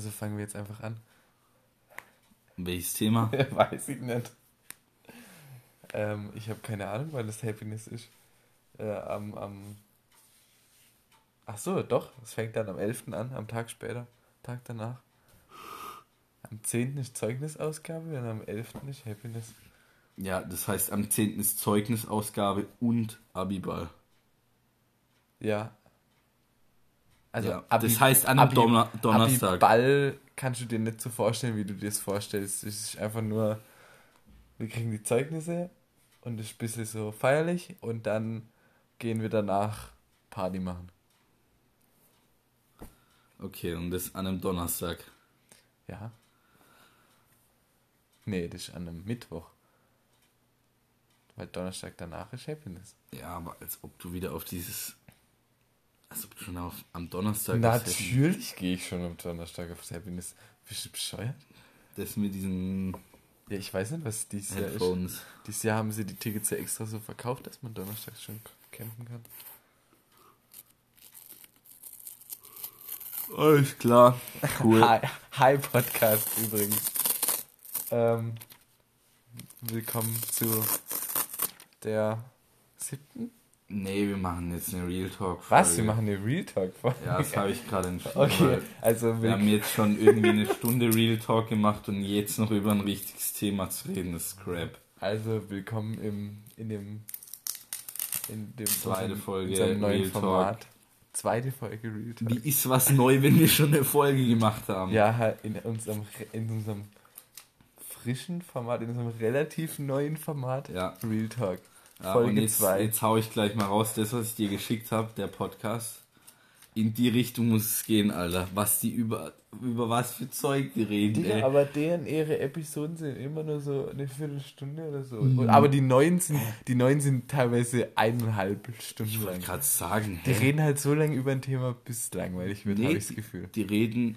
Also fangen wir jetzt einfach an. Welches Thema? Weiß ich nicht. Ähm, ich habe keine Ahnung, wann das Happiness ist. Äh, am, am. Ach so, doch. Es fängt dann am 11. an, am Tag später. Tag danach. Am 10. ist Zeugnisausgabe und am 11. ist Happiness. Ja, das heißt, am 10. ist Zeugnisausgabe und Abiball. Ja. Also Ja, Abi- das heißt, an einem Donner- Donnerstag. Ball kannst du dir nicht so vorstellen, wie du dir das vorstellst. Es ist einfach nur, wir kriegen die Zeugnisse und es ist ein bisschen so feierlich und dann gehen wir danach Party machen. Okay, und das an einem Donnerstag. Ja. Nee, das ist an einem Mittwoch. Weil Donnerstag danach ist Happiness. Ja, aber als ob du wieder auf dieses. Als ob du schon auf, am Donnerstag. Natürlich gehe ich schon am Donnerstag aufs Happiness. Bist du bescheuert? Das mit diesen Ja, ich weiß nicht, was dieses Jahr ist. Dieses Jahr haben sie die Tickets ja extra so verkauft, dass man Donnerstag schon campen kann. Alles klar. Cool. Hi, Hi Podcast übrigens. Ähm, willkommen zu der siebten? Nee, wir machen jetzt eine Real Talk. Was? Wir machen eine Real Talk Folge. Ja, das habe ich gerade entschieden. Okay, also Wir haben jetzt schon irgendwie eine Stunde Real Talk gemacht und jetzt noch über ein richtiges Thema zu reden, das ist Crap. also willkommen im in dem in dem Zweite unserem- Folge unserem neuen Real Talk. Format. Zweite Folge Real Talk. Wie ist was neu, wenn wir schon eine Folge gemacht haben? Ja, in unserem in unserem frischen Format, in unserem relativ neuen Format Ja. Real Talk. Ja, Folge und jetzt, 2. jetzt hau ich gleich mal raus, das, was ich dir geschickt habe, der Podcast. In die Richtung muss es gehen, Alter. Was die über, über was für Zeug die reden, Digga, ey. aber deren ihre Episoden sind immer nur so eine Viertelstunde oder so. Mhm. Und, aber die neuen sind, die neuen sind teilweise eineinhalb Stunden Ich lang. wollte gerade sagen, Die hä? reden halt so lange über ein Thema, bis es langweilig wird, Nee, habe ich das Gefühl. Die reden,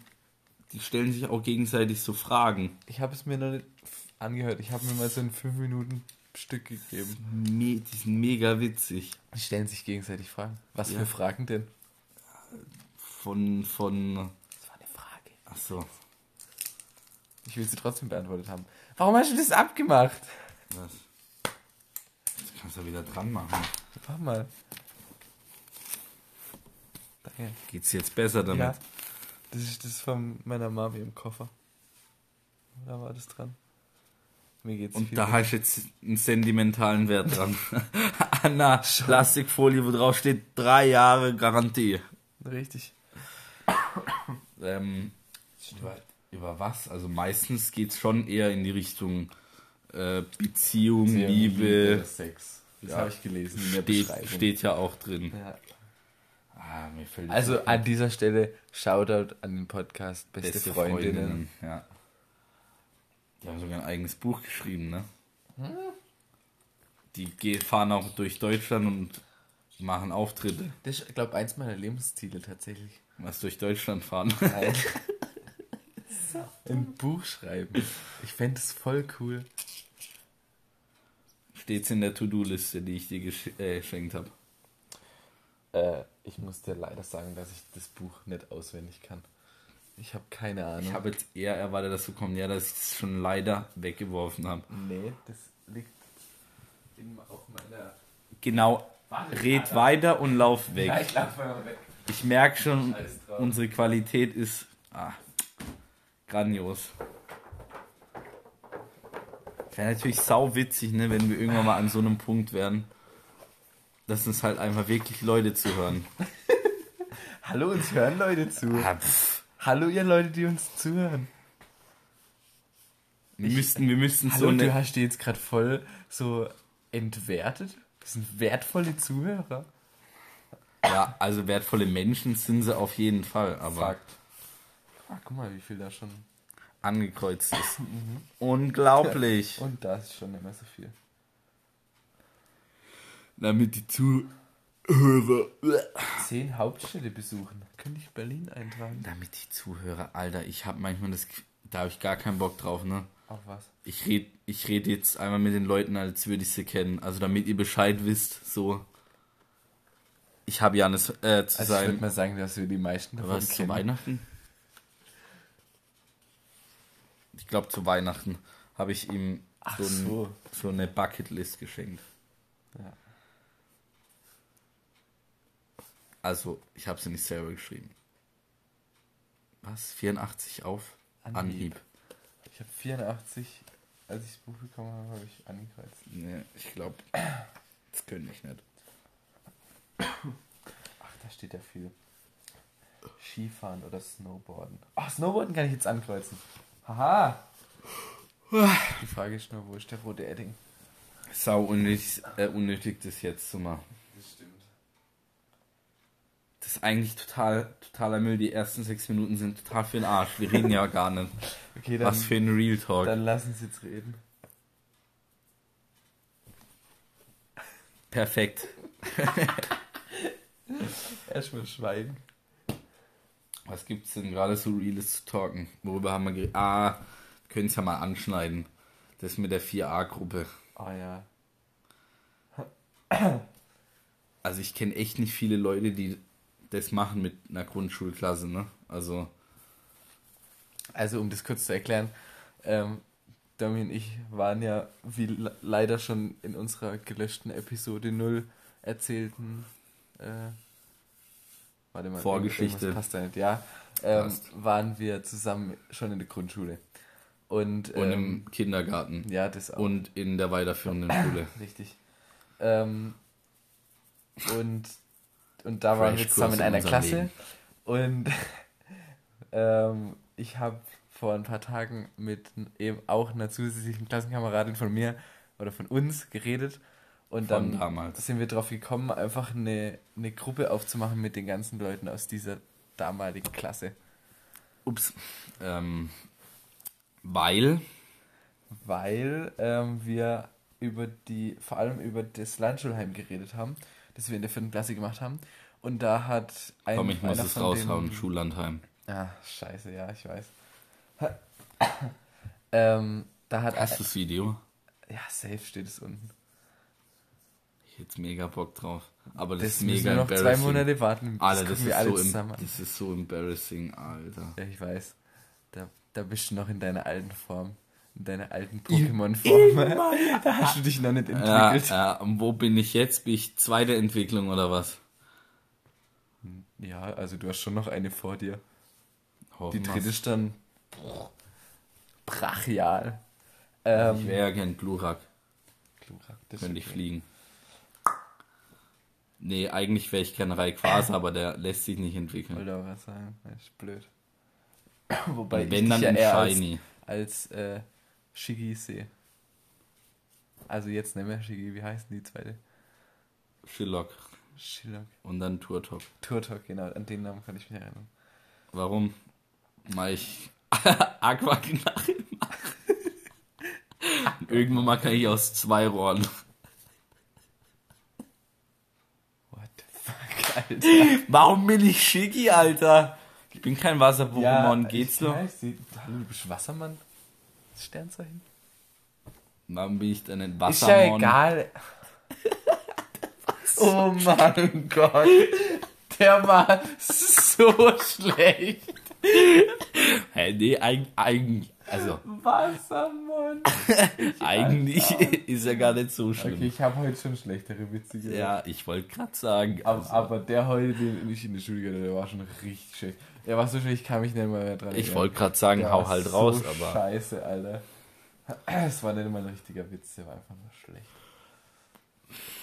die stellen sich auch gegenseitig so Fragen. Ich habe es mir noch nicht angehört. Ich habe mir mal so ein 5 Minuten Stück gegeben. Me die sind mega witzig. Die stellen sich gegenseitig Fragen. Was Ja. für Fragen denn? Von, von, Das war eine Frage. ach so, Ich will sie trotzdem beantwortet haben. Warum hast du das abgemacht? was? Das kannst du wieder dran machen. Mach mal. Danke. Geht's jetzt besser damit? Ja, das ist das von meiner Mami im Koffer. Da war das dran. Und da hast du jetzt einen sentimentalen Wert dran. Anna, Plastikfolie, wo drauf steht, drei Jahre Garantie. Richtig. Ähm, über, über was? Also meistens geht's schon eher in die Richtung äh, Beziehung, Liebe. Sex. Das Ja. habe ich gelesen Steht, steht ja auch drin. Ja. Ah, mir fällt Also an dieser Stelle Shoutout an den Podcast Beste, beste Freundinnen. Freundinnen. Ja. Die haben sogar ein eigenes Buch geschrieben, ne? Die ge- fahren auch durch Deutschland und machen Auftritte. Das ist, glaube ich, eins meiner Lebensziele tatsächlich. Was durch Deutschland fahren. Nein. Ein Buch schreiben. Ich fände es voll cool. Steht's in der To-Do-Liste, die ich dir gesch- äh, geschenkt habe. Äh, ich muss dir leider sagen, dass ich das Buch nicht auswendig kann. Ich habe keine Ahnung. Ich habe jetzt eher erwartet, dass du kommst, ja, dass ich es schon leider weggeworfen habe. Nee, das liegt in, auf meiner. Genau, red weiter und lauf weg. ich laufe mal weg. Ich merke schon, unsere Qualität ist ah, grandios. Wäre natürlich sau witzig, ne, wenn wir irgendwann mal an so einem Punkt wären, dass uns halt einfach wirklich Leute zuhören. Hallo, uns hören Leute zu. Ah, Hallo, ihr Leute, die uns zuhören. wir müssten, wir müssten so Hallo, du eine, hast die jetzt gerade voll so entwertet. Das sind wertvolle Zuhörer. ja, also wertvolle Menschen sind sie auf jeden Fall, aber Fakt. Ach, guck mal, wie viel da schon. angekreuzt ist. Unglaublich. Und da ist schon mehr so viel. Damit die Zuhörer, Zehn Hauptstädte besuchen. Könnte ich Berlin eintragen? damit die Zuhörer, Alter, ich habe manchmal das, da habe ich gar keinen Bock drauf, ne? Auf was? Ich rede ich red jetzt einmal mit den Leuten, als würde ich sie kennen. Also damit ihr Bescheid wisst, so. Ich habe Janis äh, zu Also ich würde mal sagen, dass wir die meisten davon Was zu kennen. Weihnachten? ich glaube zu Weihnachten, habe ich ihm so, ein, so. so eine Bucketlist geschenkt. Ja. Also, ich habe sie nicht selber geschrieben. Was? 84 auf Anhieb. Anhieb. Ich habe 84, als ich das Buch bekommen habe, habe ich angekreuzt. Nee, ich glaube, das könnte ich nicht. Ach, da steht ja viel. Skifahren oder Snowboarden. Ach, Snowboarden kann ich jetzt ankreuzen. Haha. Die Frage ist nur, wo ist der rote Edding? Sau unnötig, äh, unnötig das jetzt zu machen. Das ist eigentlich total, totaler Müll. Die ersten sechs Minuten sind total für den Arsch. Wir reden ja gar nicht. Okay, dann, Was für ein Real Talk. dann lassen Sie jetzt reden. Perfekt. Erstmal schweigen. Was gibt's denn gerade so Reales zu talken? Worüber haben wir geredet? Ah, können es ja mal anschneiden. Das mit der 4a-Gruppe. Oh ja. Also ich kenne echt nicht viele Leute, die das machen mit einer Grundschulklasse, ne? Also, Also um das kurz zu erklären, ähm, Domi und ich waren ja, wie le- leider schon in unserer gelöschten Episode 0 erzählten, äh, warte mal, Vorgeschichte. passt da nicht, ja, ähm, waren wir zusammen schon in der Grundschule. Und, und ähm, im Kindergarten. ja, das auch. Und in der weiterführenden Schule. Richtig. Ähm, und, und da waren wir zusammen in einer unserem Klasse. Leben. Und ähm, ich habe vor ein paar Tagen mit eben auch einer zusätzlichen Klassenkameradin von mir oder von uns geredet. Und Von dann damals. sind wir drauf gekommen, einfach eine, eine Gruppe aufzumachen mit den ganzen Leuten aus dieser damaligen Klasse. Ups. Ähm, weil, weil ähm, wir über die, vor allem über das Landschulheim geredet haben, das wir in der vierten Klasse gemacht haben. Und da hat ein komm, ich muss es raushauen, den- Schullandheim. Ah, scheiße, ja, ich weiß. ähm, da hat Hast du das Video? ja safe steht es unten. Ich hätte mega Bock drauf. Aber das, Das ist mega wir noch zwei embarrassing. Monate warten. Alter, gucken das wir ist, alle so zusammen das ist so embarrassing, Alter. Ja, ich weiß. Da, da bist du noch in deiner alten Form. In deiner alten Pokémon-Form. da hast du dich noch nicht Ja, entwickelt. ja, und wo bin ich jetzt? Bin ich zweite Entwicklung oder was? Ja, also du hast schon noch eine vor dir. Die Hoffen dritte wir's. ist dann brachial. Ich Ähm, wäre ja gern Glurak. Glurak, das Könnte ich okay. fliegen. Nee, eigentlich wäre ich gern Rayquaza, aber der lässt sich nicht entwickeln. Wollte auch was sagen. Das ist blöd. Wobei Und wenn ich dann ja ein eher Shiny. als, als äh, Shiggy sehe. Also jetzt nicht mehr Shiggy, wie heißt denn die zweite? Shillock. Shillock. Und dann Turtok. Turtok, genau, an den Namen kann ich mich erinnern. Warum? Weil ich Aquaknarre mache. Irgendwann mal kann ich aus zwei Rohren. What the fuck, Alter? Warum bin ich Shiggy, Alter? Ich bin kein Wasser-Pokémon, geht's ich noch? Hallo, du bist Wassermann? Sternzeichen? Warum bin ich denn ein Ist Wassermon? ja egal. oh mein Gott. Der war so schlecht. Hä, nee, eig- eigentlich, also, Wassermann. eigentlich ist er gar nicht so schlimm. Okay, ich habe heute schon schlechtere Witze gehört. Ja, ich wollte gerade sagen. Aber, also, aber der heute, den ich in der Schule gehört habe, der war schon richtig schlecht. Der war so schlecht, ich kann mich nicht mehr dran ich wollte gerade sagen, Der hau halt so raus, aber. Scheiße, Alter. Es war nicht mal ein richtiger Witz, der war einfach nur schlecht.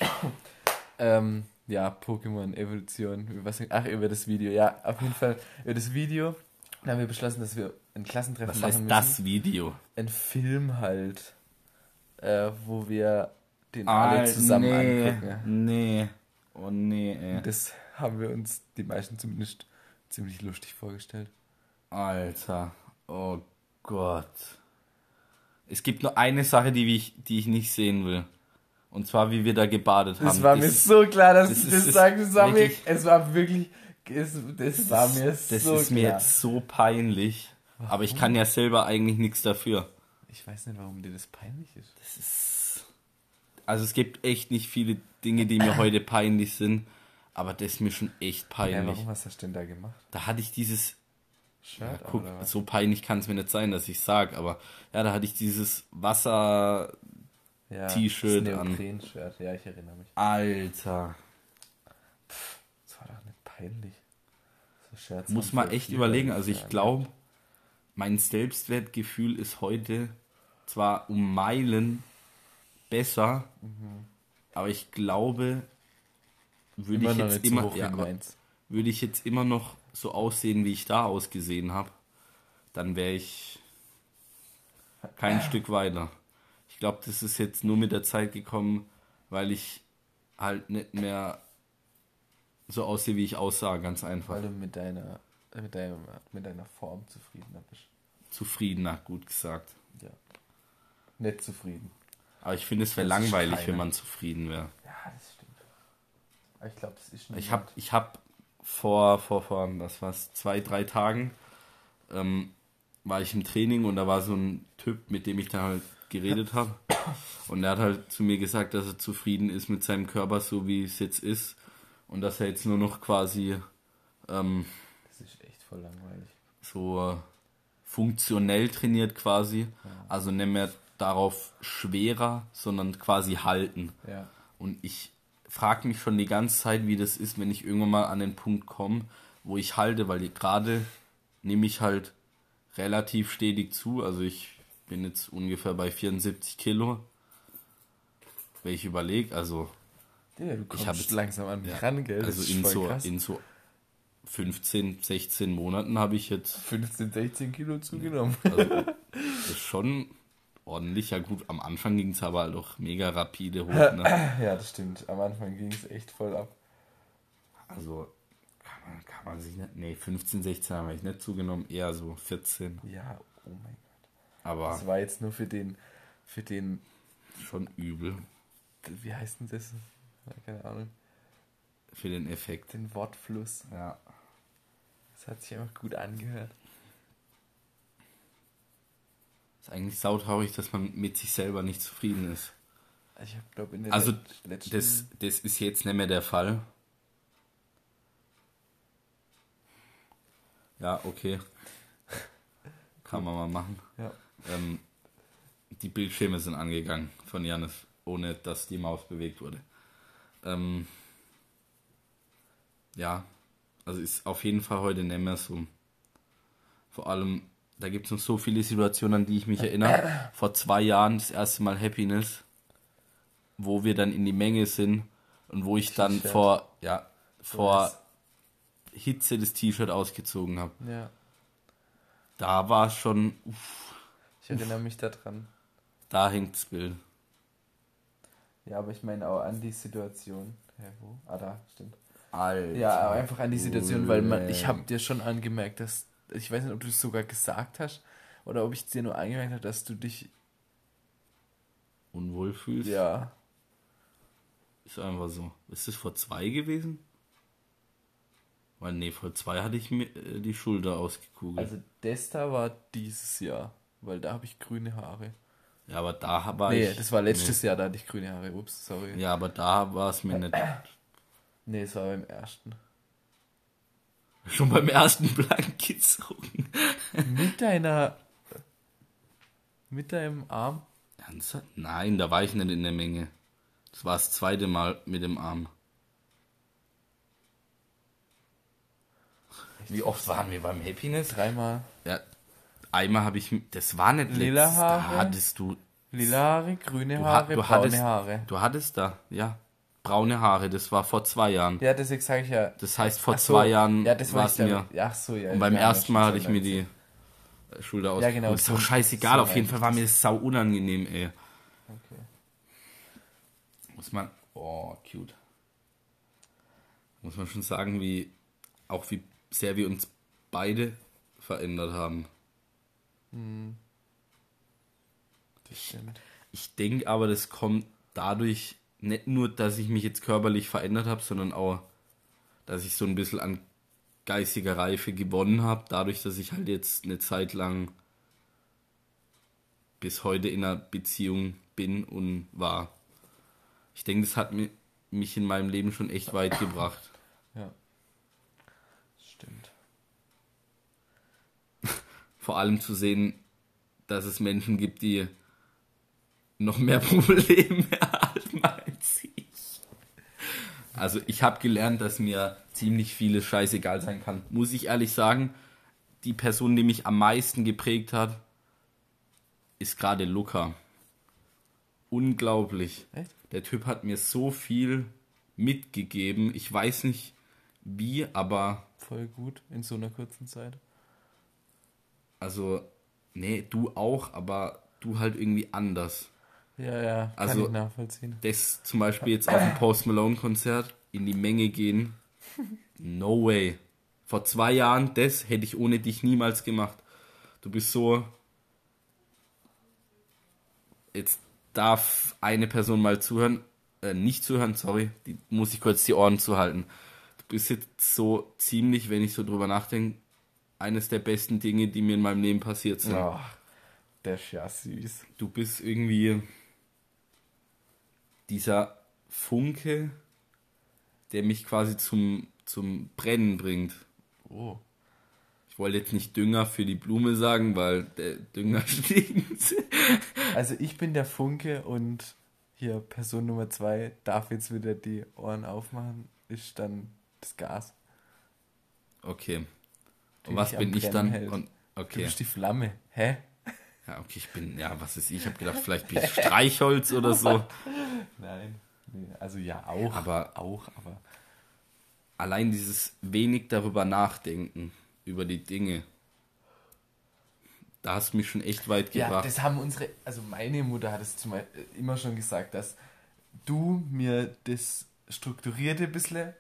ähm, ja, Pokémon Evolution. Über was, ach, über das Video. Ja, auf jeden Fall über das Video. Dann haben wir beschlossen, dass wir ein Klassentreffen Was machen heißt müssen. das Video? Ein Film halt, äh, wo wir den alle Ah, zusammen nee, angucken. Nee. Oh nee, ey. Das haben wir uns, die meisten zumindest, ziemlich lustig vorgestellt. Alter. Oh Gott. Es gibt nur eine Sache, die ich, die ich nicht sehen will. Und zwar, wie wir da gebadet haben. Es war mir ist- so klar, dass das du ist- das das sagst. Es war, mir, wirklich- es war wirklich, es, das war mir das so ist klar. mir jetzt so peinlich. Aber ich kann ja selber eigentlich nichts dafür. Ich weiß nicht, warum dir das peinlich ist. Das ist. Also es gibt echt nicht viele Dinge, die mir heute peinlich sind. Aber das ist mir schon echt Ja, peinlich. warum hast du das denn da gemacht? da hatte ich dieses Shirt Ja, guck, oder so peinlich kann es mir nicht sein, dass ich sag, aber ja, da hatte ich dieses Wasser. Ja, T-Shirt das an. Neopren-Shirt, ja, ich erinnere mich. Alter. Das war doch nicht peinlich. So Shirts Muss man echt überlegen. Also ich glaube, mein Selbstwertgefühl ist heute zwar um Meilen besser, Mhm. aber ich glaube, würde ich jetzt immer, ja, würde ich jetzt immer noch so aussehen, wie ich da ausgesehen habe, dann wäre ich kein Stück weiter. Ich glaube, das ist jetzt nur mit der Zeit gekommen, weil ich halt nicht mehr so aussehe, wie ich aussah, ganz einfach. Weil du mit deiner, mit deiner, mit deiner Form zufriedener bist. Zufriedener, gut gesagt. Ja. Nicht zufrieden. Aber ich finde, es wäre langweilig, wenn man zufrieden wäre. Ja, das stimmt. Aber ich glaube, das ist nicht. Ich habe ich hab vor, vor, vor, was war's, zwei, drei Tagen, ähm, war ich im Training und da war so ein Typ, mit dem ich da halt geredet habe. Und er hat halt zu mir gesagt, dass er zufrieden ist mit seinem Körper, so wie es jetzt ist. Und dass er jetzt nur noch quasi ähm, Das ist echt voll langweilig. so äh, funktionell trainiert quasi. Also nicht mehr darauf schwerer, sondern quasi halten. Ja. Und ich frage mich schon die ganze Zeit, wie das ist, wenn ich irgendwann mal an den Punkt komme, wo ich halte, weil gerade nehme ich halt relativ stetig zu. Also ich bin jetzt ungefähr bei 74 Kilo. Wenn ich überlege, also, Ja, du kommst hab jetzt- langsam an mich ja, ran, gell? Das also in, so, krass. in so 15, 16 Monaten habe ich jetzt 15, 16 Kilo zugenommen. also, das ist schon ordentlich. Ja gut, am Anfang ging es aber halt auch mega rapide hoch. Ne? ja, das stimmt. Am Anfang ging es echt voll ab. Also kann man, kann man sich nicht. Nee, 15, 16 habe ich nicht zugenommen, eher so 14. Ja, oh mein Gott. Aber Das war jetzt nur für den, für den, schon übel wie heißt denn das? Keine Ahnung. für den Effekt. Den Wortfluss. Ja. Das hat sich einfach gut angehört. Ist eigentlich sautraurig, dass man mit sich selber nicht zufrieden ist. Ich glaube in der Also, let- letzten. Das, das ist jetzt nicht mehr der Fall. Ja, okay. Kann man mal machen. ja. Ähm, die Bildschirme sind angegangen von Janis, ohne dass die Maus bewegt wurde. Ähm, ja, also ist auf jeden Fall heute nicht mehr so. Vor allem, da gibt es noch so viele Situationen, an die ich mich erinnere. Vor zwei Jahren das erste Mal Happiness, wo wir dann in die Menge sind und wo ich dann vor, ja, vor das- Hitze das T-Shirt ausgezogen habe. ja. Da war es schon, uff, Ich erinnere mich daran. da hängt's Bild. Ja, aber ich meine auch an die Situation. Hä, wo? Ah, da, stimmt. Alter. Ja, aber einfach an die Situation, weil man, ich habe dir schon angemerkt, dass, ich weiß nicht, ob du es sogar gesagt hast oder ob ich dir nur angemerkt habe, dass du dich, unwohl fühlst. ja, Ist einfach so. Ist das vor zwei gewesen? Weil, nee, vor zwei hatte ich mir äh, die Schulter ausgekugelt. also das da war dieses Jahr, weil da habe ich grüne Haare. ja, aber da war nee, ich. das war letztes Jahr, da hatte ich grüne Haare, ups, sorry. Nee. Ja, aber da war es mir nicht. Nee, es war beim ersten. Schon beim ersten Blank gezogen. Mit deiner, mit deinem Arm? Ernsthaft? Nein, da war ich nicht in der Menge. Das war das zweite Mal mit dem Arm. Wie oft waren wir beim Happiness? Dreimal. Ja, einmal habe ich, das war nicht Lila letztes, da Haare? hattest du, Lila Haare, grüne du, Haare, ha- du braune hattest, Haare. du hattest da, ja, braune Haare, das war vor zwei Jahren. Ja, deswegen sage ich ja. Das heißt, vor so, zwei Jahren ja, das war es mir, Ja, ach so, ja. und beim ja, ersten Mal hatte ich mir die Schulter Ja, ausgekugelt. genau, Ist so- doch scheißegal, so auf jeden meinte Fall war mir das sau unangenehm, ey. Okay. Muss man, oh, cute. Muss man schon sagen, wie, auch wie sehr wir uns beide verändert haben. Das stimmt. Ich denke aber, das kommt dadurch nicht nur, dass ich mich jetzt körperlich verändert habe, sondern auch, dass ich so ein bisschen an geistiger Reife gewonnen habe, dadurch, dass ich halt jetzt eine Zeit lang bis heute in einer Beziehung bin und war. Ich denke, das hat mi- mich in meinem Leben schon echt weit gebracht. Ja. Das stimmt. vor allem zu sehen, dass es Menschen gibt, die noch mehr Probleme haben. Also ich habe gelernt, dass mir ziemlich vieles scheißegal sein kann. Muss ich ehrlich sagen, die Person, die mich am meisten geprägt hat, ist gerade Luca. Unglaublich. Echt? Der Typ hat mir so viel mitgegeben. Ich weiß nicht wie, aber Voll gut in so einer kurzen Zeit. also, nee, du auch, aber du halt irgendwie anders. Ja, ja, kann Also- ich nachvollziehen. Das zum Beispiel jetzt auf ein Post Malone Konzert in die Menge gehen. No way. Vor zwei Jahren, das hätte ich ohne dich niemals gemacht. Du bist so. Jetzt darf eine Person mal zuhören. Äh, nicht zuhören, sorry. Die muss ich kurz die Ohren zuhalten. Du bist jetzt so ziemlich, wenn ich so drüber nachdenke, eines der besten Dinge, die mir in meinem Leben passiert sind. Oh, der ist ja süß. Du bist irgendwie dieser Funke, der mich quasi zum, zum Brennen bringt. Oh. Ich wollte jetzt nicht Dünger für die Blume sagen, weil der Dünger stinkt. Also ich bin der Funke und hier Person Nummer zwei darf jetzt wieder die Ohren aufmachen, ist dann das Gas. Okay. Und was bin ich dann? Und, Du okay. bist die Flamme. Hä? Ja, okay, ich bin, ja, was ist ich? Ich habe gedacht, vielleicht bin ich Streichholz oder so. Nein. Nee, also ja, auch. Aber- auch, aber. Allein dieses wenig darüber nachdenken, über die Dinge. Da hast du mich schon echt weit Ja, gebracht. das haben unsere, also meine Mutter hat es zum Beispiel immer schon gesagt, dass du mir das Strukturierte ein bisschen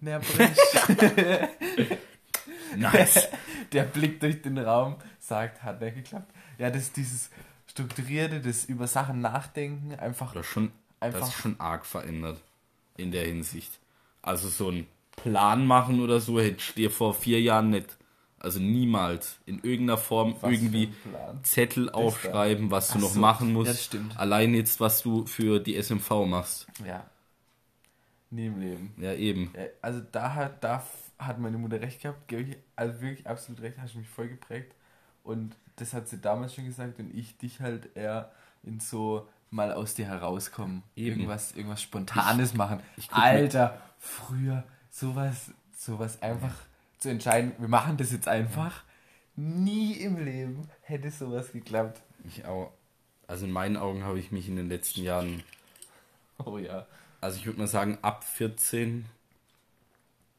näher bringst. nice. Der Blick durch den Raum sagt, hat nicht geklappt. Ja, das dieses Strukturierte, das über Sachen nachdenken, einfach Das ist schon, das Einfach- ist schon arg verändert in der Hinsicht. Also so ein Plan machen oder so hätte ich dir vor vier Jahren nicht. Also niemals in irgendeiner Form Was irgendwie? Zettel aufschreiben, was du Ach noch so, machen ja, musst. das stimmt. Allein jetzt, was du für die SMV machst. Ja. Nie im Leben. Ja, eben. Ja, also da hat, da hat meine Mutter recht gehabt, ich, also wirklich absolut recht, hast du mich voll geprägt. Und das hat sie damals schon gesagt und ich dich halt eher in so mal aus dir herauskommen. Eben. Irgendwas, irgendwas Spontanes machen. ich guck mir- Alter, früher sowas, sowas einfach zu entscheiden, wir machen das jetzt einfach. Nie im Leben hätte sowas geklappt. Ich auch. Also in meinen Augen habe ich mich in den letzten Jahren, Oh ja. also ich würde mal sagen, ab 14,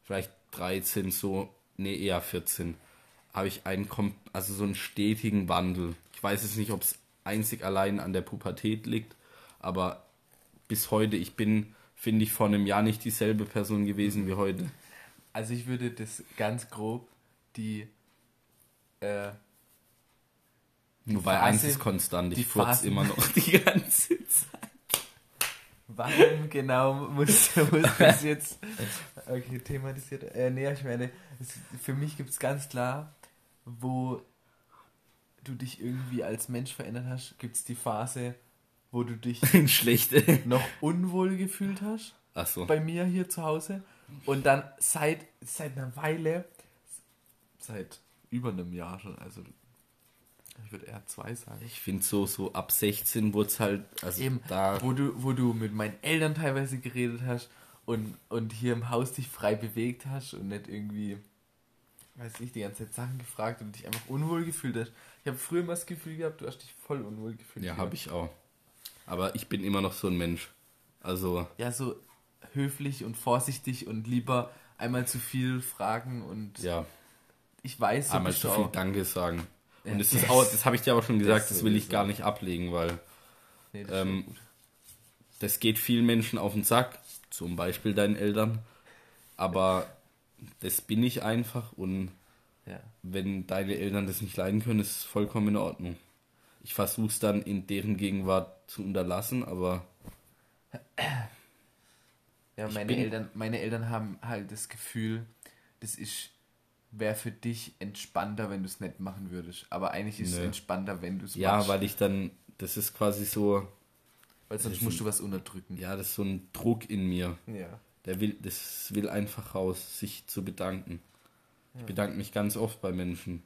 vielleicht 13 so, nee, eher 14, habe ich einen, also so einen stetigen Wandel. Ich weiß jetzt nicht, ob es einzig allein an der Pubertät liegt, aber bis heute, ich bin, finde ich, vor einem Jahr nicht dieselbe Person gewesen wie heute. Also ich würde das ganz grob die äh, Wobei Phase- eins ist konstant, ich furze immer noch die ganze Zeit. Warum genau muss, muss das jetzt okay, thematisiert? Äh, nee, ich meine, es, für mich gibt es ganz klar, wo du dich irgendwie als Mensch verändert hast, gibt es die Phase, wo du dich noch unwohl gefühlt hast, Achso. bei mir hier zu Hause. Und dann seit, seit einer Weile, seit über einem Jahr schon, also ich würde eher zwei sagen. Ich finde so, so ab 16 wurde es halt, also Eben, da, wo du, wo du mit meinen Eltern teilweise geredet hast und, und hier im Haus dich frei bewegt hast und nicht irgendwie, weiß nicht, die ganze Zeit Sachen gefragt und dich einfach unwohl gefühlt hast. Ich habe früher immer das Gefühl gehabt, du hast dich voll unwohl gefühlt. ja, habe ich auch. Aber ich bin immer noch so ein Mensch. Also, Ja, so höflich und vorsichtig und lieber einmal zu viel fragen und ja, ich weiß, so einmal zu viel auch. Danke sagen. Und Ja, das ist das- auch, das habe ich dir aber schon gesagt, das das will ich gar nicht ablegen, weil Nee, das ähm, das geht vielen Menschen auf den Sack, zum Beispiel deinen Eltern. Aber das bin ich einfach und Ja. wenn deine Eltern das nicht leiden können, ist es vollkommen in Ordnung. Ich versuche es dann in deren Gegenwart zu unterlassen, aber Ja, meine Eltern, meine Eltern haben halt das Gefühl, das ist wäre für dich entspannter, wenn du es nicht machen würdest. Aber eigentlich ist es entspannter, wenn du es ja, machst. weil ich dann, das ist quasi so, weil sonst musst ist- du was unterdrücken. ja, das ist so ein Druck in mir. Ja. Der will, das will einfach raus, sich zu bedanken. Ich bedanke mich ganz oft bei Menschen.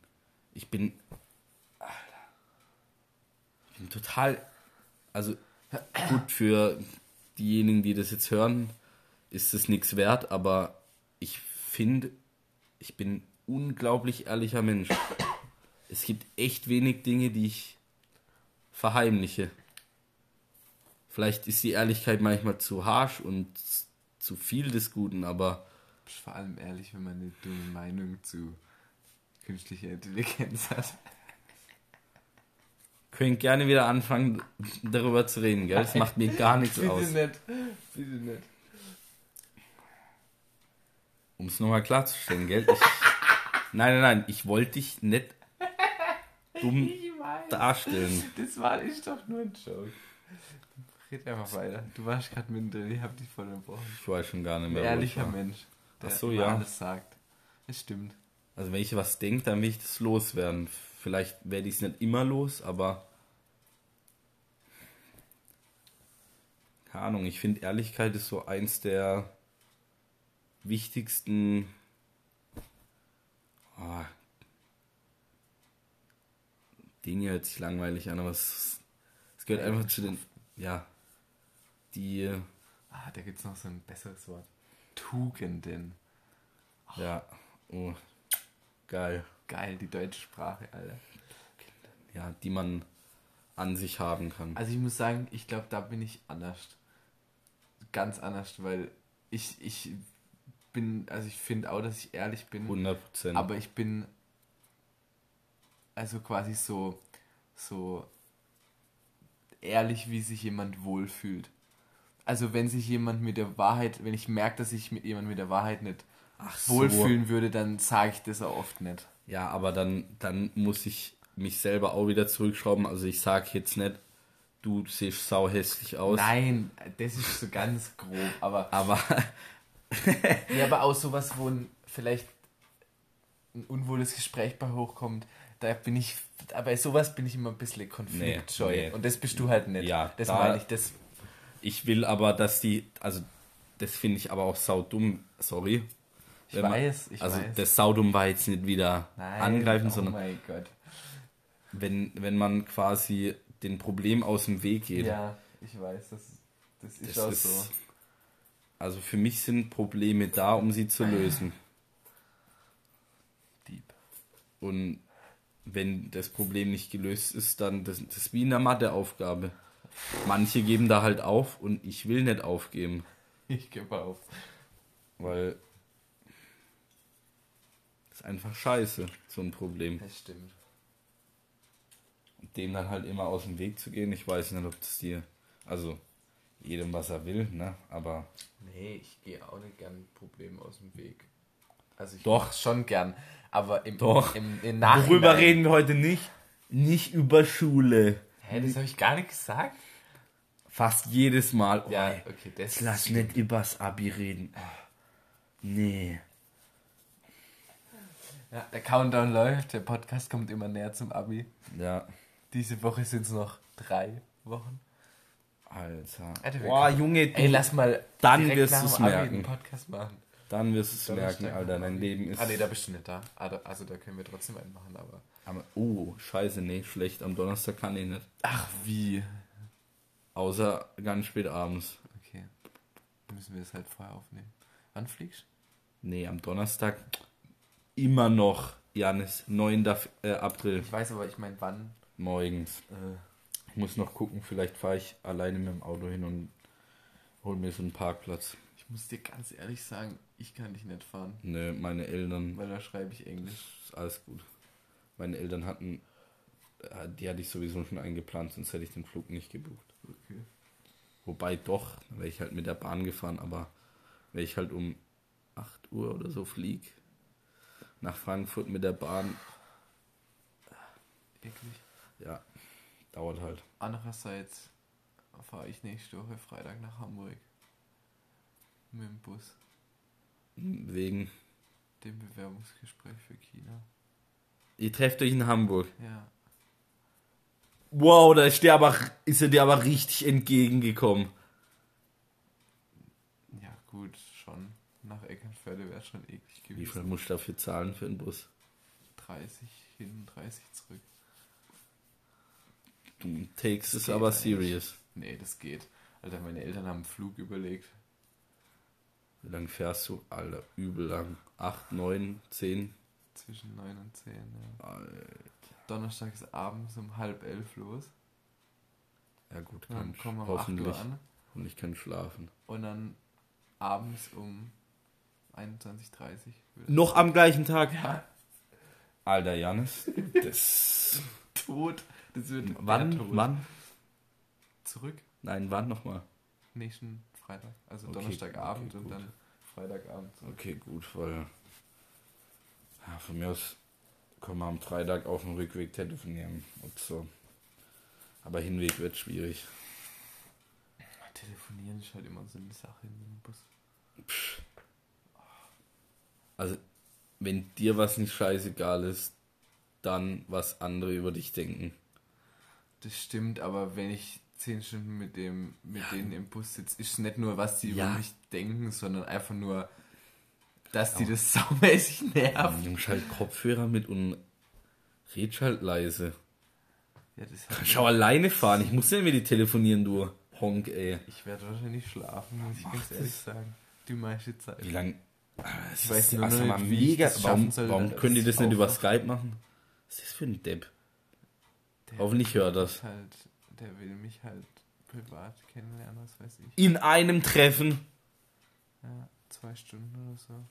Ich bin. Alter. Ich bin total. Also, gut, für diejenigen, die das jetzt hören, ist es nichts wert, aber ich finde, ich bin unglaublich ehrlicher Mensch. Es gibt echt wenig Dinge, die ich verheimliche. Vielleicht ist die Ehrlichkeit manchmal zu harsch und zu viel des Guten, aber. Du bist vor allem ehrlich, wenn man eine dumme Meinung zu künstlicher Intelligenz hat. Könnt gerne wieder anfangen, darüber zu reden, gell? Das macht mir gar nichts Bitte aus. nicht. Bitte nicht. Um es nochmal klarzustellen, gell? Ich, nein, nein, nein, ich wollte dich nicht dumm Ich darstellen. Das war ist doch nur ein Joke. Red einfach weiter. Du warst gerade mittendrin, ich hab dich voll unterbrochen. Ich weiß schon gar nicht Ein mehr. ich ehrlicher. Mensch, der Ach so, ja. alles sagt. Das stimmt. Also wenn ich was denke, dann will ich das loswerden. Vielleicht werde ich es nicht immer los, aber keine Ahnung, ich finde Ehrlichkeit ist so eins der wichtigsten Dinge hört sich langweilig an, aber es, es gehört einfach zu den, ja, die, Ah, da gibt's noch so ein besseres Wort. Tugenden. ja, oh, geil, Geil, die deutsche Sprache, Alter. ja, die man an sich haben kann. Also ich muss sagen, ich glaube, da bin ich anders. Ganz anders, weil ich, ich bin, also ich finde auch, dass ich ehrlich bin. 100 Prozent. Aber ich bin also quasi so, so ehrlich, wie sich jemand wohlfühlt. Also wenn sich jemand mit der Wahrheit, wenn ich merke, dass ich mit jemand mit der Wahrheit nicht Ach wohlfühlen würde, dann sage ich das auch oft nicht. Ja, aber dann, dann muss ich mich selber auch wieder zurückschrauben. Also ich sage jetzt nicht, du siehst sau hässlich aus. Nein, das ist so ganz grob, aber Aber Ja, aber auch sowas, wo ein, vielleicht ein unwohles Gespräch bei hochkommt, da bin ich, aber sowas bin ich immer ein bisschen konfliktscheu. Nee, nee. Und das bist du halt nicht. Ja, das da- meine ich, das, ich will aber, dass die, also das finde ich aber auch saudumm, sorry. ich Wenn weiß, ich also weiß. das saudumm war jetzt nicht wieder Nein, angreifen, oh sondern mein Gott. wenn, wenn man quasi den Problem aus dem Weg geht. Ja, ich weiß, das, das ist das auch ist, so. Also für mich sind Probleme da, um sie zu lösen. Deep. Und wenn das Problem nicht gelöst ist, dann das, das ist wie in der Matheaufgabe. Manche geben da halt auf und ich will nicht aufgeben, Ich gebe auf. weil das ist einfach scheiße, so ein Problem. Das stimmt. Und dem dann halt immer aus dem Weg zu gehen, ich weiß nicht, ob das dir, also jedem was er will, ne, aber Nee, ich gehe auch nicht gern Probleme aus dem Weg. Also ich Doch. schon gern, aber im, Doch. im, im Nachhinein... worüber reden wir heute nicht? Nicht über Schule. Hä, das habe ich gar nicht gesagt. Fast jedes Mal. Oh, Ja, okay, das lass nicht übers Abi reden. Nee. Ja, der Countdown läuft, der Podcast kommt immer näher zum Abi. Ja. Diese Woche sind es noch drei Wochen. Alter. Boah, Junge, du, Ey, lass mal Dann wirst dem Abi merken. einen Podcast machen. Dann wirst du es merken, Alter. Dein. Leben ist. Ah, nee, da bist du nicht da. Ah, da- Also da können wir trotzdem einen machen, aber... Aber, oh, scheiße, nee, schlecht. Am Donnerstag kann ich nicht. Ach, wie? Außer ganz spät abends. Okay. Dann müssen wir das halt vorher aufnehmen. Wann fliegst Nee, am Donnerstag immer noch, Janis, 9. äh, April Ich weiß aber, ich meine, wann... morgens. Äh, Ich muss noch gucken, vielleicht fahre ich alleine mit dem Auto hin und hol mir so einen Parkplatz. ich muss dir ganz ehrlich sagen, ich kann dich nicht fahren, Ne, meine Eltern, weil da schreibe ich Englisch. ist alles gut. Meine Eltern hatten, äh, die hatte ich sowieso schon eingeplant, sonst hätte ich den Flug nicht gebucht. Okay. Wobei doch, wäre ich halt mit der Bahn gefahren, aber wäre ich halt um 8 Uhr oder so flieg nach Frankfurt mit der Bahn, Eklig. ja, dauert halt. Andererseits fahre ich nächste Woche Freitag nach Hamburg. Mit dem Bus. Wegen, Dem Bewerbungsgespräch für China. ihr trefft euch in Hamburg. Ja. Wow, da ist, der aber, ist er dir aber richtig entgegengekommen. Ja, gut, schon. Nach Eckernförde wäre schon eklig Wie viel gewesen. musst du dafür zahlen für den Bus? 30 hin, 30 zurück. Du takes es aber serious. Nee, das geht. Alter, meine Eltern haben einen Flug überlegt. Wie lange fährst du? Alter, übel lang. 8, 9, 10. Zwischen 9 und 10, ja. Alter. Donnerstag ist abends um halb elf los. Ja gut, Dann kann ich kommen wir um 8 hoffentlich. Uhr an. Und ich kann schlafen. Und dann abends um 21.30 Uhr. Noch am gleichen Tag? Ja, Alter, Janis. Das. tot. Das wird wann? Tod. Wann? Zurück. Nein, wann nochmal? Nächsten Freitag. Also Okay, Donnerstagabend okay, und dann Freitagabend. Okay, gut, weil. Ja, von mir aus können wir am Freitag auf dem Rückweg telefonieren und so. Aber Hinweg wird schwierig. Telefonieren ist halt immer so eine Sache in dem Bus. Also, wenn dir was nicht scheißegal ist, dann was andere über dich denken. Das stimmt, aber wenn ich zehn Stunden mit dem, mit Ja. denen im Bus sitze, ist nicht nur, was die Ja. über mich denken, sondern einfach nur, dass die das saumäßig nervt. Nimm halt Kopfhörer mit und red halt leise. Ja, auch alleine fahren. Ich muss ja mit dir telefonieren, du Honk, ey. ich werde wahrscheinlich schlafen, muss ich ganz ehrlich sagen. Die meiste Zeit. Wie lang? Ich weiß nur also nicht, wie ich mega. das Warum, soll, warum können die ich das nicht über. Skype machen? Was ist das für ein Depp? Hoffentlich hört das. Halt, der will mich halt privat kennenlernen, was weiß ich. In einem Treffen Ja, zwei Stunden oder so.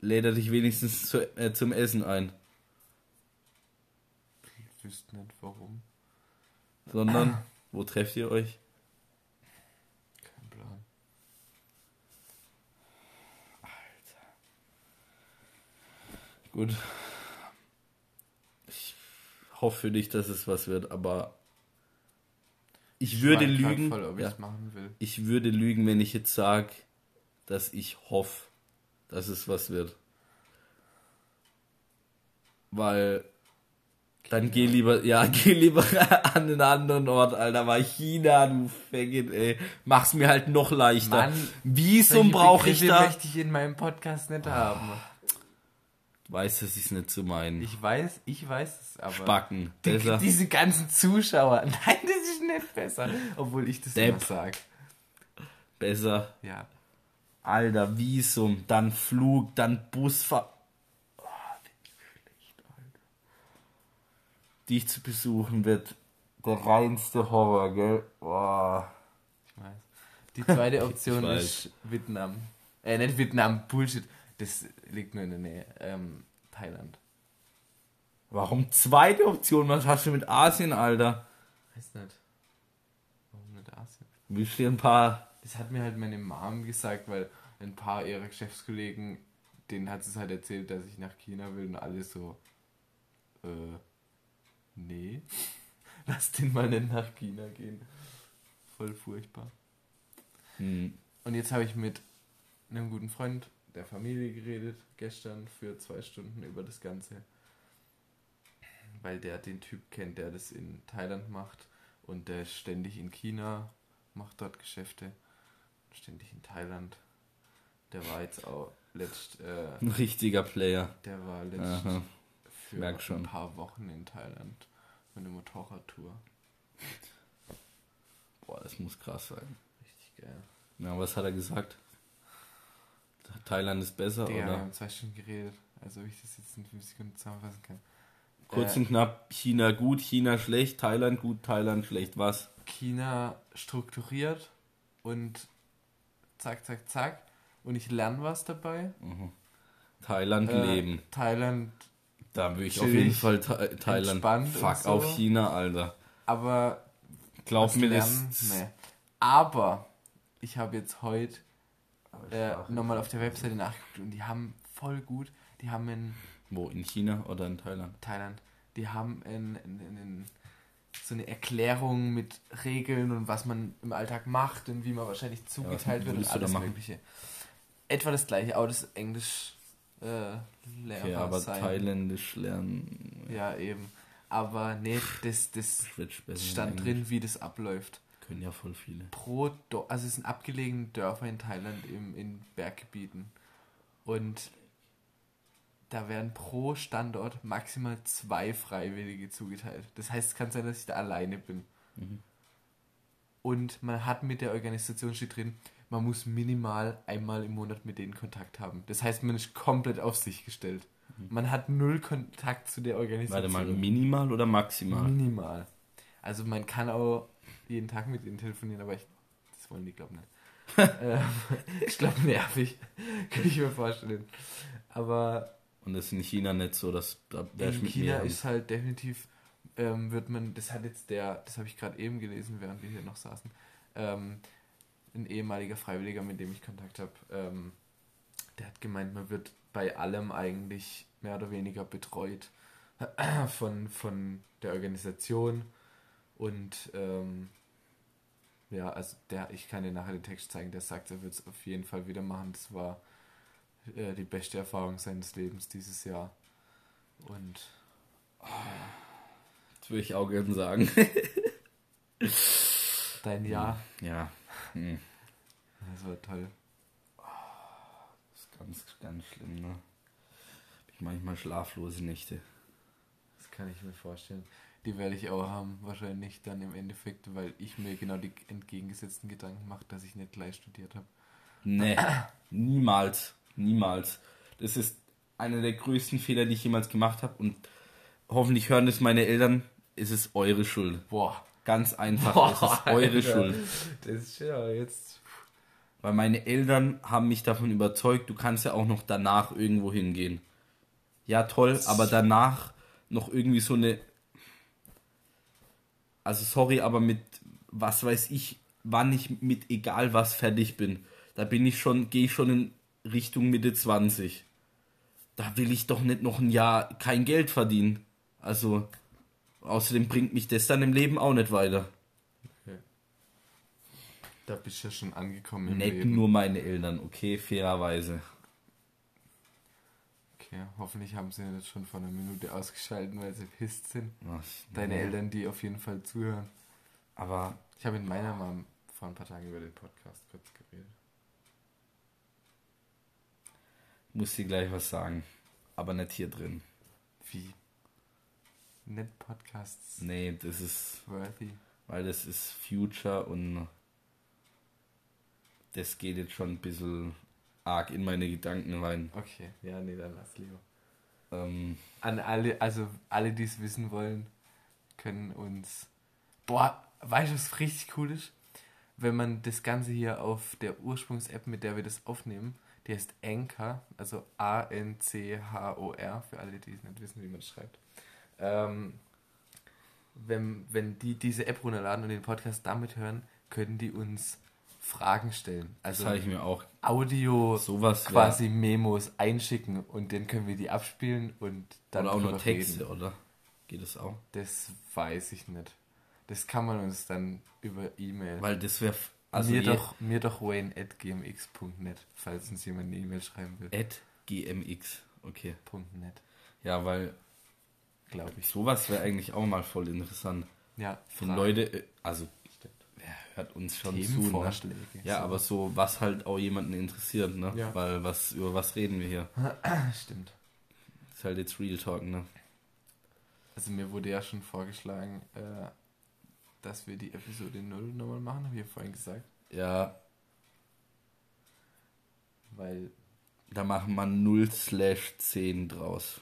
lädt er dich wenigstens zu, äh, zum Essen ein. Ich wüsste nicht warum. Sondern, wo trefft ihr euch? Kein Plan. Gut. Ich hoffe für dich, dass es was wird, aber ich würde lügen. Voll, ob ja, machen will. ich würde lügen, wenn ich jetzt sage, dass ich hoffe, dass es was wird. Weil dann geh lieber, ja, geh lieber an einen anderen Ort, Alter. Weil China, du Faggot, ey. Mach's mir halt noch leichter. Mann, Visum brauche ich da. möchte ich in meinem Podcast nicht haben. Du weißt, dass ich's nicht zu meinen. Ich weiß, ich weiß es, aber. Spacken. Die, diese ganzen Zuschauer. Nein, das ist nicht besser. Obwohl ich das Depp. immer sag. Besser. Ja. Alter, Visum, dann Flug, dann Busfahrt. Oh, wie schlecht, Alter. Dich zu besuchen wird der reinste Horror, gell? Boah. Ich weiß. Die zweite Option ist Vietnam. Äh, nicht Vietnam, Bullshit. Das liegt nur in der Nähe. Ähm, Thailand. Warum zweite Option? Was hast du mit Asien, Alter? Weiß nicht. Willst du dir ein paar. Das hat mir halt meine Mom gesagt, weil ein paar ihrer Geschäftskollegen, denen hat es halt erzählt, dass ich nach China will und alle so, äh, nee, lass den mal nicht nach China gehen. Voll furchtbar. Hm, Und jetzt habe ich mit einem guten Freund der Familie geredet, gestern für zwei Stunden über das Ganze. Weil der den Typ kennt, der das in Thailand macht und der ist ständig in China, macht dort Geschäfte, ständig in Thailand. Der war jetzt auch letzt, äh, ein richtiger Player. der war letzt Aha. für merk schon. ein paar Wochen in Thailand mit einer Motorradtour. Boah, das muss krass sein. Richtig geil. Ja, was hat er gesagt? Thailand ist besser, wir oder? haben zwei Stunden geredet, also ob ich das jetzt in fünf Sekunden zusammenfassen kann. Kurz Äh, und knapp, China gut, China schlecht, Thailand gut, Thailand schlecht. Was? China strukturiert und zack, zack, zack. Und ich lerne was dabei. Thailand Äh, leben. Thailand, Da würde ich auf jeden Fall Tha Thailand. entspannt Fuck so. auf China, Alter. aber Glaub mir, lernen, das. nee. Aber ich habe jetzt heute äh, nochmal auf der Webseite nachgeguckt und die haben voll gut, die haben in Wo? In China oder in Thailand? Thailand, die haben in, in, in, in so eine Erklärung mit Regeln und was man im Alltag macht und wie man wahrscheinlich zugeteilt wird und alles? Mögliche. Etwa das gleiche, aber das Englisch äh, Lehrer Okay, aber sein. Thailändisch lernen. Ja, eben. Aber nee, das, das stand in drin, wie das abläuft. Können ja voll viele. Pro Do also es sind abgelegene Dörfer in Thailand im, in Berggebieten. Und da werden pro Standort maximal zwei Freiwillige zugeteilt. Das heißt, es kann sein, dass ich da alleine bin. Und man hat mit der Organisation steht drin, man muss minimal einmal im Monat mit denen Kontakt haben. Das heißt, man ist komplett auf sich gestellt. Man hat null Kontakt zu der Organisation. Warte mal, minimal oder maximal? Minimal. Also man kann auch jeden Tag mit ihnen telefonieren, aber ich, das wollen die, glaube ich, nicht. ähm, ich glaube, nervig. Kann ich mir vorstellen. Aber Und das ist in China nicht so, dass da der in China ist halt definitiv, ähm, wird man, das hat jetzt der, das habe ich gerade eben gelesen, während wir hier noch saßen, ähm, ein ehemaliger Freiwilliger, mit dem ich Kontakt habe, ähm, der hat gemeint, man wird bei allem eigentlich mehr oder weniger betreut von, von der Organisation und ähm, ja, also der, ich kann dir nachher den Text zeigen, der sagt, er wird es auf jeden Fall wieder machen. Das war äh, die beste Erfahrung seines Lebens dieses Jahr. Und Das würde ich auch gerne sagen. dein Jahr, Ja. Hm. das war toll. Das ist ganz, ganz schlimm, ne? Hab ich manchmal schlaflose Nächte. Das kann ich mir vorstellen. Die werde ich auch haben, wahrscheinlich dann im Endeffekt, weil ich mir genau die entgegengesetzten Gedanken mache, dass ich nicht gleich studiert habe. Nee, niemals. Niemals. Das ist einer der größten Fehler, die ich jemals gemacht habe. Und hoffentlich hören das meine Eltern. Es ist eure Schuld. Boah. Ganz einfach. Boah, es ist eure Alter. Schuld. Das ist ja jetzt. Weil meine Eltern haben mich davon überzeugt, du kannst ja auch noch danach irgendwo hingehen. Ja, toll, aber danach noch irgendwie so eine. Also sorry, aber mit was weiß ich, wann ich mit egal was fertig bin. Da bin ich schon, gehe ich schon in Richtung Mitte 20. Da will ich doch nicht noch ein Jahr kein Geld verdienen. Also, außerdem bringt mich das dann im Leben auch nicht weiter. Da bist du ja schon angekommen im Nicht Leben. nur meine Eltern, okay, fairerweise. Okay, hoffentlich haben sie nicht schon vor einer Minute ausgeschaltet, weil sie pisst sind. Was? Deine Nee. Eltern, die auf jeden Fall zuhören. Aber Ich habe mit meiner Mom vor ein paar Tagen über den Podcast kurz geredet. Muss dir gleich was sagen. Aber nicht hier drin. Wie? Nicht Podcasts Nee, das ist, worthy. weil das ist Future und das geht jetzt schon ein bisschen arg in meine Gedanken rein. Okay, ja, nee, dann lass lieber. Ähm, An alle, also alle, die es wissen wollen, können uns. Boah, weißt du, was richtig cool ist? Wenn man das Ganze hier auf der Ursprungs-App, mit der wir das aufnehmen, die heißt Anchor, also A-N-C-H-O-R, für alle, die es nicht wissen, wie man es schreibt. Ähm, wenn, wenn die diese App runterladen und den Podcast damit hören, können die uns Fragen stellen. das Also habe ich mir auch Audio sowas wär- quasi Memos einschicken und dann können wir die abspielen und dann oder auch nur Texte, reden. oder? Geht das auch? Das weiß ich nicht. Das kann man uns dann über E-Mail. Weil das wäre also mir, doch, mir doch wayne.gmx.net, falls uns jemand eine E-Mail schreiben will. at gmx. Okay. .net, Ja, weil glaube ich. sowas wäre eigentlich auch mal voll interessant. Ja, Wenn Leute, äh, also wer hört uns schon zu, ne? Ja, so. aber so, was halt auch jemanden interessiert, ne? Ja. Weil was, über was reden wir hier? Stimmt. ist halt jetzt Real Talk, ne? Also mir wurde ja schon vorgeschlagen, äh, dass wir die Episode 0 nochmal machen, habe ich ja vorhin gesagt. Ja, Weil da machen wir 0 slash 10 draus.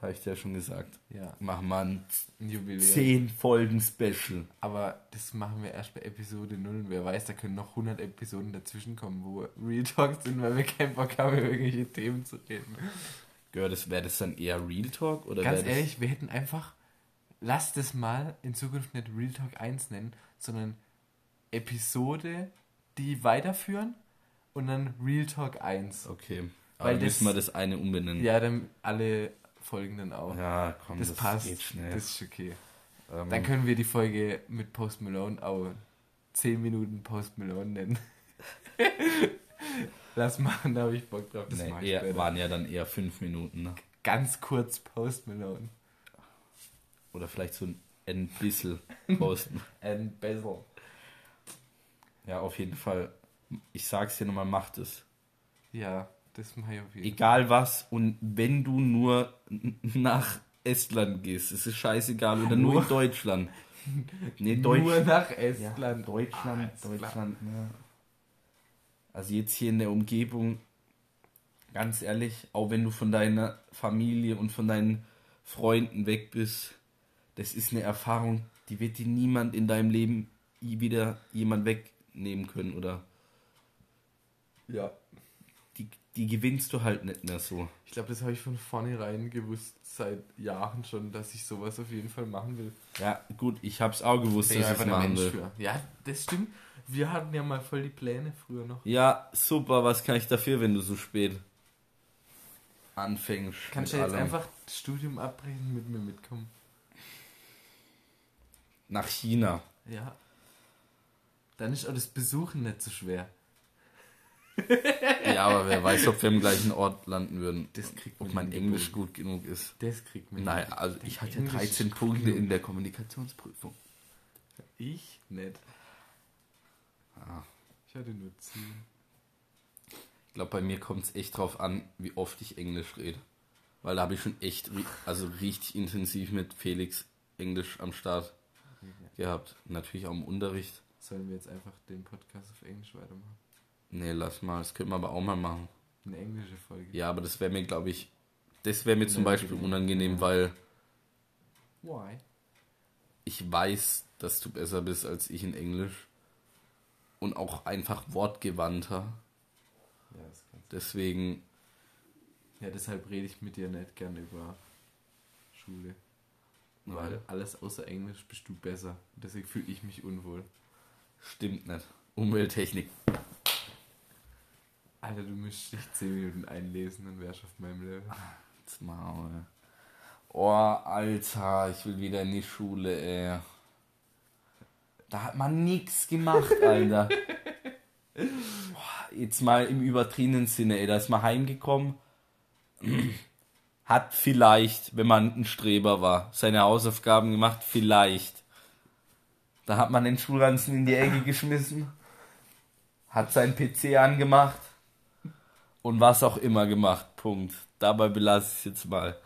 Habe ich dir ja schon gesagt. ja, Machen wir ein ein Jubiläum. 10 Folgen Special. Aber das machen wir erst bei Episode 0. Und wer weiß, da können noch 100 Episoden dazwischen kommen, wo Real Talks sind, weil wir keinen Bock haben, über irgendwelche Themen zu reden. Gehört das, wäre das dann eher Real Talk? Oder Ganz ehrlich, wir hätten einfach, lasst es mal in Zukunft nicht Real Talk 1 nennen, sondern Episode, die weiterführen und dann Real Talk 1. Okay. Aber Weil dann das- müssen wir das eine umbenennen. Ja, dann alle Folgen dann auch. Ja, komm, das, das, passt. geht schnell. Das ist okay. ähm, Dann können wir die Folge mit Post Malone auch 10 Minuten Post Malone nennen. Lass machen, da habe ich Bock drauf. Das nee, eher, waren ja dann eher 5 Minuten, ne? Ganz kurz Post Malone. Oder vielleicht so ein bisschen posten. And Basil. ja, auf jeden Fall. Ich sag's dir nochmal, macht es. Ja, das mache ich auf jeden Egal was. Und wenn du nur nach Estland gehst, ist es scheißegal. Oder nur in Deutschland. Nee, Nur Deutsch, nach ja, Estland. Deutschland, Ah, ist. Deutschland. Ja. Also jetzt hier in der Umgebung, ganz ehrlich, auch wenn du von deiner Familie und von deinen Freunden weg bist, das ist eine Erfahrung, die wird dir niemand in deinem Leben wieder jemand wegnehmen können oder Ja. die, die gewinnst du halt nicht mehr so. Ich glaube, das habe ich von vornherein gewusst, seit Jahren schon, dass ich sowas auf jeden Fall machen will. Ja, gut, ich hab's auch gewusst, ich dass ich es machen will. für. Ja, das stimmt. Wir hatten ja mal voll die Pläne früher noch. Ja, super, was kann ich dafür, wenn du so spät anfängst? Kannst du jetzt allem? einfach das Studium abbrechen und mit mir mitkommen? Nach China? Ja. Dann ist auch das Besuchen nicht so schwer. Ja, aber wer weiß, ob wir im gleichen Ort landen würden. Das kriegt Ob mein Englisch gut genug ist. Das kriegt man. Nein, hin. also ich hatte ja Englisch 13 ist Punkte in der Kommunikationsprüfung. Ich nicht. Ah. Ich hatte nur 10. Ich glaube, bei mir kommt es echt drauf an, wie oft ich Englisch rede. Weil da habe ich schon echt, also richtig intensiv mit Felix Englisch am Start gehabt. Natürlich auch im Unterricht. Sollen wir jetzt einfach den Podcast auf Englisch weitermachen? Nee, lass mal, das können wir aber auch mal machen. Eine englische Folge. Ja, aber das wäre mir, glaube ich, das wäre mir zum. Beispiel unangenehm, weil Why? ich weiß, dass du besser bist als ich in Englisch. Und auch einfach wortgewandter. Ja, das kannst Deswegen, Ja, deshalb rede ich mit dir nicht gern über Schule. Weil alles außer Englisch bist du besser. Deswegen fühle ich mich unwohl. stimmt nicht. Umwelttechnik. Alter, du müsstest dich 10 Minuten einlesen, dann wärst du auf meinem Level. Jetzt Maul. Oh, Alter, ich will wieder in die Schule, ey. Da hat man nix gemacht, Alter. Jetzt mal im übertriebenen Sinne, ey. Da ist man heimgekommen. Hat vielleicht, wenn man ein Streber war, seine Hausaufgaben gemacht, vielleicht. Da hat man den Schulranzen in die Ecke geschmissen. Hat seinen PC angemacht. Und was auch immer gemacht. Punkt. Dabei belasse ich es jetzt mal.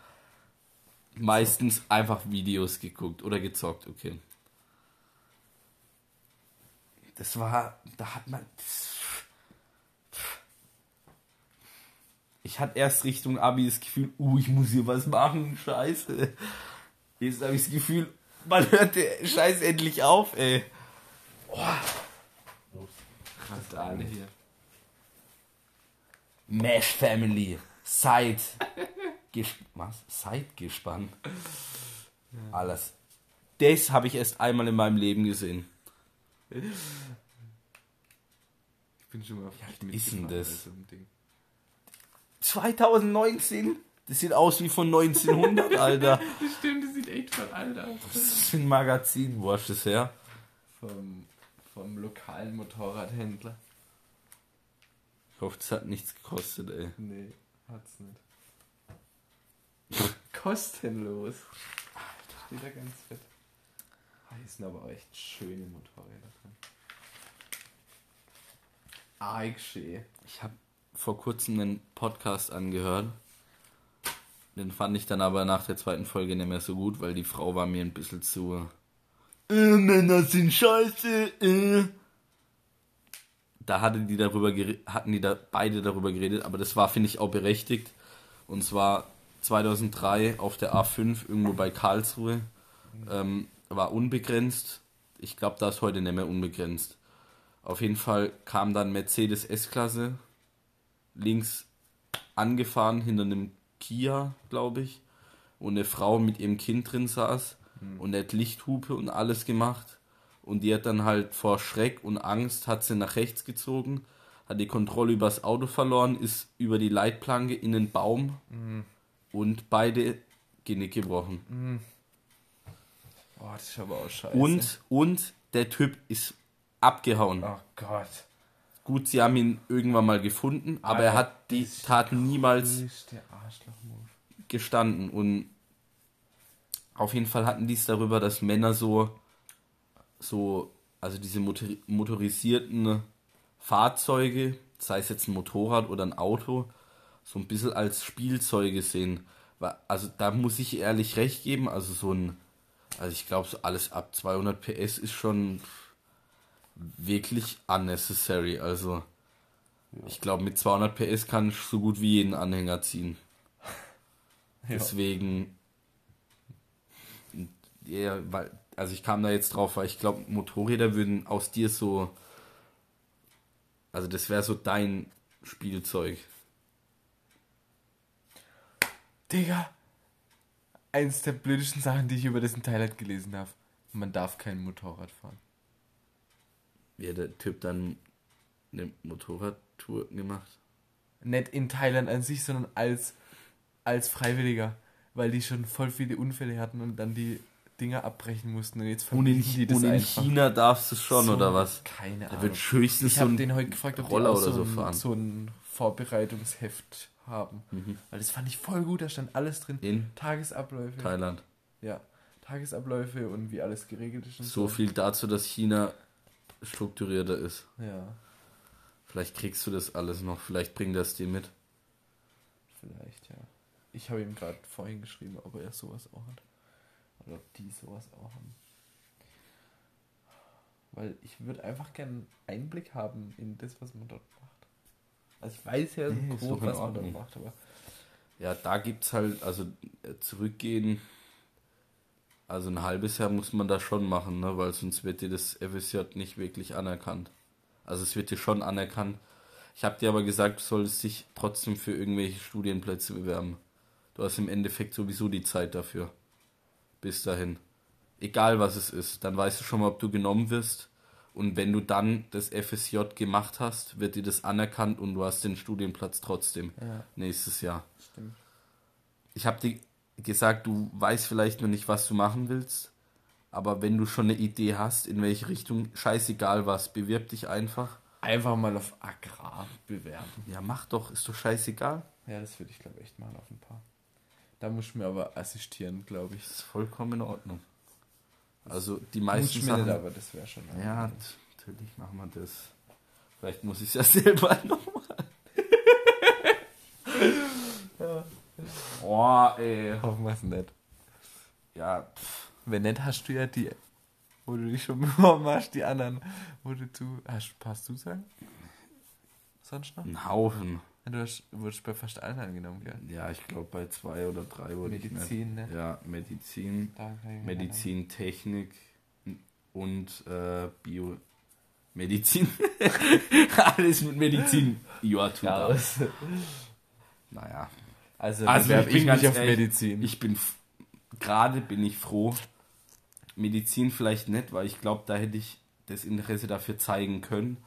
Meistens einfach Videos geguckt oder gezockt, okay. Das war, da hat man. Ich hatte erst Richtung Abi das Gefühl, uh, ich muss hier was machen, scheiße. Jetzt habe ich das Gefühl, man hört der Scheiß endlich auf, ey. Randale hier. Mesh Family. Side. Ges was? Side-Gespann. Alles. Das habe ich erst einmal in meinem Leben gesehen. Ich bin schon mal auf dich ist denn das? bei so einem Ding. 2019? Das sieht aus wie von 1900, Alter. Das stimmt, das sieht echt voll alt aus. Was ist das für ein Magazin? Wo hast du das her? Vom, vom lokalen Motorradhändler. Ich hoffe, das hat nichts gekostet, ey. Nee, hat's nicht. Kostenlos. Steht da ganz fett. Ah, Hier sind aber auch echt schöne Motorräder drin. Arg schön. Ich habe vor kurzem einen Podcast angehört. Den fand ich dann aber nach der zweiten Folge nicht mehr so gut, weil die Frau war mir ein bisschen zu. Äh, Männer sind scheiße, äh. Da hatte die darüber hatten die da beide darüber geredet, aber das war, finde ich, auch berechtigt. Und zwar 2003 auf der A5 irgendwo bei Karlsruhe. Ähm, war unbegrenzt. Ich glaube, da ist heute nicht mehr unbegrenzt. Auf jeden Fall kam dann Mercedes S-Klasse links angefahren hinter einem Kia, glaube ich, und eine Frau mit ihrem Kind drin saß und der hat Lichthupe und alles gemacht und die hat dann halt vor Schreck und Angst hat sie nach rechts gezogen, hat die Kontrolle übers Auto verloren, ist über die Leitplanke in den Baum und beide Genick gebrochen. Boah, das ist aber auch scheiße. Und und der Typ ist abgehauen. Oh Gott. Gut, sie haben ihn irgendwann mal gefunden, aber er hat die Tat niemals gestanden. Und auf jeden Fall hatten die es darüber, dass Männer so, so, also diese motori motorisierten Fahrzeuge, sei es jetzt ein Motorrad oder ein Auto, so ein bisschen als Spielzeuge sehen. Also da muss ich ehrlich recht geben, also so ein, also ich glaube so alles ab 200 PS ist schon wirklich unnecessary. Also ja. ich glaube mit 200 PS kann ich so gut wie jeden Anhänger ziehen. Ja. Deswegen, ja, weil, also ich kam da jetzt drauf, weil ich glaube Motorräder würden aus dir so, also das wäre so dein Spielzeug. Digga, eins der blödesten Sachen, die ich über diesen Teil halt gelesen habe. Man darf kein Motorrad fahren. Wie hat der Typ dann eine Motorradtour gemacht? Nicht in Thailand an sich, sondern als, als Freiwilliger. Weil die schon voll viele Unfälle hatten und dann die Dinger abbrechen mussten. Und jetzt und in, die das und in China darfst du schon, so, oder was? Keine Ahnung. Da wird höchstens ich so ein den heute gefragt, ob Roller oder so, so fahren. So ein Vorbereitungsheft haben. Mhm. Weil das fand ich voll gut, da stand alles drin. In Tagesabläufe. Thailand. Ja, Tagesabläufe und wie alles geregelt ist. so, so viel dazu, dass China strukturierter ist. Ja. Vielleicht kriegst du das alles noch, vielleicht bringt das dir mit. Vielleicht, ja. Ich habe ihm gerade vorhin geschrieben, ob er sowas auch hat. Oder ob die sowas auch haben. Weil ich würde einfach gerne Einblick haben in das, was man dort macht. Also ich weiß ja nee, grob, was man dort macht, aber. Ja, da gibt es halt, also äh, zurückgehen, also ein halbes Jahr muss man da schon machen, ne? weil sonst wird dir das FSJ nicht wirklich anerkannt. Also es wird dir schon anerkannt. Ich habe dir aber gesagt, du solltest dich trotzdem für irgendwelche Studienplätze bewerben. Du hast im Endeffekt sowieso die Zeit dafür. Bis dahin. Egal was es ist. Dann weißt du schon mal, ob du genommen wirst. Und wenn du dann das FSJ gemacht hast, wird dir das anerkannt und du hast den Studienplatz trotzdem ja. nächstes Jahr. Stimmt. Ich habe dir gesagt, du weißt vielleicht noch nicht, was du machen willst, aber wenn du schon eine Idee hast, in welche Richtung, scheißegal was, bewirb dich einfach. Einfach mal auf Agrar bewerben. Ja, mach doch, ist doch scheißegal. Ja, das würde ich glaube echt mal auf ein paar. Da muss ich mir aber assistieren, glaube ich. Das ist vollkommen in Ordnung. Also die meisten Sachen. Nicht, aber das wäre schon. Ja, natürlich machen wir das. Vielleicht muss ich es ja selber nochmal. ja. Oh, ey. Hoffen wir es nicht. Ja. Pff. Wenn nicht, hast du ja die, wo du dich schon beworben hast, die anderen, wo du zu. Hast, du sagen? Sonst noch? Ein Haufen. Du hast, wurdest bei fast allen angenommen, gell? Ja, ich glaube bei zwei oder drei wurde Medizin, ich Medizin, ne? Ja, Medizin, Medizin, Technik und äh, Bio. Medizin. Alles mit Medizin. Ja, tut. Naja. Also, also ich bin nicht auf ehrlich, Medizin. Ich bin gerade bin ich froh. Medizin vielleicht nicht, weil ich glaube, da hätte ich das Interesse dafür zeigen können.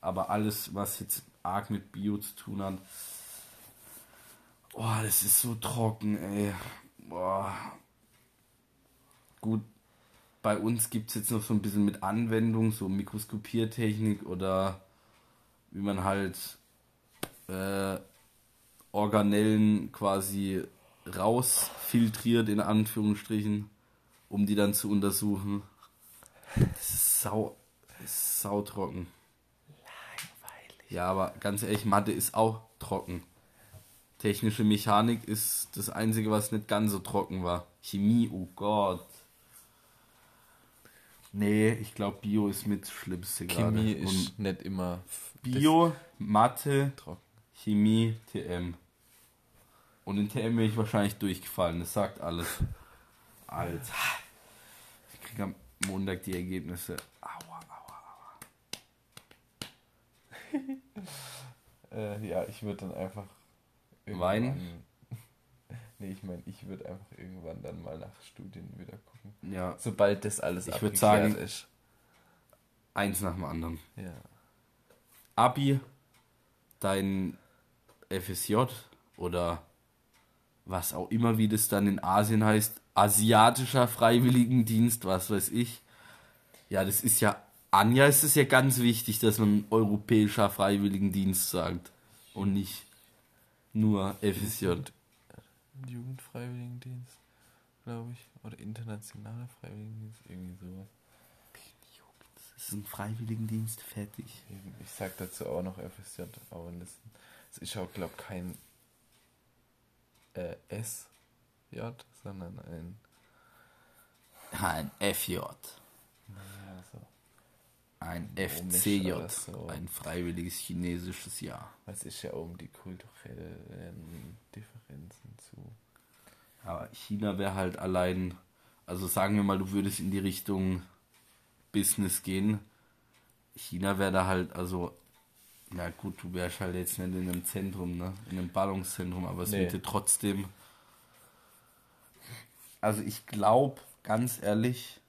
Aber alles, was jetzt arg mit Bio zu tun hat. Boah, das ist so trocken, ey. Boah. Gut, bei uns gibt es jetzt noch so ein bisschen mit Anwendung, so Mikroskopiertechnik oder wie man halt äh, Organellen quasi rausfiltriert, in Anführungsstrichen, um die dann zu untersuchen. Das ist sau, ist sau trocken. Ja, aber ganz ehrlich, Mathe ist auch trocken. Technische Mechanik ist das Einzige, was nicht ganz so trocken war. Chemie, oh Gott. Nee, ich glaube, Bio ist mit das Schlimmste gerade. Chemie ist nicht immer. Bio, Mathe, trocken. Chemie, TM. Und in TM bin ich wahrscheinlich durchgefallen. Das sagt alles. Alter. Ich kriege am Montag die Ergebnisse. Aua, äh, ja, ich würde dann einfach. Weinen? Nee, ich meine, ich würde einfach irgendwann dann mal nach Studien wieder gucken. Ja. Sobald das alles ich würde sagen, ist. Eins nach dem anderen. Ja. Abi, dein FSJ oder was auch immer, wie das dann in Asien heißt, asiatischer Freiwilligendienst, was weiß ich. Ja, das ist ja Anja ist es ja ganz wichtig, dass man europäischer Freiwilligendienst sagt und nicht nur FSJ. Jugendfreiwilligendienst, glaube ich. Oder internationaler Freiwilligendienst, irgendwie sowas. Das ist ein Freiwilligendienst, fertig. Ich sag dazu auch noch FSJ, aber das, das ist auch, glaube ich, kein äh, SJ, sondern ein Ein FJ. ja, so, Ein FCJ. so. Ein freiwilliges chinesisches Jahr. was ist ja um die kulturellen Differenzen zu. Aber China wäre halt allein, also sagen wir mal, du würdest in die Richtung Business gehen. China wäre da halt, also, na gut, du wärst halt jetzt nicht in einem Zentrum, ne? In einem Ballungszentrum, aber es Nee. würde trotzdem. Also ich glaube, ganz ehrlich,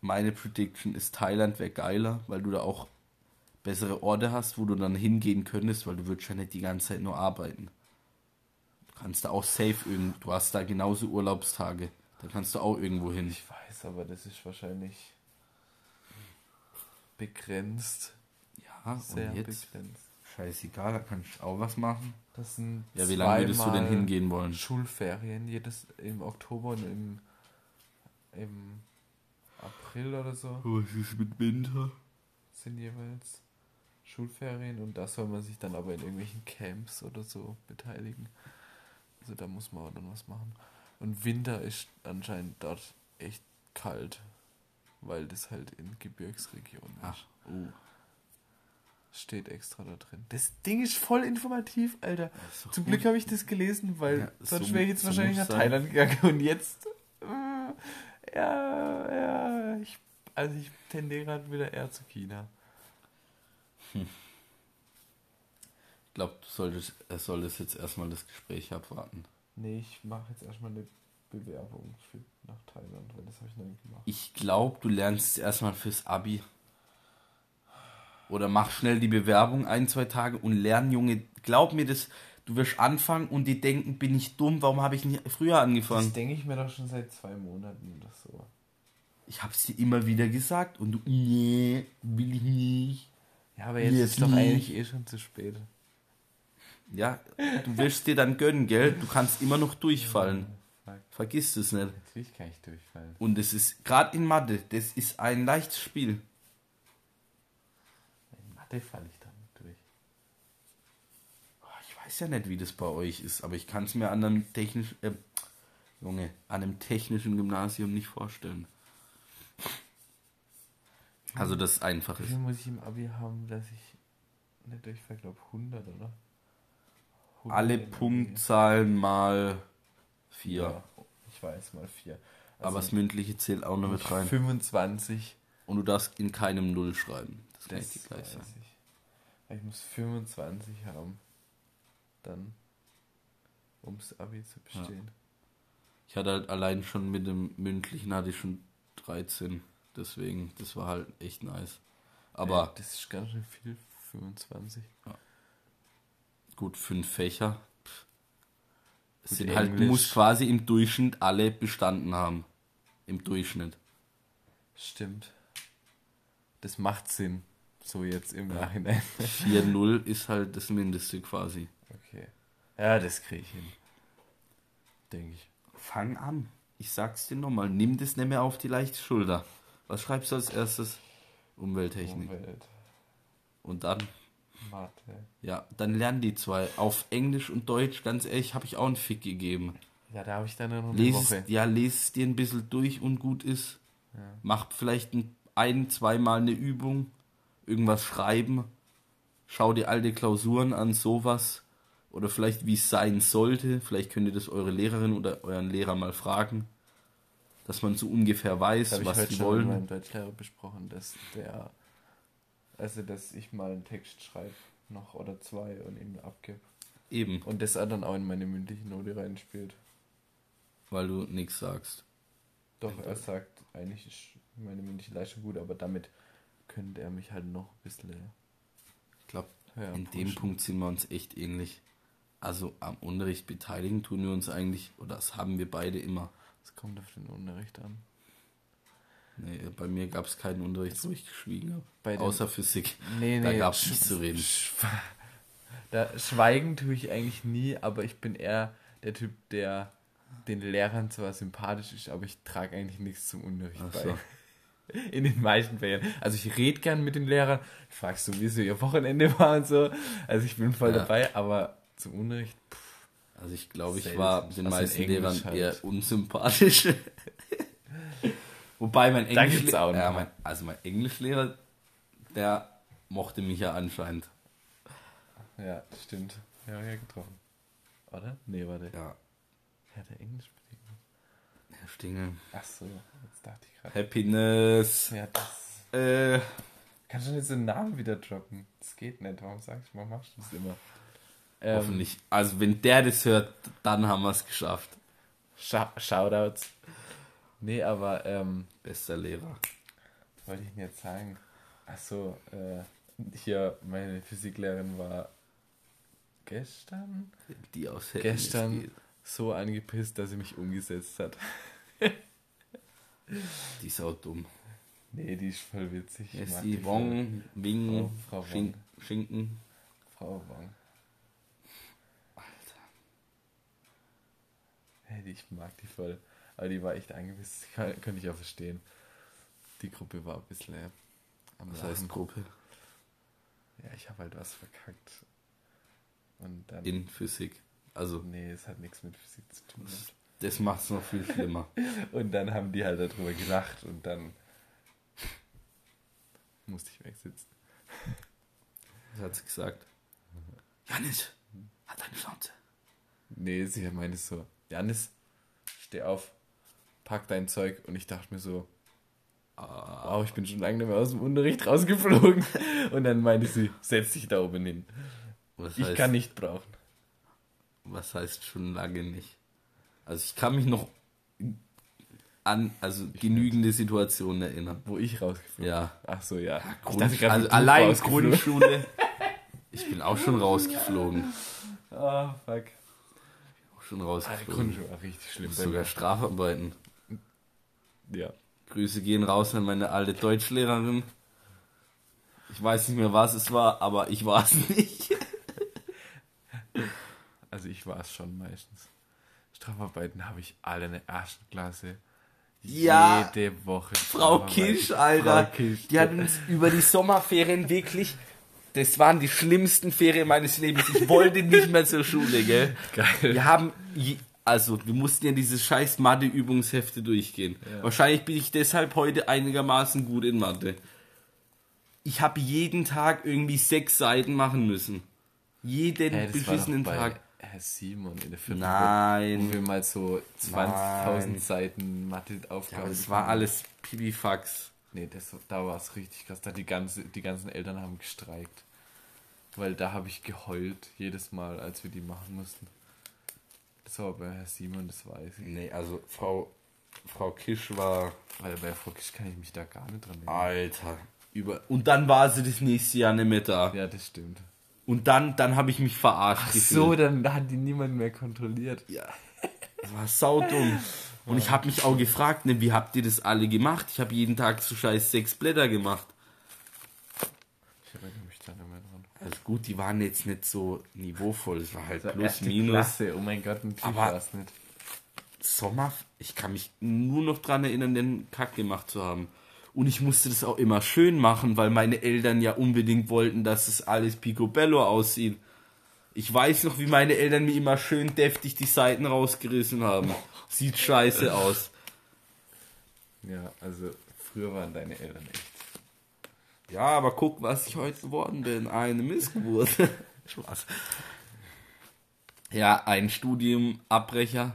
meine Prediction ist, Thailand wäre geiler, weil du da auch bessere Orte hast, wo du dann hingehen könntest, weil du würdest ja nicht die ganze Zeit nur arbeiten. Du kannst da auch safe irgendwo, du hast da genauso Urlaubstage, da kannst du auch irgendwo hin. Ich weiß, aber das ist wahrscheinlich begrenzt. Ja, Sehr und jetzt, begrenzt. scheißegal, da kannst du auch was machen. Das sind Ja, wie lange würdest du denn zweimal hingehen wollen? Schulferien, jedes im Oktober und im, im April oder so Was ist mit Winter? sind jeweils Schulferien und da soll man sich dann aber in irgendwelchen Camps oder so beteiligen. Also da muss man auch dann was machen. Und Winter ist anscheinend dort echt kalt, weil das halt in Gebirgsregionen ist. Ach, oh. Steht extra da drin. Das Ding ist voll informativ, Alter. Zum gut. Glück habe ich das gelesen, weil Ja, sonst so- wäre ich jetzt so wahrscheinlich nach sein. Thailand gegangen und jetzt. Äh, ja, ja. Ich, also ich tendiere gerade wieder eher zu China. Ich glaube, du solltest, er solltest jetzt erstmal das Gespräch abwarten. Nee, ich mache jetzt erstmal eine Bewerbung für nach Thailand, weil das habe ich noch nicht gemacht. Ich glaube, du lernst erstmal fürs Abi. Oder mach schnell die Bewerbung ein, zwei Tage und lern, Junge. Glaub mir das, du wirst anfangen und die denken, bin ich dumm, warum habe ich nicht früher Das angefangen? denke ich mir doch schon seit zwei Monaten oder so. Ich habe es dir immer wieder gesagt und du, nee, will ich nicht. Ja, aber jetzt Jetzt ist doch nicht. eigentlich eh schon zu spät. Ja, du wirst dir dann gönnen, gell? Du kannst immer noch durchfallen. Vergiss es nicht. Natürlich kann ich durchfallen. Und es ist, gerade in Mathe, das ist ein leichtes Spiel. Mathe falle ich dann durch. Oh, Ich weiß ja nicht, wie das bei euch ist, aber ich kann es mir an einem technischen, äh, Junge, an einem technischen Gymnasium nicht vorstellen. Also das einfach Wie viel muss ich im Abi haben, dass ich nicht durchfall? Glaube 100, oder? 100 Alle. Punktzahlen mal vier. Ja, ich weiß, mal 4. aber das Mündliche zählt auch noch mit rein. 25, Und du darfst in keinem Null schreiben. Das kann das ich dir gleich sagen. Ich. Muss 25 haben. Dann, um das Abi zu bestehen. Ich hatte halt allein schon mit dem Mündlichen hatte ich schon 13. Deswegen, das war halt echt nice. Aber Ja, das ist ganz schön viel, 25. gut, fünf Fächer. Es Gut, sind halt, du musst quasi im Durchschnitt alle bestanden haben. Im Durchschnitt. Stimmt. Das macht Sinn. So jetzt im Nachhinein. 4-0 ist halt das Mindeste quasi. Okay. Ja, das kriege ich hin. Denke ich. Fang an. Ich sag's dir nochmal. Nimm das nicht mehr auf die leichte Schulter. Was schreibst du als erstes? Umwelttechnik. Umwelt, Und dann, Mathe. ja, dann lernen die zwei. Auf Englisch und Deutsch, ganz ehrlich, habe ich auch einen Fick gegeben. Ja, da habe ich dann noch eine Lies Woche. ja, lies es dir ein bisschen durch und gut ist. Ja. Mach vielleicht ein, ein zweimal eine Übung, irgendwas schreiben. Schau dir alte Klausuren an, sowas. Oder vielleicht wie es sein sollte. Vielleicht könnt ihr das eure Lehrerin oder euren Lehrer mal fragen. Dass man so ungefähr weiß, habe ich was die schon mit meinem wollen. Deutschlehrer besprochen, dass der, also dass ich mal einen Text schreibe, noch oder zwei und ihn abgebe. Eben, Und das dann auch in meine mündliche Note reinspielt. weil du nichts sagst. Doch, er sagt, eigentlich ist meine mündliche Leistung gut, aber damit könnte er mich halt noch ein bisschen Ich glaube, in dem pushen. Punkt sind wir uns echt ähnlich. Also am Unterricht beteiligen tun wir uns eigentlich, oder das haben wir beide immer. Es kommt auf den Unterricht an. Nee, bei mir gab es keinen Unterricht, wo ich geschwiegen habe. Außer Physik. Nee, Da nee. gab's sch- nichts zu reden. sch- Da schweigen tue ich eigentlich nie, aber ich bin eher der Typ, der den Lehrern zwar sympathisch ist, aber ich trage eigentlich nichts zum Unterricht Ach bei. so. In den meisten Fällen. Also ich rede gern mit den Lehrern, ich frage so, wie so ihr Wochenende war und so. Also ich bin voll Ja. dabei, aber zum Unterricht, pff, Also ich glaube, ich war den meisten Lehrern halt. eher unsympathisch. Wobei mein Da Englisch, gibt's auch ja, mein, also mein Englischlehrer, der mochte mich ja anscheinend. Ja, stimmt. Ja, ja, getroffen. Oder? Nee, warte. Ja, Ja, der Englisch Stingel. Ach so, jetzt dachte ich gerade. Happiness. Ja, das. Äh, Kannst du so einen Namen wieder droppen? Das geht nicht. Warum sagst du, warum machst du das immer? Ähm, hoffentlich. Also wenn der das hört, dann haben wir es geschafft. Scha Shoutouts. Nee, aber, ähm, Bester Lehrer. was wollte ich denn jetzt sagen? Ach so, äh, hier, meine Physiklehrerin war gestern Die aus Gestern- so angepisst, dass sie mich umgesetzt hat. Die ist auch dumm. Nee, die ist voll witzig. Jetzt mag die voll. Wong, Wing, Frau- Frau Schink, Schinken. Frau Wong. Hey, die- ich mag die voll. Aber die war echt angepisst. Kann, könnte ich auch verstehen. Die Gruppe war ein bisschen äh, am Was heißt Gruppe? Ja, ich habe halt was verkackt. Und dann. In Physik. Also, nee, es hat nichts mit Physik zu tun. Das macht es noch viel schlimmer. Und dann haben die halt darüber gelacht und dann musste ich wegsitzen. Was hat sie gesagt? Janis, hat eine Schnauze. Nee, sie meinte so, Janis, steh auf, pack dein Zeug. Und ich dachte mir so, wow, ich bin schon lange nicht mehr aus dem Unterricht rausgeflogen. Und dann meinte sie, setz dich da oben hin. was, Ich heißt, kann nicht brauchen. was heißt schon lange nicht? Also ich kann mich noch an also genügende Situationen erinnern. Wo ich rausgeflogen Ja. Ach so, ja. Ich Grund, dachte also allein. Grundschule. Ich bin auch schon rausgeflogen. Ah, fuck. Auch schon Ah, die rausgeflogen. Grundschule war richtig schlimm. Sogar Strafarbeiten. Ja. Grüße gehen raus an meine alte Deutschlehrerin. Ich weiß nicht mehr, was es war, aber ich war es nicht. Also ich war es schon meistens. Strafarbeiten habe ich alle in der ersten Klasse. Ja. Jede Woche. Frau. Kisch, Alter. Frau Kisch. Die hat uns über die Sommerferien wirklich. Das waren die schlimmsten Ferien meines Lebens. Ich wollte nicht mehr zur Schule, gell? Geil. Wir haben. Also, wir mussten ja diese scheiß Mathe-Übungshefte durchgehen. Ja. Wahrscheinlich bin ich deshalb heute einigermaßen gut in Mathe. Ich habe jeden Tag irgendwie sechs Seiten machen müssen. Jeden Hey, beschissenen Tag. Herr Simon in der vierten Nein. Wo wir mal so 20.000 Nein. Seiten Ja, Mathe-Aufgaben aber das war alles Pipifax. Nee, das, da war es richtig krass. Da die, ganze, die ganzen Eltern haben gestreikt. Weil da habe ich geheult, jedes Mal, als wir die machen mussten. Das war bei Herr Simon, das weiß ich. Nee, also Frau, Frau Kisch war. Weil bei Frau Kisch kann ich mich da gar nicht dran erinnern. Alter. Über und dann war sie das nächste Jahr nicht mehr da. Ja, das stimmt. Und dann, dann habe ich mich verarscht Ach gefühlt. so, dann hat die niemand mehr kontrolliert. Ja. Das war saudumm. Und ich habe mich auch gefragt, ne, wie habt ihr das alle gemacht? Ich habe jeden Tag so scheiß sechs Blätter gemacht. Ich erinnere mich da nicht mehr dran. Also gut, die waren jetzt nicht so niveauvoll. Es war halt Das war plus, erste minus. Klasse. Oh mein Gott, ein Typ Aber- war es nicht. Sommer, ich kann mich nur noch dran erinnern, den Kack gemacht zu haben. Und ich musste das auch immer schön machen, weil meine Eltern ja unbedingt wollten, dass es alles picobello aussieht. Ich weiß noch, wie meine Eltern mir immer schön deftig die Seiten rausgerissen haben. Sieht scheiße aus. Ja, also früher waren deine Eltern echt. Ja, aber guck, was ich heute geworden bin. Eine Missgeburt. Spaß. Ja, ein Studiumabbrecher.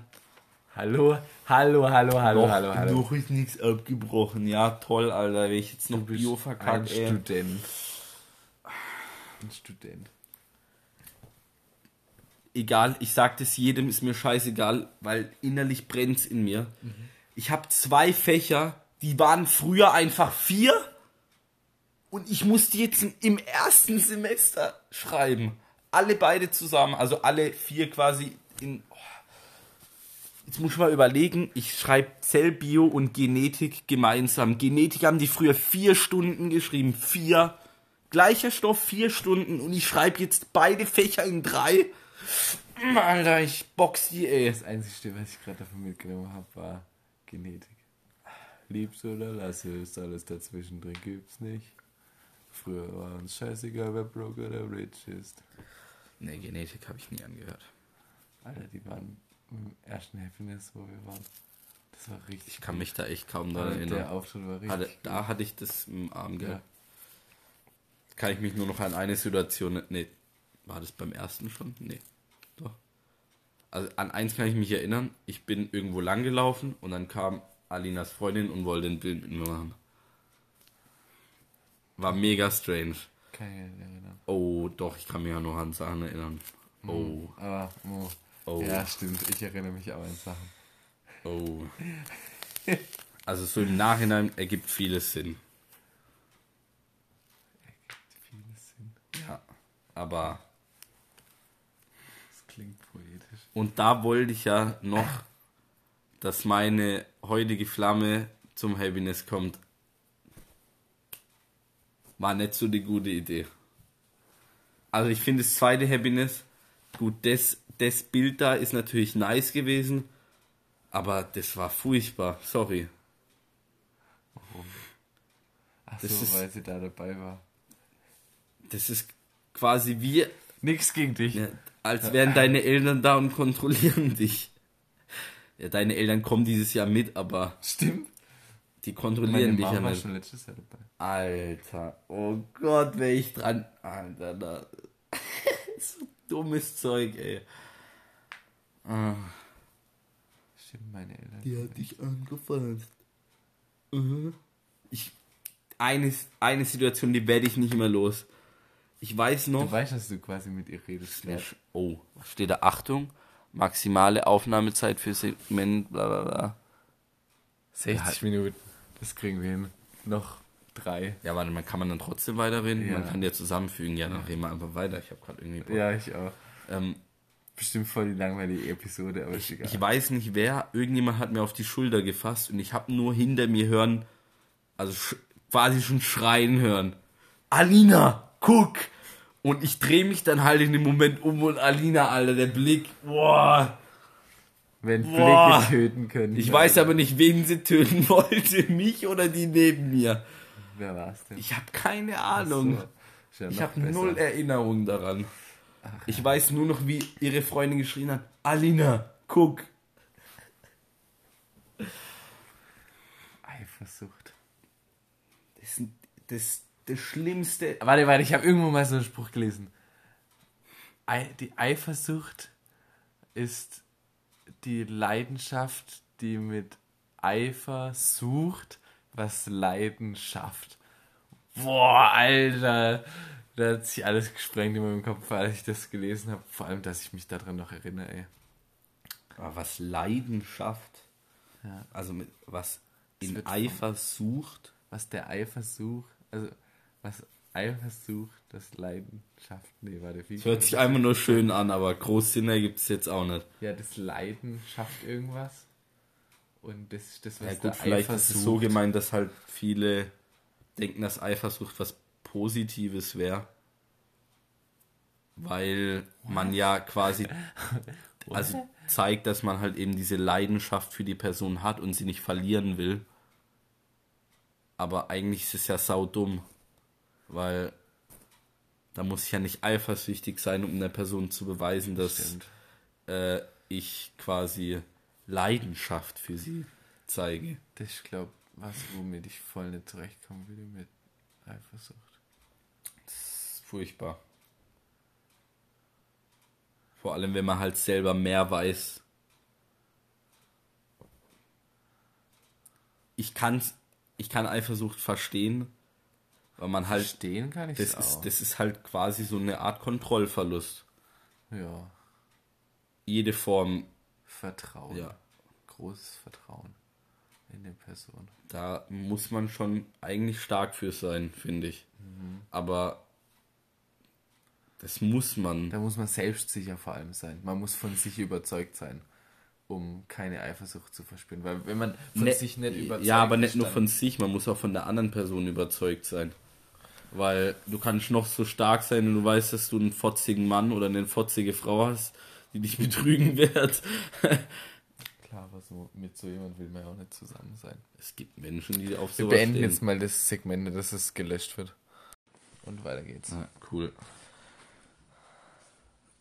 Hallo, hallo, hallo, hallo, Noch, hallo, hallo. noch ist nichts abgebrochen. Ja, toll, Alter. Wenn ich jetzt noch Bio ein verkackt, ey. Student. Ein Student. egal, ich sag das jedem, ist mir scheißegal, weil innerlich brennt's in mir. Ich habe zwei Fächer, die waren früher einfach vier und ich musste jetzt im ersten Semester schreiben. Alle beide zusammen, also alle vier quasi in. Jetzt muss ich mal überlegen, ich schreibe Zellbio und Genetik gemeinsam. Genetik haben die früher vier Stunden geschrieben. Vier. Gleicher Stoff, vier Stunden. Und ich schreibe jetzt beide Fächer in drei. Alter, ich box die, ey. Das Einzige, was ich gerade davon mitgenommen habe, war Genetik. Liebst oder lass es, alles dazwischen drin gibt's nicht. Früher war uns scheißegal, wer broke oder rich ist. Nee, Genetik habe ich nie angehört. Alter, die waren im ersten Happiness, wo wir waren. Das war richtig. Ich kann mich da echt kaum Alter, daran Der erinnern. Auftritt war richtig. Hatte, da hatte ich das im Arm, gell? Ja. Kann ich mich nur noch an eine Situation. Nee, war das beim ersten schon? Nee, doch. Also an eins kann ich mich erinnern. Ich bin irgendwo lang gelaufen und dann kam Alinas Freundin und wollte ein Bild mit mir machen. War mega strange. Kann ich nicht erinnern. Oh, doch, ich kann mich ja noch an Sachen erinnern. Oh, Aber, oh. Oh, Ja, stimmt. Ich erinnere mich auch an Sachen. oh. Also so im Nachhinein ergibt vieles Sinn. Vieles Sinn. Ja, aber Das klingt poetisch. Und da wollte ich ja noch, dass meine heutige Flamme zum Happiness kommt. War nicht so die gute Idee. Also ich finde das zweite Happiness, gut, das, das Bild da ist natürlich nice gewesen, aber das war furchtbar, sorry. Ach Das so, ist- weil sie da dabei war. Das ist quasi wie, Nix gegen dich. ja, als wären deine Eltern da und kontrollieren dich. Ja, deine Eltern kommen dieses Jahr mit, aber Stimmt. die Meine kontrollieren dich Mama ja war nicht. schon letztes Jahr dabei. Alter, oh Gott, wäre ich dran. Alter, da. so dummes Zeug, ey. Ah, Stimmt, meine Eltern. die hat dich angefasst. Mhm. Ich, eine, eine Situation, die werde ich nicht mehr los. Ich weiß Du noch. weißt, dass du quasi mit ihr redest. Oh, steht da? Achtung, maximale Aufnahmezeit für Segment, bla bla bla. 60 Minuten. Das kriegen wir hin. Noch drei. Ja, warte mal, kann man dann trotzdem weiterreden? Ja. Man kann ja zusammenfügen. Ja, dann reden wir einfach weiter. Ich habe gerade irgendwie. Bock. Ja, ich auch. Ähm, Bestimmt voll die langweilige Episode, aber ist egal. Ich weiß nicht wer, irgendjemand hat mir auf die Schulter gefasst und ich habe nur hinter mir hören, also sch quasi schon schreien hören. Alina, guck! Und ich drehe mich dann halt in dem Moment um und Alina, Alter, der Blick, boah. Wenn Boah. Blicke töten können. Ich weiß aber nicht, wen sie töten wollte, mich oder die neben mir. Wer war's denn? Ich habe keine Ahnung. So. Ja Ich habe null Erinnerung daran. Ich weiß nur noch, wie ihre Freundin geschrien hat, Alina, guck. Eifersucht. Das, das, das Schlimmste. Warte, warte, ich habe irgendwo mal so einen Spruch gelesen. Ei, die Eifersucht ist die Leidenschaft, die mit Eifer sucht, was Leiden schafft. Boah, Alter. Da hat sich alles gesprengt in meinem Kopf, als ich das gelesen habe. Vor allem, dass ich mich daran noch erinnere, ey. Aber was Leidenschaft, Ja. also mit was Das in Eifer sucht, Was der Eifer sucht, also was Eifer sucht, das Leiden schafft. Nee, warte, wie? das hört sich einfach nur schön an, aber groß Sinn ergibt es jetzt auch nicht. Ja, das Leiden schafft irgendwas. Und das ist das, was Ja der gut, vielleicht Eifer ist es so gemeint, dass halt viele denken, dass Eifersucht was Positives wäre. Weil man ja quasi also zeigt, dass man halt eben diese Leidenschaft für die Person hat und sie nicht verlieren will. Aber eigentlich ist es ja saudumm, weil da muss ich ja nicht eifersüchtig sein, um der Person zu beweisen, dass äh, ich quasi Leidenschaft für sie zeige. Das ist, glaube was, womit ich voll nicht zurechtkommen würde mit Eifersucht. Furchtbar. Vor allem, wenn man halt selber mehr weiß. Ich kann's, ich kann Eifersucht verstehen, weil man halt, Verstehen kann ich das auch. ist, das ist halt quasi so eine Art Kontrollverlust. ja, Jede Form, Vertrauen. ja, Großes Vertrauen in die Person. da muss man schon eigentlich stark für sein, finde ich. Mhm. Aber das muss man. Da muss man selbstsicher vor allem sein. Man muss von sich überzeugt sein, um keine Eifersucht zu verspüren. Weil wenn man von Ne- sich nicht überzeugt Ja, aber nicht nur von sich, man muss auch von der anderen Person überzeugt sein. Weil du kannst noch so stark sein und du weißt, dass du einen fotzigen Mann oder eine fotzige Frau hast, die dich betrügen wird. Klar, aber so, mit so jemand will man ja auch nicht zusammen sein. Es gibt Menschen, die auf Wir sowas beenden stehen. jetzt mal das Segment, dass es gelöscht wird. Und weiter geht's. Ah, cool.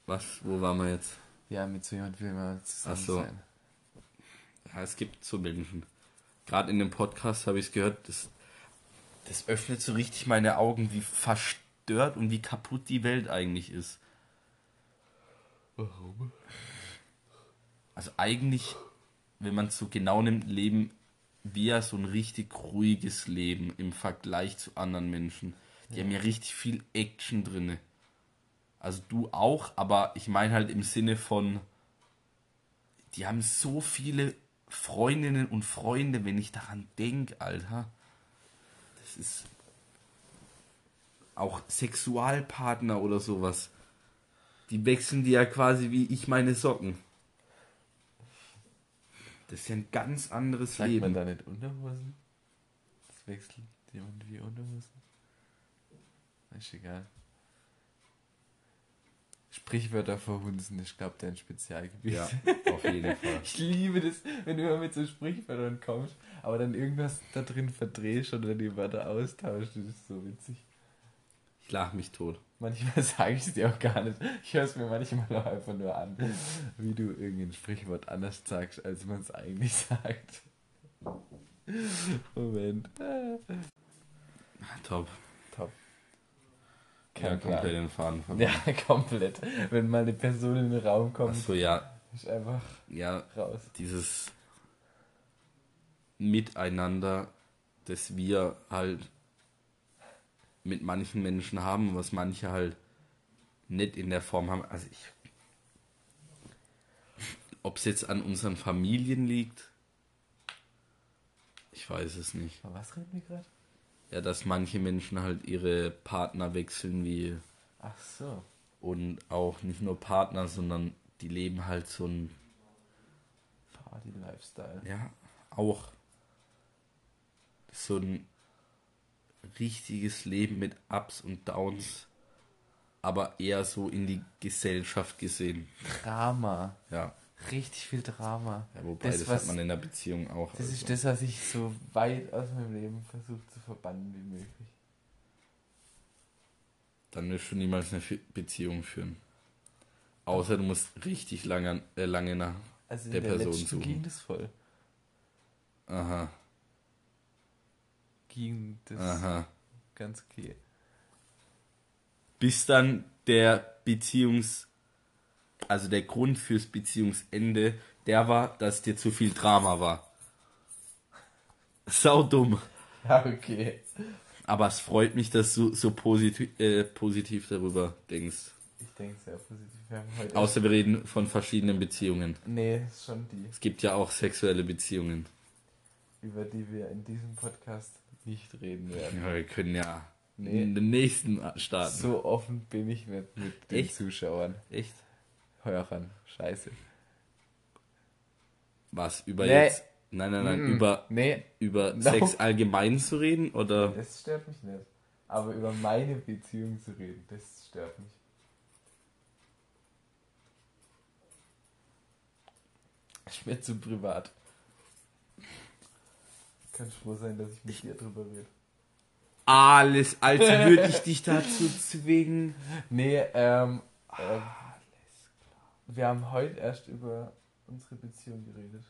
Was? Wo waren wir jetzt? Ja, mit so jemand will man zusammen Ach so. sein. Ja, es gibt so Menschen. Gerade in dem Podcast habe ich es gehört, das, das öffnet so richtig meine Augen, wie verstört und wie kaputt die Welt eigentlich ist. Warum? Also eigentlich, wenn man es so genau nimmt, leben wir so ein richtig ruhiges Leben im Vergleich zu anderen Menschen. Die haben ja richtig viel Action drinne. Also du auch, aber ich meine halt im Sinne von, die haben so viele Freundinnen und Freunde, wenn ich daran denke, Alter. Das ist auch Sexualpartner oder sowas. Die wechseln die ja quasi wie ich meine Socken. Das ist ja ein ganz anderes Sagt Leben. man da nicht Unterhosen? Das wechselt jemand wie Unterhosen? Ist egal. Sprichwörter verhunzen, ich glaube, dein Spezialgebiet. Ja, auf jeden Fall. Ich liebe das, wenn du immer mit so Sprichwörtern kommst, aber dann irgendwas da drin verdrehst oder die Wörter austauschst. Das ist so witzig. Ich lach mich tot. Manchmal sage ich es dir auch gar nicht. Ich höre es mir manchmal auch einfach nur an, wie du irgendein Sprichwort anders sagst, als man es eigentlich sagt. Moment. Top. Top. Ja, Kein komplett den Faden verloren. Ja, komplett. Wenn mal eine Person in den Raum kommt, Achso, ja. ist einfach Ja, raus. dieses Miteinander, das wir halt mit manchen Menschen haben, was manche halt nicht in der Form haben. Also ich. Ob es jetzt an unseren Familien liegt, ich weiß es nicht. Aber was reden wir gerade? Ja, dass manche Menschen halt ihre Partner wechseln wie Ach so. und auch nicht nur Partner, sondern die leben halt so ein Party-Lifestyle. Ja, auch so ein richtiges Leben mit Ups und Downs, aber eher so in die Gesellschaft gesehen. Drama. Ja, Richtig viel Drama. ja wobei Das, das, was- hat man in der Beziehung auch. Das also. ist das, was ich so weit aus meinem Leben versuche zu verbannen wie möglich. Dann wirst du niemals eine Beziehung führen. Außer du musst richtig lange, äh, lange nach. Also Der der, Person suchen. ging das voll. Aha, Ging das aha. ganz okay. Bis dann der Beziehungs. Also der Grund fürs Beziehungsende, der war, dass dir zu viel Drama war. Sau dumm. Ja, okay. Aber es freut mich, dass du so positiv, äh, positiv darüber denkst. Ich denke sehr positiv. Wir haben heute Außer wir reden von verschiedenen Beziehungen. Nee, ist schon die, Es gibt ja auch sexuelle Beziehungen. über die wir in diesem Podcast nicht reden werden. Ja, wir können ja Nee. in den nächsten starten. So offen bin ich nicht mit den Echt? Zuschauern. Echt? Hörern. Scheiße. Was? Über Nee. jetzt? Nein, nein, nein. Mm, Über, Nee, über No. Sex allgemein zu reden oder? das stört mich nicht. Aber über meine Beziehung zu reden, das stört mich. Ich bin zu privat. Kann froh sein, dass ich mit dir drüber rede. Alles, als würde ich dich dazu zwingen. Nee, ähm, ähm, wir haben heute erst über unsere Beziehung geredet.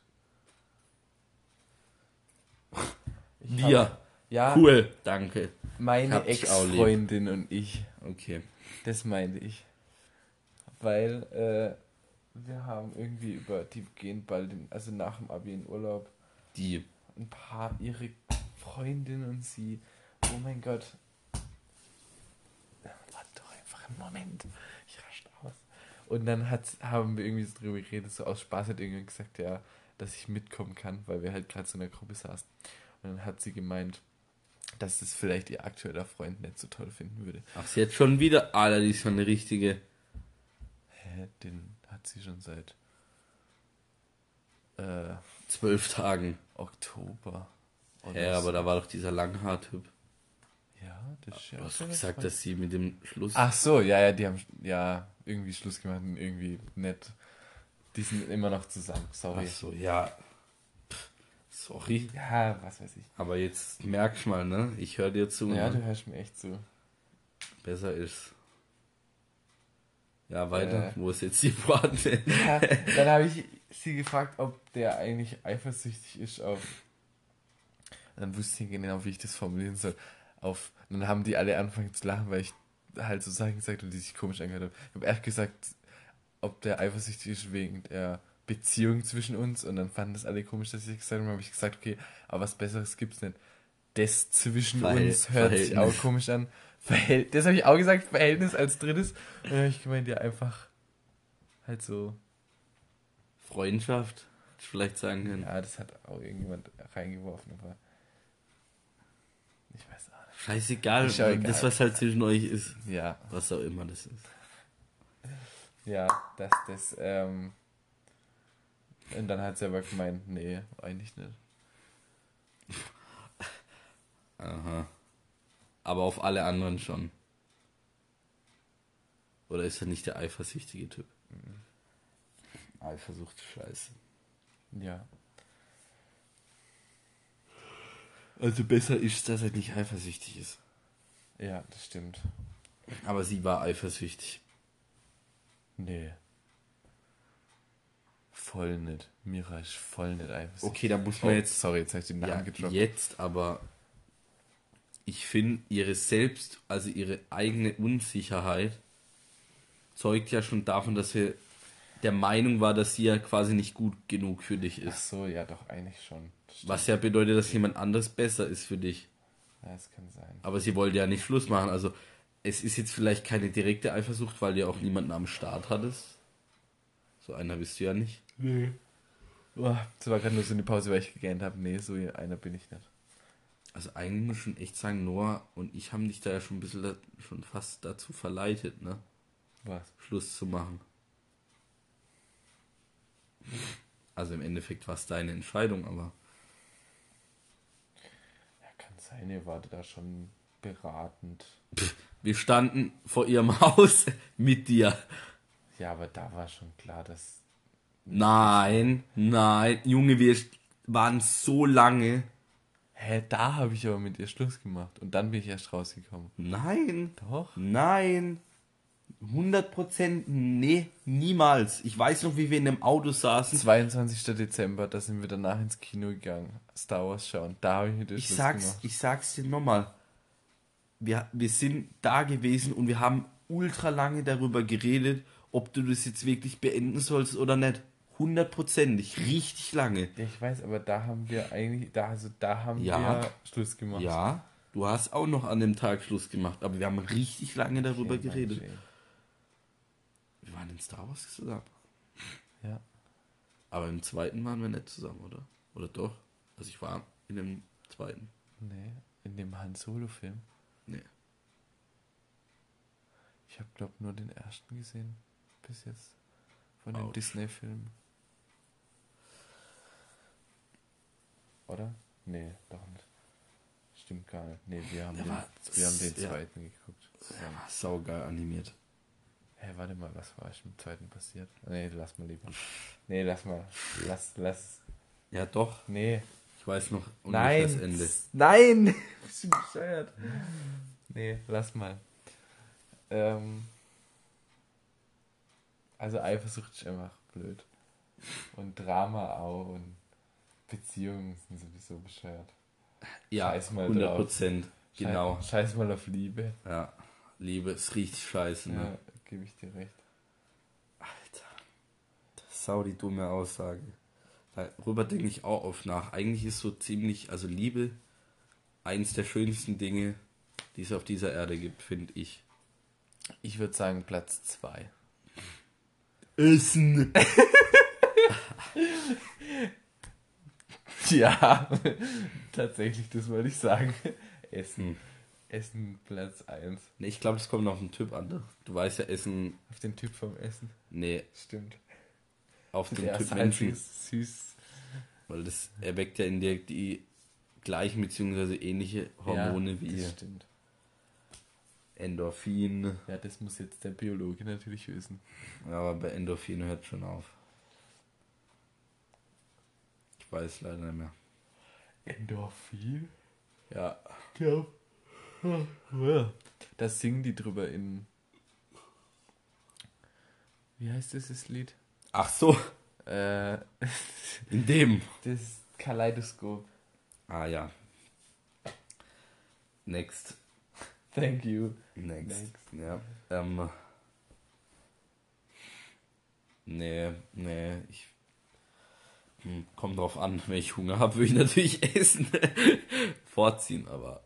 Ich Wir. hab- ja, Cool, danke. meine. Ex-Freundin und ich. Okay. Das meinte ich. Weil äh, wir haben irgendwie über, die gehen bald, in, also nach dem Abi in Urlaub, Die. ein paar, ihre Freundin und sie, oh mein Gott. Warte doch einfach einen Moment. Und dann hat, haben wir irgendwie so drüber geredet, so aus Spaß hat irgendwann gesagt, ja, dass ich mitkommen kann, weil wir halt gerade so in der Gruppe saßen. Und dann hat sie gemeint, dass das vielleicht ihr aktueller Freund nicht so toll finden würde. Ach, sie hat schon wieder. Alter, die ist schon eine richtige. Hä, den hat sie schon seit äh, Zwölf Tagen. Oktober. so. aber da war doch dieser Langhaar-Typ. Ja, das ist ja. Du hast doch gesagt, dass sie mit dem Schluss. Ach so, ja, ja, die haben ja irgendwie Schluss gemacht und irgendwie nett. Die sind immer noch zusammen, sorry. Ach so, ja. Sorry. Ja, was weiß ich. Aber jetzt merkst mal, ne? Ich höre dir zu. Ja, ne? du hörst mir echt zu. Besser ist. Ja, weiter. Äh. Wo ist jetzt die Pointe? Ja, dann habe ich sie gefragt, ob der eigentlich eifersüchtig ist auf. Dann wusste ich genau, wie ich das formulieren soll. Auf. Und dann haben die alle angefangen zu lachen, weil ich halt so Sachen gesagt habe, die sich komisch angehört haben. Ich habe erst gesagt, ob der eifersüchtig ist wegen der Beziehung zwischen uns und dann fanden das alle komisch, dass ich gesagt habe. Dann habe ich gesagt, okay, aber was Besseres gibt's nicht. Das zwischen Verhält- uns hört sich auch Verhältnis. komisch an. Verhält das habe ich auch gesagt, Verhältnis als drittes. Und dann habe ich gemeint, ja, einfach halt so. Freundschaft, hätte ich vielleicht sagen können. Ja, das hat auch irgendjemand reingeworfen, aber ich weiß auch nicht. Scheißegal, Ist egal. das was halt zwischen euch ist. Ja, Was auch immer das ist. ja, dass das, ähm, und dann hat sie aber gemeint, nee, eigentlich nicht. Aha. Aber auf alle anderen schon. Oder ist er nicht der eifersüchtige Typ? Eifersucht, scheiße. Ja, Also besser ist, dass er nicht eifersüchtig ist. ja, das stimmt. Aber sie war eifersüchtig. Nee. Voll nicht. Mira ist voll nicht eifersüchtig. Okay, da muss Oh, man jetzt sorry, jetzt habe ich den Namen Ja, gedroppt. jetzt aber, ich finde, ihre Selbst, also ihre eigene Unsicherheit, zeugt ja schon davon, dass sie der Meinung war, dass sie ja quasi nicht gut genug für dich Ach ist. so, ja, doch, eigentlich schon. Was ja bedeutet, dass jemand anderes besser ist für dich. Ja, das kann sein. Aber sie wollte ja nicht Schluss machen. Also, es ist jetzt vielleicht keine direkte Eifersucht, weil du ja auch niemanden am Start hattest. So einer bist du ja nicht. Nee. Boah, das war gerade nur so eine Pause, weil ich gegähnt habe. Nee, so einer bin ich nicht. Also eigentlich muss ich schon echt sagen, Noah und ich haben dich da ja schon ein bisschen da, schon fast dazu verleitet, ne? Was? Schluss zu machen. Also im Endeffekt war es deine Entscheidung, aber Ja, kann sein, ihr wartet da schon beratend. wir standen vor ihrem Haus mit dir. Ja, aber da war schon klar, dass. Nein, nein, Junge, wir waren so lange. Hä, da habe ich aber mit ihr Schluss gemacht. Und dann bin ich erst rausgekommen. Nein, Doch? nein. 100 Prozent, nee, niemals. Ich weiß noch, wie wir in dem Auto saßen. 22. Dezember, da sind wir danach ins Kino gegangen. Star Wars schauen. Da habe ich mit ihr Ich Schluss sag's, gemacht. ich sag's dir nochmal. Wir, wir sind da gewesen und wir haben ultra lange darüber geredet, ob du das jetzt wirklich beenden sollst oder nicht. Hundertprozentig, richtig lange. Ja, ich weiß, aber da haben wir eigentlich, da, also da haben Ja. wir Schluss gemacht. Ja, du hast auch noch an dem Tag Schluss gemacht, aber wir haben richtig lange darüber Okay, geredet. Mensch, Wir waren in Star Wars zusammen. Ja. Aber im zweiten waren wir nicht zusammen, oder? Oder doch? Also ich war in dem zweiten. Nee, in dem Han Solo-Film. Nee. Ich habe, glaube nur den ersten gesehen. Bis jetzt. Von den Autsch. Disney-Filmen. Oder? Nee, doch nicht. Stimmt gar nicht. Nee, wir haben, Der den, wir haben den ja. zweiten geguckt. Der war saugeil animiert. Hä, warte mal, was war im zweiten passiert? Nee, lass mal lieber. Nee, lass mal. Lass, lass. Ja, doch. Nee. Ich weiß noch Nein. das Ende. Nein! Bist du bescheuert? Nee, lass mal. Ähm, also Eifersucht ist einfach blöd. Und Drama auch und Beziehungen sind sowieso bescheuert. Ja, Scheiß mal 100 drauf. Prozent. Genau. Scheiß, scheiß mal auf Liebe. Ja. Liebe ist richtig scheiße, ne? Ja, gebe ich dir recht. Alter. Das ist sau die dumme Aussage. Darüber denke ich auch oft nach. Eigentlich ist so ziemlich, also Liebe, eins der schönsten Dinge, die es auf dieser Erde gibt, finde ich. Ich würde sagen Platz 2. Essen. Ja, tatsächlich, das wollte ich sagen. Essen. Hm. Essen Platz 1. Nee, ich glaube, das kommt auf den Typ an. Du weißt ja, Essen, Auf den Typ vom Essen. nee, Stimmt. auf den Der Typ Menschen. süß. Weil das erweckt ja in dir die gleichen bzw. ähnliche Hormone ja, wie Das stimmt. Endorphin. Ja, das muss jetzt der Biologe natürlich wissen. Ja, aber bei Endorphin hört schon auf. Ich weiß leider nicht mehr. Endorphin? Ja. Glaub. Da singen die drüber in. Wie heißt dieses Lied? Ach so, Äh, in dem. das Kaleidoskop. Ah ja. Next. Thank you. Next. Next. Ja. Ähm. Nee, nee, ich. Hm, kommt drauf an, wenn ich Hunger habe, würde ich natürlich essen. Vorziehen, aber.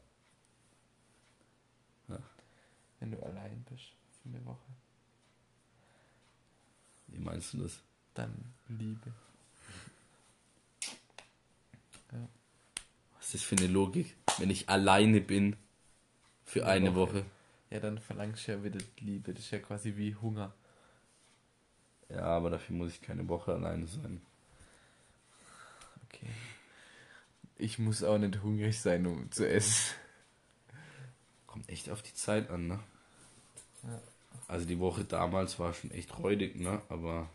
Wenn du allein bist für eine Woche, Wie meinst du das? dann Liebe. Was ist das für eine Logik? Wenn ich alleine bin für Eine eine Woche. Woche. Ja, dann verlangst du ja wieder Liebe. Das ist ja quasi wie Hunger. Ja, aber dafür muss ich keine Woche alleine sein. Okay. Ich muss auch nicht hungrig sein, um zu essen. Kommt echt auf die Zeit an, ne? Ja. Also die Woche damals war schon echt räudig, ne? Aber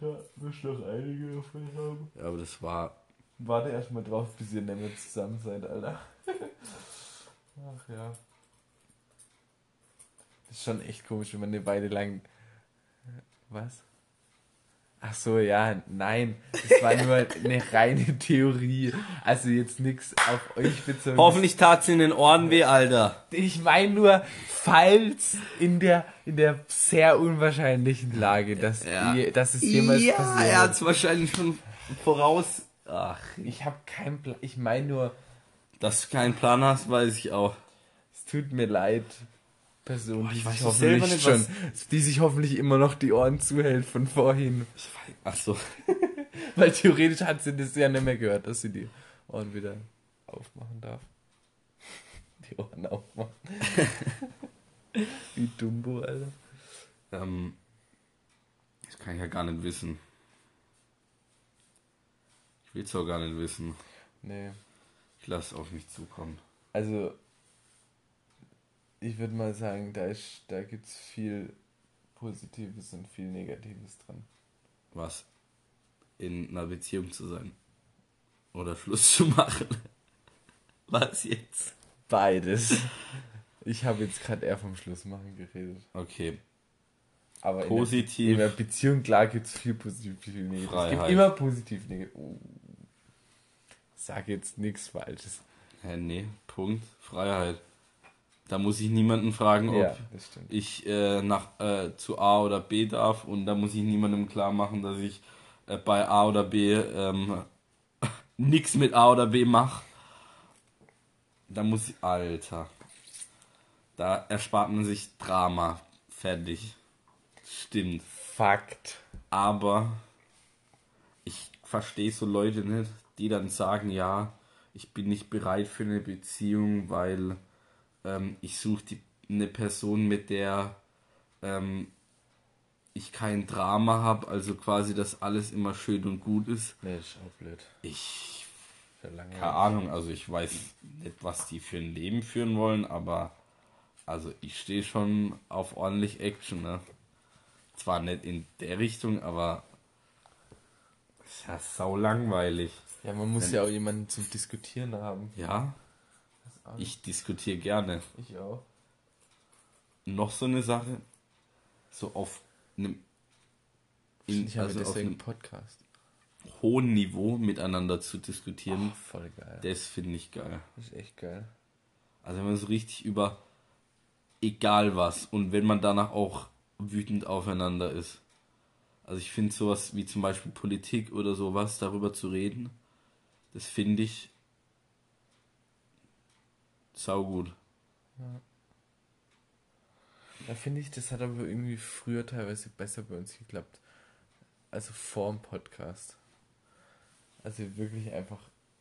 Da wirst noch einige davon haben. ja, aber das war Warte erstmal drauf, bis ihr nicht mehr zusammen seid, Alter. Ach ja. Das ist schon echt komisch, wenn man eine Weile lang. Was? Ach so, ja, nein. Das war nur eine reine Theorie. Also jetzt nichts auf euch bezogen. Hoffentlich tat's in den Ohren weh, Alter. Ich meine nur, falls in der, in der sehr unwahrscheinlichen Lage, dass, Ja. ihr, dass es jemals ja, passiert. er hat's wahrscheinlich schon voraus. Ach, Ich habe keinen Plan. Ich meine nur, dass du keinen Plan hast, weiß ich auch. es tut mir leid, Person, Boah, ich die weiß sich hoffentlich nicht, schon, die sich hoffentlich immer noch die Ohren zuhält von vorhin. Ach so. Weil theoretisch hat sie das ja nicht mehr gehört, dass sie die Ohren wieder aufmachen darf. Die Ohren aufmachen. Wie Dumbo, Alter. Ähm, das kann ich ja gar nicht wissen. Ich will's auch gar nicht wissen. Nee. Ich lasse auf mich zukommen. Also, ich würde mal sagen, da, ist, da gibt es viel Positives und viel Negatives dran. Was? In einer Beziehung zu sein. Oder Schluss zu machen. Was jetzt? Beides. Ich habe jetzt gerade eher vom Schlussmachen geredet. Okay. Aber in Positiv. der, in der Beziehung, klar, gibt es viel positiv, viel negativ. Es gibt Freiheit. immer positiv, negativ. Oh. Sag jetzt nichts Falsches. Hä, nee, Punkt. Freiheit. Da muss ich niemanden fragen, ob Ja, ich äh, nach äh, zu A oder B darf und da muss ich niemandem klar machen, dass ich äh, bei A oder B ähm, nichts mit A oder B mache. Da muss ich, Alter. Da erspart man sich Drama. Fertig. Stimmt. Fakt. Aber ich verstehe so Leute nicht, die dann sagen, ja, ich bin nicht bereit für eine Beziehung, weil ähm, ich suche eine Person, mit der ähm, ich kein Drama habe, also quasi, dass alles immer schön und gut ist. Nee, ist auch blöd. Ich, keine Ahnung, also ich weiß nicht, was die für ein Leben führen wollen, aber also ich stehe schon auf ordentlich Action, ne? Zwar nicht in der Richtung, aber ist ja sau langweilig. Ja, man muss Wenn- ja auch jemanden zum Diskutieren haben. Ja, Auch ich diskutiere gerne. ich auch. Noch so eine Sache, so auf einem in, ich also auf einem Podcast. hohen Niveau miteinander zu diskutieren, Oh, voll geil. das finde ich geil. Das ist echt geil. Also wenn man so richtig über egal was und wenn man danach auch wütend aufeinander ist. Also ich finde sowas wie zum Beispiel Politik oder sowas, darüber zu reden, das finde ich saugut. Da finde ich, das hat aber irgendwie früher teilweise besser bei uns geklappt. Also vorm Podcast. Also wirklich einfach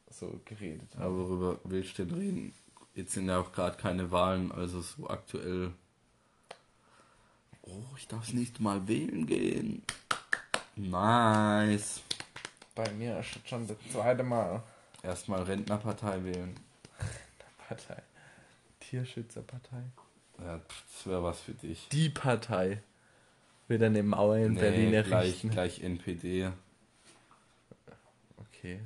so geredet haben. Aber worüber willst du denn reden? Jetzt sind ja auch gerade keine Wahlen, also so aktuell. Oh, ich darf das nächste Mal wählen gehen. Nice. Bei mir ist schon das zweite Mal. Erstmal Rentnerpartei wählen. Partei. Tierschützerpartei. Ja, das wäre was für dich. Die Partei. Dann eine Mauer in Berlin Nee, gleich, errichten. gleich NPD. Okay.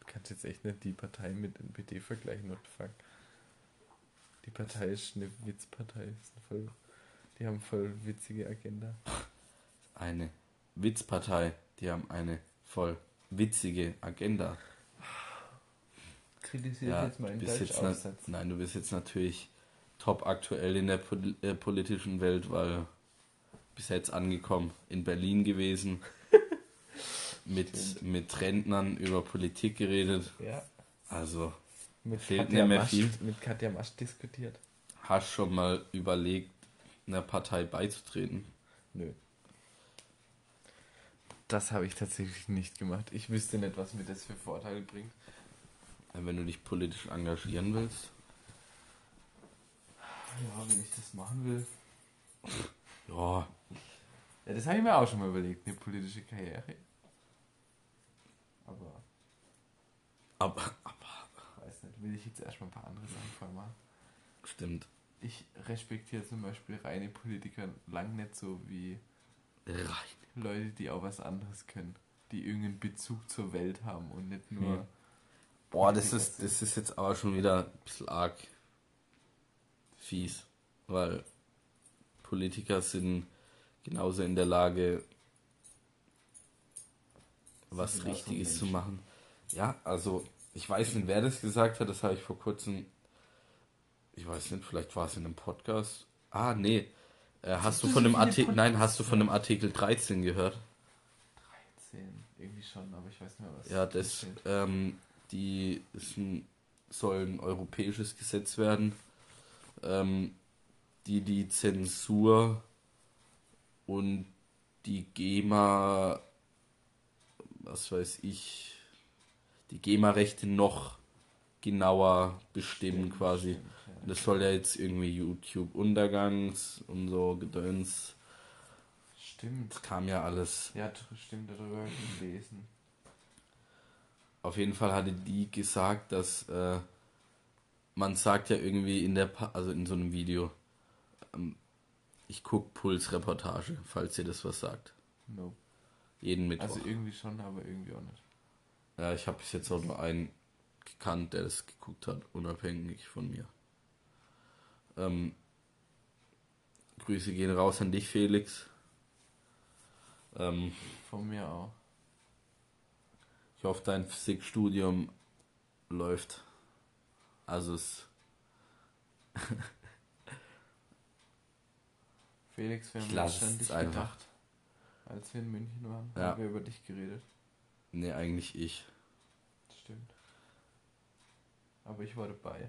Du kannst jetzt echt nicht die Partei mit NPD vergleichen, what the fuck. Die Partei ist eine Witzpartei. Voll Die haben voll witzige Agenda. Eine Witzpartei, die haben eine voll witzige Agenda. Kritisiert Ja, jetzt mal du in bist Deutsch jetzt na- Aufsatz. nein, du bist jetzt natürlich top aktuell in der Pol äh, politischen Welt, weil du bist jetzt angekommen in Berlin gewesen, mit, mit Rentnern über Politik geredet. Ja. Also Mit Fehlt Katja, mir mehr Masch, viel. mit Katja Masch diskutiert. hast schon mal überlegt, einer Partei beizutreten? Nö. Das habe ich tatsächlich nicht gemacht. Ich wüsste nicht, was mir das für Vorteile bringt. Ja, Wenn du dich politisch engagieren willst. Ja, wenn ich das machen will. Ja, Ja, das habe ich mir auch schon mal überlegt, eine politische Karriere. Aber, aber, aber weiß nicht, will ich jetzt erstmal ein paar andere Sachen vorher machen. stimmt. Ich respektiere zum Beispiel reine Politiker lang nicht so wie Rein. Leute, die auch was anderes können. Die irgendeinen Bezug zur Welt haben und nicht nur. Hm. Boah, das ist, das ist jetzt aber schon wieder ein bisschen arg fies, weil Politiker sind genauso in der Lage, was Richtiges zu machen. Ja, also ich weiß nicht, wer das gesagt hat, das habe ich vor kurzem, ich weiß nicht, vielleicht war es in einem Podcast. Ah, nee. Äh, hast du von so dem Artikel, nein, hast du von dem Artikel 13 gehört? 13, irgendwie schon, aber ich weiß nicht mehr was. Ja, das, ähm, die ist ein, soll ein europäisches Gesetz werden, ähm, die die Zensur und die GEMA, was weiß ich, die GEMA-Rechte noch genauer bestimmen Stimmt, quasi. stimmt, ja. Das soll ja jetzt irgendwie YouTube-Untergangs und so Gedöns. Stimmt. Das kam ja alles. Ja, stimmt, darüber habe ich gelesen. Auf jeden Fall hatte die gesagt, dass äh, man sagt ja irgendwie in der, pa also in so einem Video, ähm, ich guck Puls-Reportage, falls ihr das was sagt. No. Jeden Mittwoch. Also irgendwie schon, aber irgendwie auch nicht. ja, ich habe bis jetzt auch nur einen gekannt, der das geguckt hat, unabhängig von mir. Ähm, Grüße gehen raus an dich, Felix. Ähm, Von mir auch. Hoffe, dein Physikstudium läuft. Also es Felix, wir haben einfach. gedacht. Als wir in München waren, Ja. haben wir über dich geredet. Nee, eigentlich ich. Stimmt. Aber ich war dabei.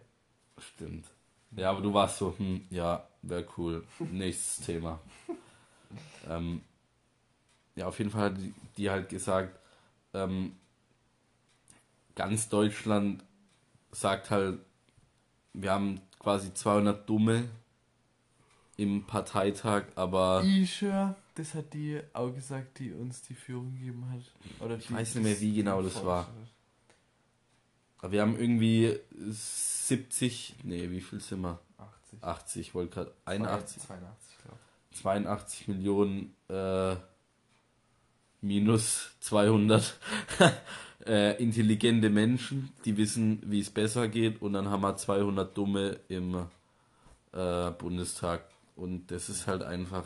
Stimmt. Ja, aber du warst so, hm, ja, wäre cool. Nächstes Thema. Ähm, ja, auf jeden Fall hat die, die halt gesagt, ähm, ganz Deutschland sagt halt, wir haben quasi 200 Dumme im Parteitag, aber Isha, das hat die auch gesagt, die uns die Führung gegeben hat. Oder Ich weiß nicht mehr, wie genau das war. aber wir haben irgendwie 70, nee, wie viel sind wir? hat. 80. 80, ich wollte gerade 81. 82, glaube 82 Millionen äh, minus 200 äh, intelligente Menschen, die wissen, wie es besser geht und dann haben wir 200 Dumme im äh, Bundestag und das ist halt einfach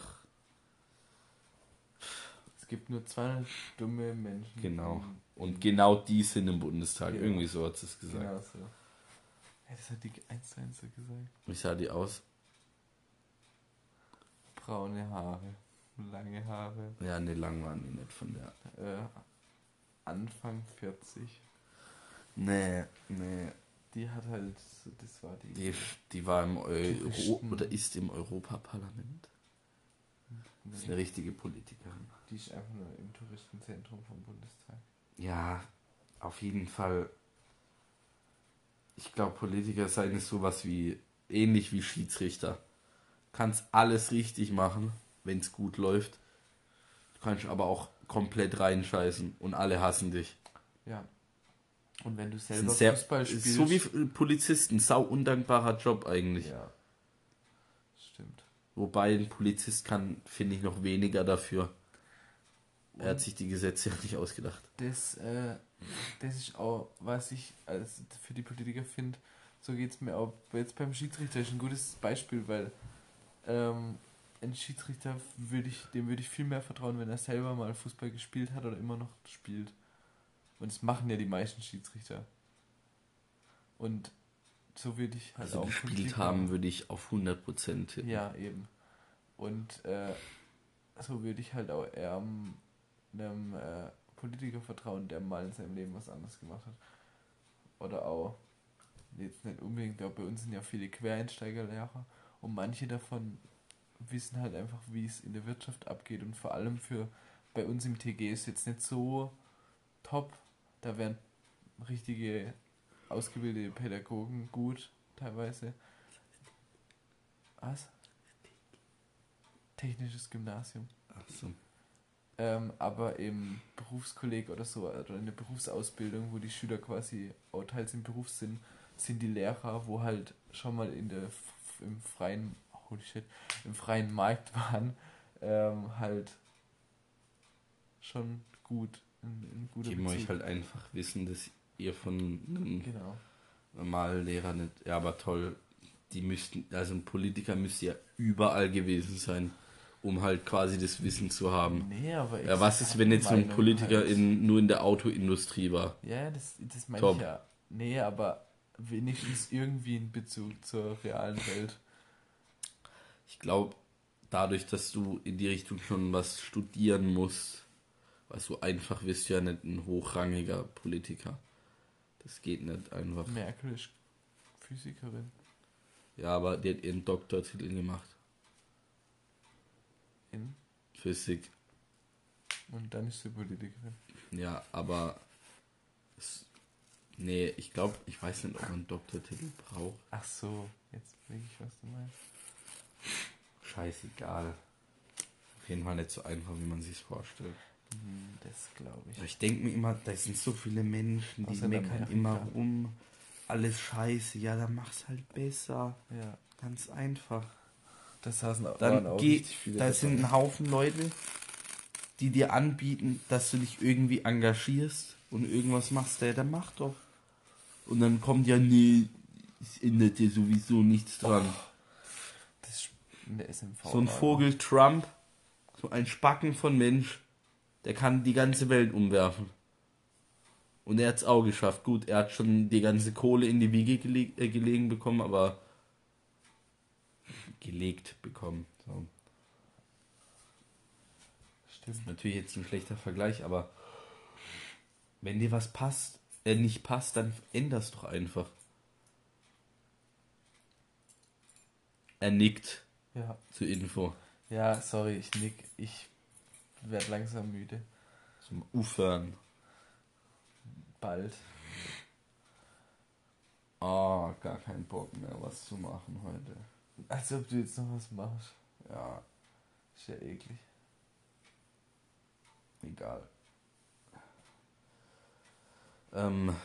Es gibt nur 200 dumme Menschen. Genau. und genau die sind im Bundestag, Ja. irgendwie so hat es gesagt. Genau so. Ja, das hat die 1 zu 1 so gesagt. Wie sah die aus? Braune Haare, lange Haare, Ja, ne, lang waren die nicht von der. äh, Anfang 40. Nee, nee. Die hat halt, das war die. Die, die war im Euro oder ist im Europaparlament. Das ist eine richtige Politikerin. die ist einfach nur im Touristenzentrum vom Bundestag. Ja, auf jeden Fall. Ich glaube, Politiker sein ist sowas wie ähnlich wie Schiedsrichter. Du kannst alles richtig machen, wenn es gut läuft. Du kannst aber auch komplett reinscheißen und alle hassen dich. Ja. Und wenn du selber sehr, Fußball spielst. so wie Polizisten, sau undankbarer Job eigentlich. Ja. Stimmt. Wobei ein Polizist kann, finde ich, noch weniger dafür. Er hat sich die Gesetze ja nicht ausgedacht. Das, äh, das ist auch, was ich als für die Politiker finde, so geht es mir auch jetzt beim Schiedsrichter ist ein gutes Beispiel, weil ähm, ein Schiedsrichter würde ich, dem würde ich viel mehr vertrauen, wenn er selber mal Fußball gespielt hat oder immer noch spielt. Und das machen ja die meisten Schiedsrichter. Und so würde ich halt Also auch gespielt haben würde ich auf 100% tippen. Ja, eben. Und äh, so würde ich halt auch eher einem äh, Politiker vertrauen, der mal in seinem Leben was anderes gemacht hat. Oder auch, jetzt nicht unbedingt, aber bei uns sind ja viele Quereinsteigerlehrer und manche davon wissen halt einfach, wie es in der Wirtschaft abgeht und vor allem für bei uns im TG ist jetzt nicht so top. Da wären richtige ausgebildete Pädagogen gut teilweise. Was? Technisches Gymnasium. Ach so. Ähm, aber im Berufskolleg oder so, oder in der Berufsausbildung, wo die Schüler quasi auch teils im Beruf sind, sind die Lehrer, wo halt schon mal in der im freien, holy shit, im freien Markt waren, ähm, halt schon gut, ein, ein guter Geben Bezug. euch halt einfach Wissen, dass ihr von einem Genau. normalen Lehrer nicht. Ja, aber toll. Die müssten, also ein Politiker müsste ja überall gewesen sein, um halt quasi das Wissen zu haben. Nee, aber Ja, was ist, wenn jetzt so ein Politiker halt. in, nur in der Autoindustrie war? Ja, das, das meine ich ja. Nee, aber wenigstens irgendwie in Bezug zur realen Welt. Ich glaube, dadurch, dass du in die Richtung schon was studieren musst, weil so einfach wirst du ja nicht ein hochrangiger Politiker. Das geht nicht einfach. Merkel ist Physikerin. Ja, aber die hat ihren Doktortitel gemacht. In, Physik. und dann ist sie Politikerin. Ja, aber. Es, nee, ich glaube, ich weiß nicht, ob man einen Doktortitel braucht. Ach so, jetzt weiß ich, was du meinst. Scheißegal. Auf jeden Fall nicht so einfach, wie man sich vorstellt. Hm, Das glaube ich. Aber Ich denke mir immer, da sind so viele Menschen, die Außer meckern immer rum. Alles scheiße. Ja, dann mach's halt besser. Ja, Ganz einfach. das saßen auch, Dann waren auch geh, richtig viele da sind ein Haufen Leute, die dir anbieten, dass du dich irgendwie engagierst und irgendwas machst. Ja, dann mach doch. Und dann kommt ja, nee, es ändert dir sowieso nichts dran. Ist in der SMV. so ein Vogel Trump, so ein Spacken von Mensch, der kann die ganze Welt umwerfen. Und er hat's auch geschafft. Gut, er hat schon die ganze Kohle in die Wiege gele äh, gelegen bekommen, aber gelegt bekommen. So. Stimmt. Natürlich jetzt ein schlechter Vergleich, aber wenn dir was passt, äh, nicht passt, dann änder's doch einfach. Er nickt Ja. zur Info. ja, sorry, ich nick. Ich werde langsam müde. Zum Ufern. Bald. Ah, gar keinen Bock mehr, was zu machen heute. Als ob du jetzt noch was machst. Ja, Ist ja eklig. egal. Ähm,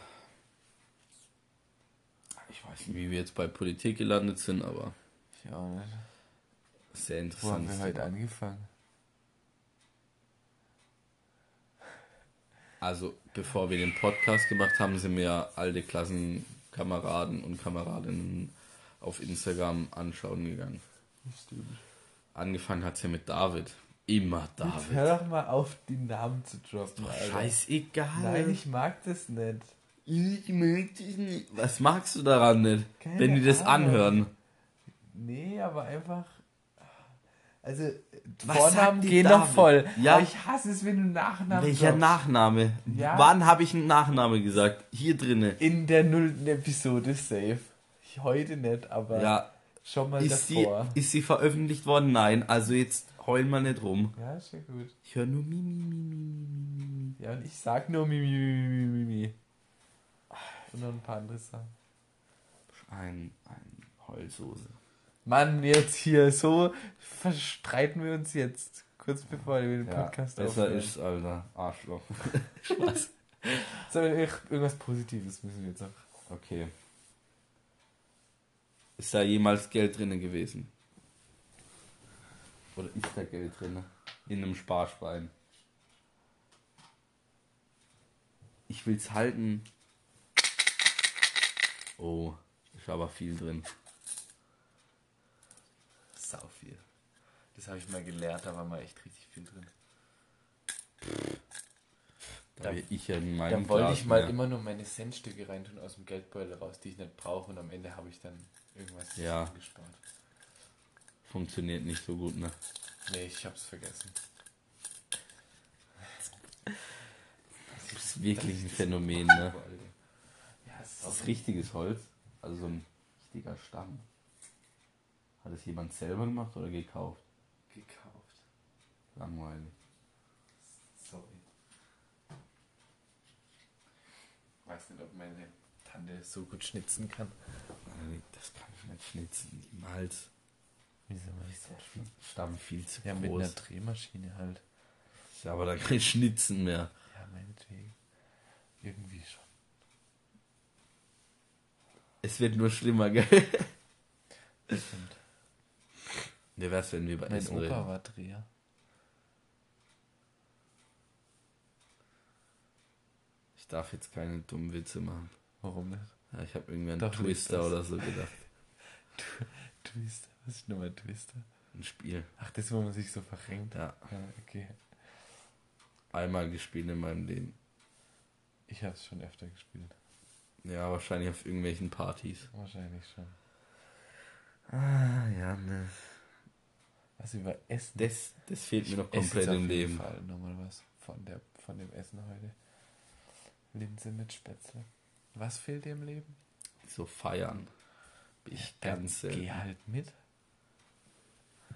ich weiß nicht, wie wir jetzt bei Politik gelandet sind, aber Ich auch nicht. Sehr Wo haben interessant. wir heute angefangen? Also, bevor wir den Podcast gemacht haben, sind mir alte Klassenkameraden und Kameradinnen auf Instagram anschauen gegangen. Stimmt. Angefangen hat's ja mit David. Immer Jetzt David. hör doch mal auf, die Namen zu droppen, Alter. Scheißegal. Nein, ich mag das nicht. Ich mag dich nicht. Was magst du daran nicht? Keine wenn die das Ahnung. anhören. Nee, aber einfach. Also, Was Vornamen die gehen noch voll. Ja. Aber ich hasse es, wenn du Nachnamen Welcher droppst. Nachname? Ja. Wann habe ich einen Nachname gesagt? Hier drinne. In der nullten Episode safe. Heute nicht, aber Ja. schon mal Ist sie, davor. ist sie veröffentlicht worden? Nein. Also jetzt heulen wir nicht rum. Ja, ist ja gut. Ich höre nur mi, mi, mi, mi, mi, mi, mi. Ja, und ich sag nur Mimi, Mimi, Mimi, Mimi. Und noch ein paar andere Sachen. Ein, ein Heulsoße. Mann, jetzt hier, so verstreiten wir uns jetzt. Kurz bevor wir den Ja, Podcast besser aufnehmen. ist, Alter. Arschloch. So, irgendwas Positives müssen wir jetzt auch. Okay. Ist da jemals Geld drinne gewesen? Oder ist da Geld drinne? In einem Sparschwein. Ich will's halten. Oh, ist aber viel drin. Sau viel. Das Das habe ich mal gelernt, da war mal echt richtig viel drin. Da, ich ja Da meinem wollte ich mal mehr. immer nur meine Centstücke reintun aus dem Geldbeutel raus, die ich nicht brauche und am Ende habe ich dann irgendwas Ja. gespart. Funktioniert nicht so gut, ne? Nee, ich hab's vergessen. Das ist wirklich ein Phänomen, ne? Ja, es Das ist richtiges Holz, also so ein richtiger Stamm. Hat es jemand selber gemacht oder gekauft? gekauft. Langweilig. Sorry. Weiß nicht, ob meine Tante so gut schnitzen kann. Nein, Das kann ich nicht schnitzen, niemals. Wieso ich Stamm viel zu Ja, mit einer groß. Drehmaschine halt. Ist ja aber dann kein Schnitzen mehr. Ja, meinetwegen. Irgendwie schon. Es wird nur schlimmer, gell? Stimmt. Wer wär's, wenn wir über Mein Essen Opa reden? war Dreher. Ich darf jetzt keine dummen Witze machen. Warum nicht? Ja, ich habe irgendwie an Doch, Twister oder so gedacht. Twister. Was ist nochmal Twister? Ein Spiel. Ach, das, wo man sich so verrenkt. Ja, Ja, okay. einmal gespielt in meinem Leben. Ich hab's schon öfter gespielt. Ja, wahrscheinlich auf irgendwelchen Partys. Wahrscheinlich schon. Ah, ja, ne. Was über Essen? Das, das fehlt mir noch komplett im Leben. Fall nochmal was von, der, von dem Essen heute. Linse mit Spätzle. Was fehlt dir im Leben? So feiern. Ich ganz Dann selten. Geh halt mit.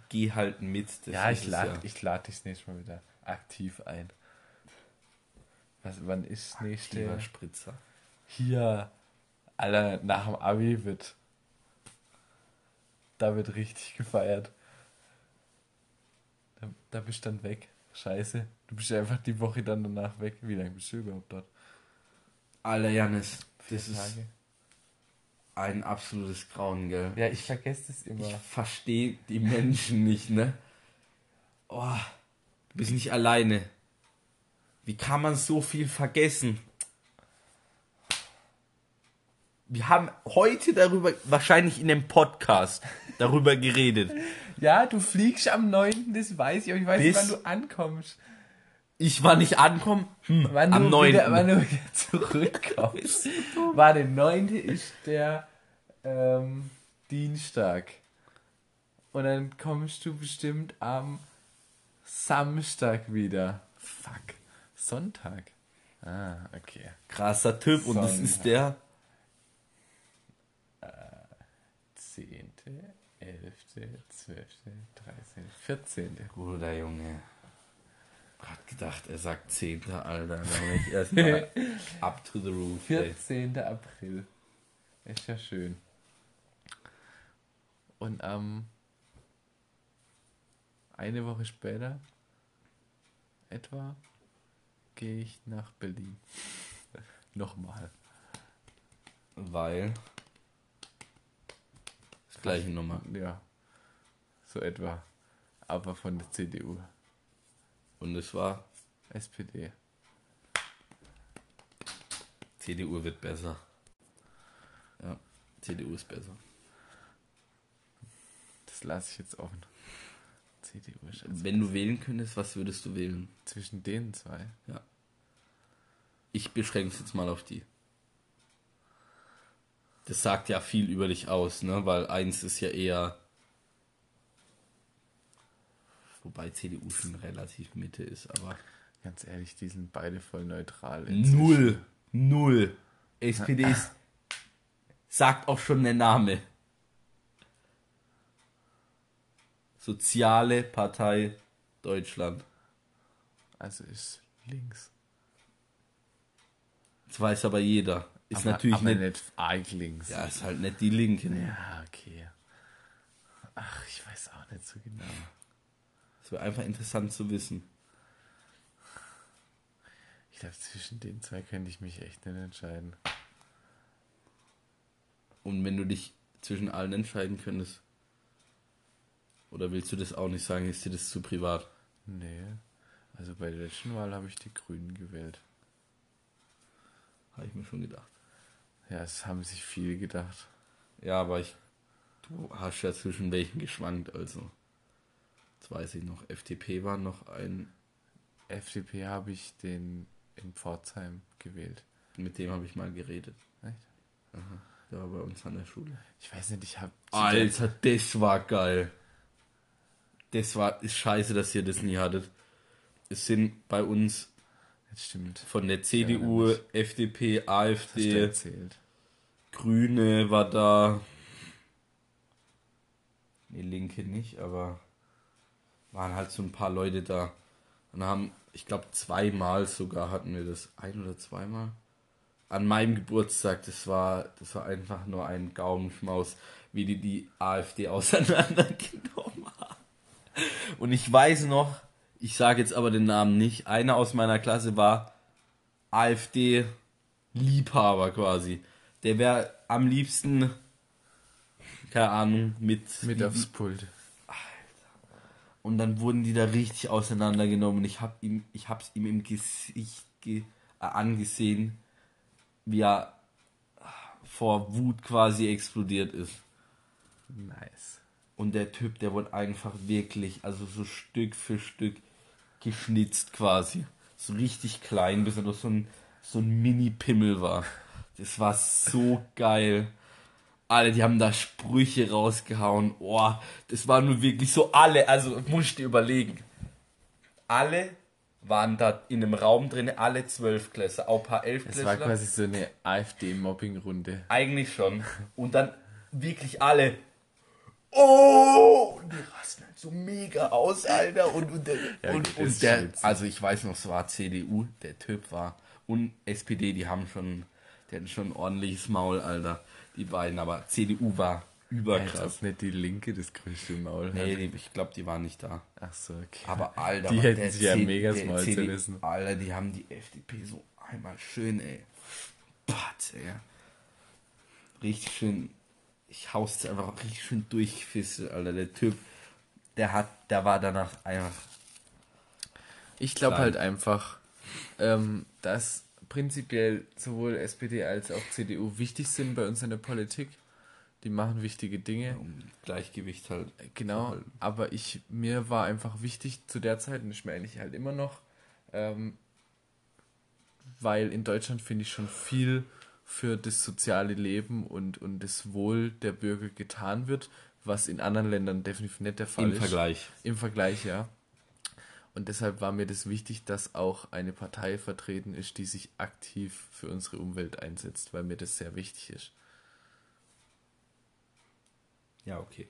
Geh halt mit. das ja, ich lade ja. ich lad dich das nächste Mal wieder aktiv ein. Was, wann ist das nächste? Aktiver Spritzer. Hier, Alter, nach dem Abi wird. Da wird richtig gefeiert. Da, da bist du dann weg. Scheiße. Du bist einfach die Woche dann danach weg. Wie lange bist du überhaupt dort? Alter, Janis, Vier das ist Tage? ein absolutes Grauen, gell? Ja, ich vergesse das immer. Ich verstehe die Menschen nicht, ne? Oh, du bist nicht alleine. Wie kann man so viel vergessen? Wir haben heute darüber, wahrscheinlich in dem Podcast, darüber geredet. Ja, du fliegst am 9., das weiß ich, aber ich weiß nicht, wann du ankommst. Ich war nicht ankommen. Hm, Wann am du 9. Wieder, wann du wieder zurückkommst. War der 9. ist der ähm, Dienstag. Und dann kommst du bestimmt am Samstag wieder. Fuck. Sonntag. Ah, okay. Krasser Typ und das ist der 10., 11., 12., 13., 14. Bruder Junge. Hat gedacht, er sagt 10. Alter. Dann ich erstmal up to the roof. ey. 14. April. Ist ja schön. Und am eine Woche später etwa gehe ich nach Berlin. Nochmal. Weil. Das gleiche Nummer. Ja. So etwa. Aber von der CDU. Und es war, SPD. CDU wird besser. Ja, CDU ist besser. Das lasse ich jetzt offen. CDU ist Wenn du wählen könntest, was würdest du wählen? zwischen den zwei. Ich beschränke es jetzt mal auf die. Das sagt ja viel über dich aus, ne? Weil eins ist ja eher. Wobei CDU schon relativ Mitte ist, aber. Ganz ehrlich, die sind beide voll neutral. Null. Null. SPD ist. Sagt auch schon der Name. Soziale Partei Deutschland. Also ist links. Das weiß aber jeder. Ist aber, natürlich aber nicht. nicht arg links. Ja, ist halt nicht die Linke. Ne? Ja, okay. Ach, ich weiß auch nicht so genau. Es wäre einfach interessant zu wissen. Ich glaube, zwischen den zwei könnte ich mich echt nicht entscheiden. Und wenn du dich zwischen allen entscheiden könntest. Oder willst du das auch nicht sagen? Ist dir das zu privat? Nee. Also bei der letzten Wahl habe ich die Grünen gewählt. Habe ich mir schon gedacht. Ja, es haben sich viele gedacht. Ja, aber ich. Du hast ja zwischen welchen geschwankt, also. Das weiß ich noch. FDP war noch ein. FDP habe ich den in Pforzheim gewählt. Mit dem habe ich mal geredet. Echt? Aha. Der war bei uns an der Schule. Ich weiß nicht, ich habe. Alter, das war geil. Das war ist scheiße, dass ihr das nie hattet. Es sind bei uns Das stimmt. von der CDU, nämlich. FDP, AfD, erzählt. Grüne war da. Nee, Linke nicht, aber waren halt so ein paar Leute da. Und haben, ich glaube, zweimal sogar hatten wir das. Ein oder zweimal? An meinem Geburtstag, das war, das war einfach nur ein Gaumenschmaus, wie die die AfD auseinandergenommen haben. Und ich weiß noch, ich sage jetzt aber den Namen nicht, einer aus meiner Klasse war AfD-Liebhaber quasi. Der wäre am liebsten, keine Ahnung, mit, Mit aufs Pult. Und dann wurden die da richtig auseinandergenommen und ich hab ihm, ich hab's ihm im Gesicht ge äh, angesehen, wie er vor Wut quasi explodiert ist. Nice. Und der Typ, der wurde einfach wirklich, also so Stück für Stück geschnitzt quasi. So richtig klein, bis er noch so ein, so ein Mini-Pimmel war. Das war so geil. Alle, die haben da Sprüche rausgehauen. Oh, das war nur wirklich so alle, also musst du dir überlegen. Alle waren da in einem Raum drin, alle zwölf Klässler, auch ein paar elf Es war quasi so eine AfD-Mobbing-Runde. eigentlich schon. Und dann wirklich alle. Oh! Und die rasten halt so mega aus, Alter. Und, und, der, Ja, und, das und der, also ich weiß noch, es war CDU, der Typ war. Und SPD, die haben schon, die hatten schon ein ordentliches Maul, Alter. Die beiden, aber CDU war Als überkrass. ob nicht die Linke das größte Maul Nee, hat. die, ich glaube, die waren nicht da. Ach so, okay. Aber Alter, Die hätten sich ja mega Maul zerrissen. Alter, die haben die FDP so einmal schön, ey. Patz, ey. Richtig schön. Ich hau's einfach richtig schön durchgefisselt, Alter. Der Typ, der hat, der war danach einfach. Ich glaube halt einfach, ähm, dass prinzipiell sowohl SPD als auch CDU wichtig sind bei uns in der Politik. Die machen wichtige Dinge. Um Gleichgewicht halt. Genau, aber ich, mir war einfach wichtig zu der Zeit, und ist mir eigentlich halt immer noch, ähm, weil in Deutschland finde ich schon viel für das soziale Leben und, und das Wohl der Bürger getan wird, was in anderen Ländern definitiv nicht der Fall Im ist. Vergleich. Im Vergleich, ja. Und deshalb war mir das wichtig, dass auch eine Partei vertreten ist, die sich aktiv für unsere Umwelt einsetzt, weil mir das sehr wichtig ist. Ja, okay.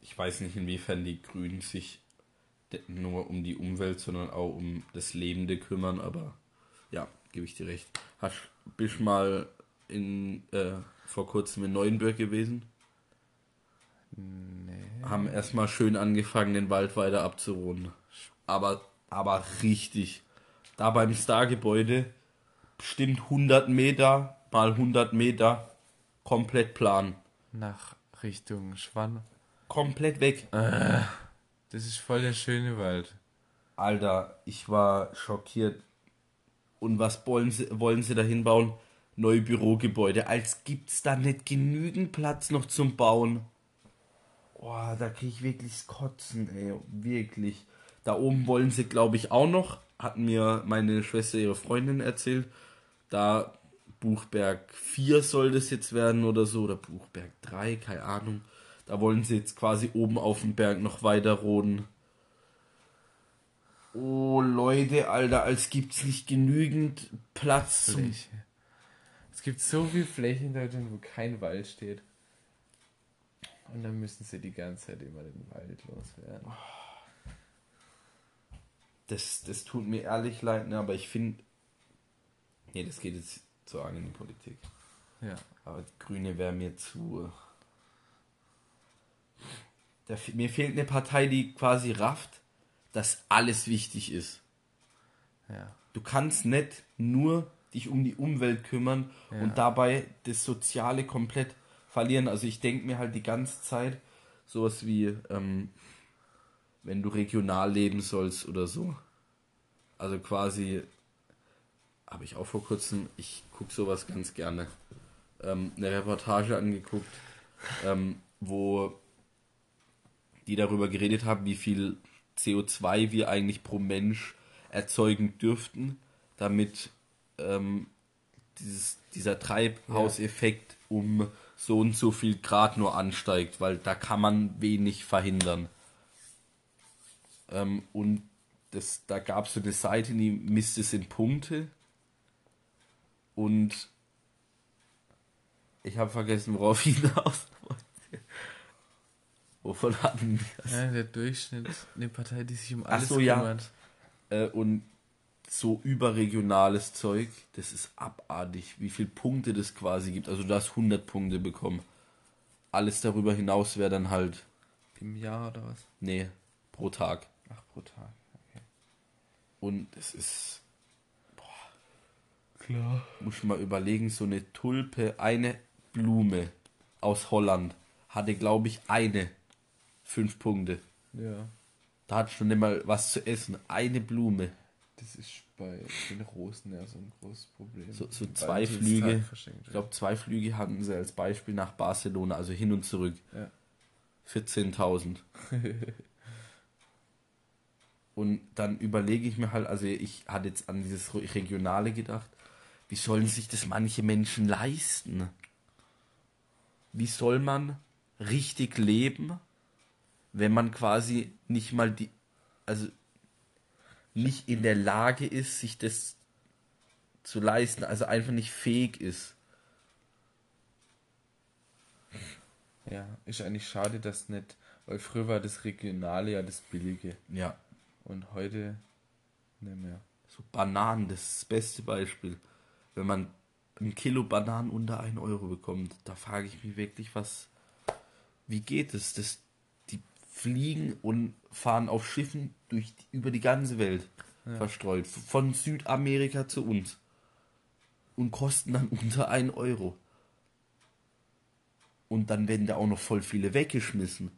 Ich weiß nicht, inwiefern die Grünen sich nur um die Umwelt, sondern auch um das Lebende kümmern, aber ja, gebe ich dir recht. Hast, bist mal in, äh, vor kurzem in Neuenburg gewesen? Nee. Haben erstmal schön angefangen, den Wald weiter abzuroden. Aber, aber richtig. Da beim Star-Gebäude bestimmt 100 Meter mal 100 Meter komplett plan. Nach Richtung Schwann. Komplett weg. Das ist voll der schöne Wald. Alter, ich war schockiert. Und was wollen sie, wollen sie da hinbauen? Neue Bürogebäude. Als gibt's da nicht genügend Platz noch zum Bauen. Boah, da krieg ich wirklich das Kotzen, ey. Wirklich. Da oben wollen sie, glaube ich, auch noch. Hat mir meine Schwester, ihre Freundin erzählt. Da Buchberg 4 soll das jetzt werden oder so. Oder Buchberg 3, keine Ahnung. Da wollen sie jetzt quasi oben auf dem Berg noch weiter roden. Oh Leute, Alter, als gibt's nicht genügend Platz. Fläche. Es gibt so viel Fläche in Deutschland, wo kein Wald steht. Und dann müssen sie die ganze Zeit immer den Wald loswerden. Das, das tut mir ehrlich leid, ne, aber ich finde. Nee, das geht jetzt zu arg in die Politik. Ja. Aber die Grüne wäre mir zu. Da, mir fehlt eine Partei, die quasi rafft, dass alles wichtig ist. Ja. Du kannst nicht nur dich um die Umwelt kümmern Ja. und dabei das Soziale komplett verlieren. Also ich denke mir halt die ganze Zeit sowas wie, ähm, wenn du regional leben sollst oder so. Also quasi, habe ich auch vor kurzem, ich gucke sowas ganz gerne, ähm, eine Reportage angeguckt, ähm, wo die darüber geredet haben, wie viel CO2 wir eigentlich pro Mensch erzeugen dürften, damit ähm, dieses, dieser Treibhauseffekt um so und so viel Grad nur ansteigt, weil da kann man wenig verhindern. Ähm, und das, da gab es so eine Seite, die misst es in Punkte. Und ich habe vergessen, worauf ich hinaus wollte. Wovon hatten wir das? Ja, der Durchschnitt, eine Partei, die sich um alles Ach so, ja. kümmert. Äh, und so überregionales Zeug, das ist abartig, wie viele Punkte das quasi gibt. Also du hast 100 Punkte bekommen. Alles darüber hinaus wäre dann halt, Im Jahr oder was? nee, pro Tag. Ach, pro Tag. Okay. Und es ist, Klar. muss ich mal überlegen, so eine Tulpe, eine Blume aus Holland hatte, glaube ich, eine. Fünf Punkte. Ja. Da hat schon immer was zu essen. Eine Blume. Das ist bei den Rosen ja so ein großes Problem. So, so zwei Flüge. Ich glaube, zwei Flüge hatten sie als Beispiel nach Barcelona, also hin und zurück. Ja. 14.000. und dann überlege ich mir halt, also ich hatte jetzt an dieses Regionale gedacht, wie sollen sich das manche Menschen leisten? Wie soll man richtig leben, wenn man quasi nicht mal die, also nicht in der Lage ist, sich das zu leisten, also einfach nicht fähig ist. Ja, ist eigentlich schade, dass nicht, weil früher war das Regionale ja das Billige Ja. und heute nicht mehr. So Bananen, das ist das beste Beispiel. Wenn man ein Kilo Bananen unter 1 Euro bekommt, da frage ich mich wirklich, was. Wie geht es? Das, die fliegen und fahren auf Schiffen durch, die- über die ganze Welt verstreut. Von Südamerika zu uns. Und kosten dann unter 1 Euro. Und dann werden da auch noch voll viele weggeschmissen.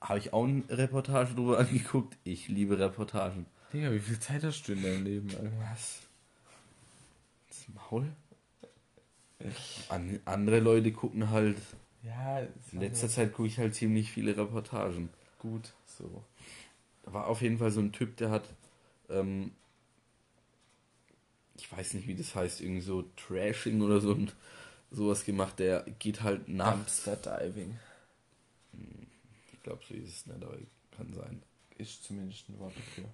Habe ich auch eine Reportage drüber angeguckt. Ich liebe Reportagen. Digga, wie viel Zeit hast du in deinem Leben, Alter? Was? Das Maul? An, andere Leute gucken halt. Ja, In letzter Zeit gucke ich halt ziemlich viele Reportagen. Gut, so. Da war auf jeden Fall so ein Typ, der hat. Ähm, ich weiß nicht, wie das heißt, irgendwie so Trashing oder so und sowas gemacht. Der geht halt nachts. Diving Ich glaube, so ist es nicht, aber kann sein. ist zumindest ein Wort dafür.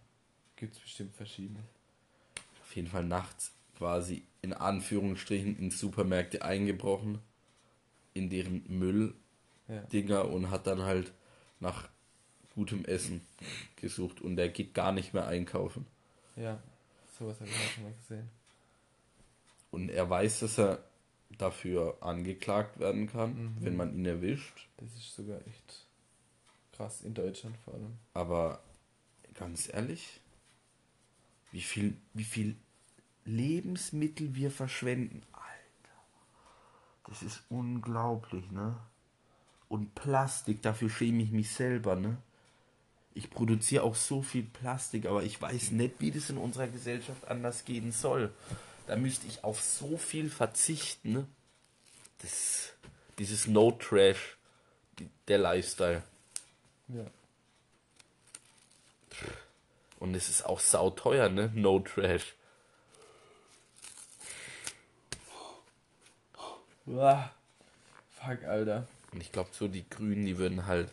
Gibt's bestimmt verschiedene. Auf jeden Fall nachts quasi in Anführungsstrichen in Supermärkte eingebrochen. In deren Müll Ja. Und hat dann halt nach gutem Essen gesucht und der geht gar nicht mehr einkaufen. Ja, sowas habe ich auch schon mal gesehen. Und er weiß, dass er dafür angeklagt werden kann, Mhm. wenn man ihn erwischt. Das ist sogar echt krass in Deutschland vor allem. Aber ganz ehrlich, wie viel, wie viel Lebensmittel wir verschwenden. Alter. Das ist unglaublich, ne? Und Plastik, dafür schäme ich mich selber, ne? Ich produziere auch so viel Plastik, aber ich weiß nicht, wie das in unserer Gesellschaft anders gehen soll. Da müsste ich auf so viel verzichten? Das, dieses No-Trash, die- der Lifestyle. Ja. Und es ist auch sauteuer, ne? No Trash. Uah. Fuck, Alter. Und ich glaube, so die Grünen, die würden halt.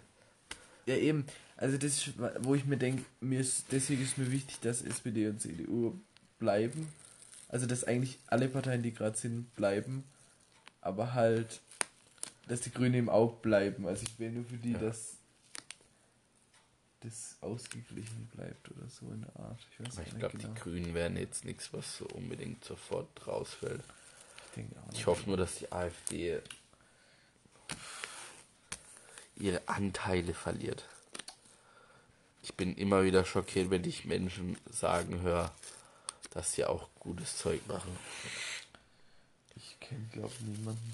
Ja, eben. Also das wo ich mir denke, mir ist, deswegen ist mir wichtig, dass SPD und CDU bleiben. Also dass eigentlich alle Parteien, die gerade sind, bleiben. Aber halt, dass die Grünen eben auch bleiben. Also ich wäre nur für die, Ja. dass das ausgeglichen bleibt oder so in der Art. Ich weiß Aber ich glaube, genau. die Grünen wären jetzt nichts, was so unbedingt sofort rausfällt. Ich Ich hoffe nur, dass die AfD ihre Anteile verliert. Ich bin immer wieder schockiert, wenn ich Menschen sagen höre, dass sie auch gutes Zeug machen. Ich kenne, glaube niemanden.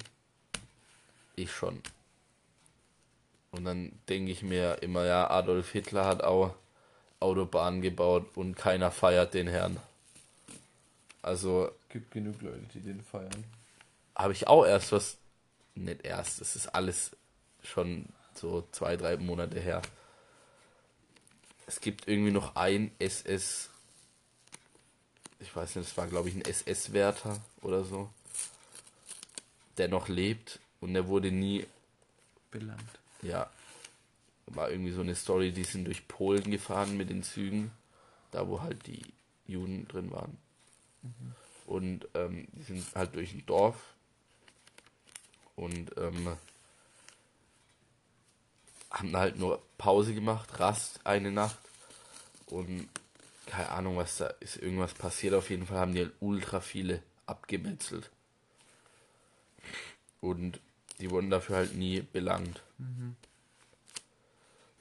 Ich schon. Und dann denke ich mir immer, ja, Adolf Hitler hat auch Autobahnen gebaut und keiner feiert den Herrn. Also Gibt genug Leute, die den feiern. habe ich auch erst was, nicht erst, das ist alles schon so zwei, drei Monate her. Es gibt irgendwie noch ein SS, ich weiß nicht, es war glaube ich ein SS-Wärter oder so, der noch lebt und der wurde nie Belangt. ja, war irgendwie so eine Story, die sind durch Polen gefahren mit den Zügen, da wo halt die Juden drin waren. Und ähm, die sind halt durch ein Dorf und ähm, haben halt nur Pause gemacht, Rast eine Nacht und keine Ahnung, was da ist, irgendwas passiert. Auf jeden Fall haben die halt ultra viele abgemetzelt. Und die wurden dafür halt nie belangt.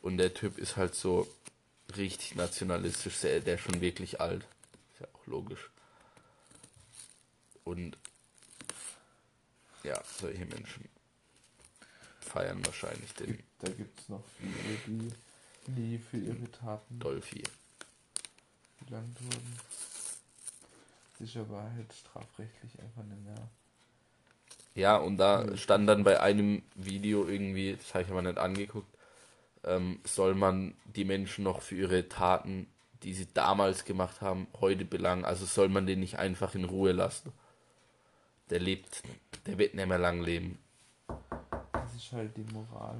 Und der Typ ist halt so richtig nationalistisch, der, der ist schon wirklich alt. Ist ja auch logisch. Und ja, solche Menschen feiern wahrscheinlich den Da gibt es noch viele, die nie für ihre Taten Dolphy. belangt wurden. Ist aber halt strafrechtlich einfach nicht mehr. Ja, und da Ja. stand dann bei einem Video irgendwie, das habe ich aber nicht angeguckt, ähm, soll man die Menschen noch für ihre Taten, die sie damals gemacht haben, heute belangen. Also soll man den nicht einfach in Ruhe lassen. Der lebt, der wird nicht mehr lang leben. Ist halt die Moral.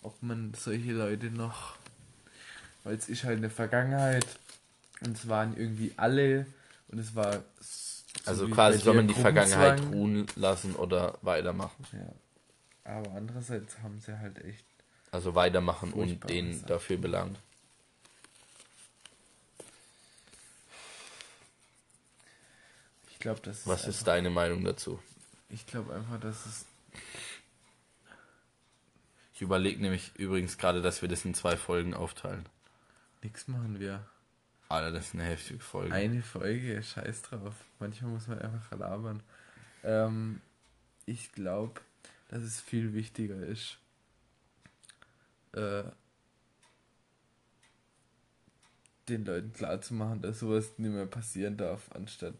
Ob man solche Leute noch. Weil es ist halt eine Vergangenheit und es waren irgendwie alle und es war. so Also quasi soll man die Vergangenheit ruhen lassen oder weitermachen. Ja. Aber andererseits haben sie halt echt. Also weitermachen und den Sachen. dafür belangt. Ich glaube, das ist. Was ist deine Meinung dazu? Ich glaube einfach, dass es. Ich überlege nämlich übrigens gerade, dass wir das in zwei Folgen aufteilen. Nichts machen wir. Alter, das ist eine heftige Folge. Eine Folge, scheiß drauf. Manchmal muss man einfach labern. Ähm, ich glaube, dass es viel wichtiger ist, äh, den Leuten klarzumachen, dass sowas nicht mehr passieren darf, anstatt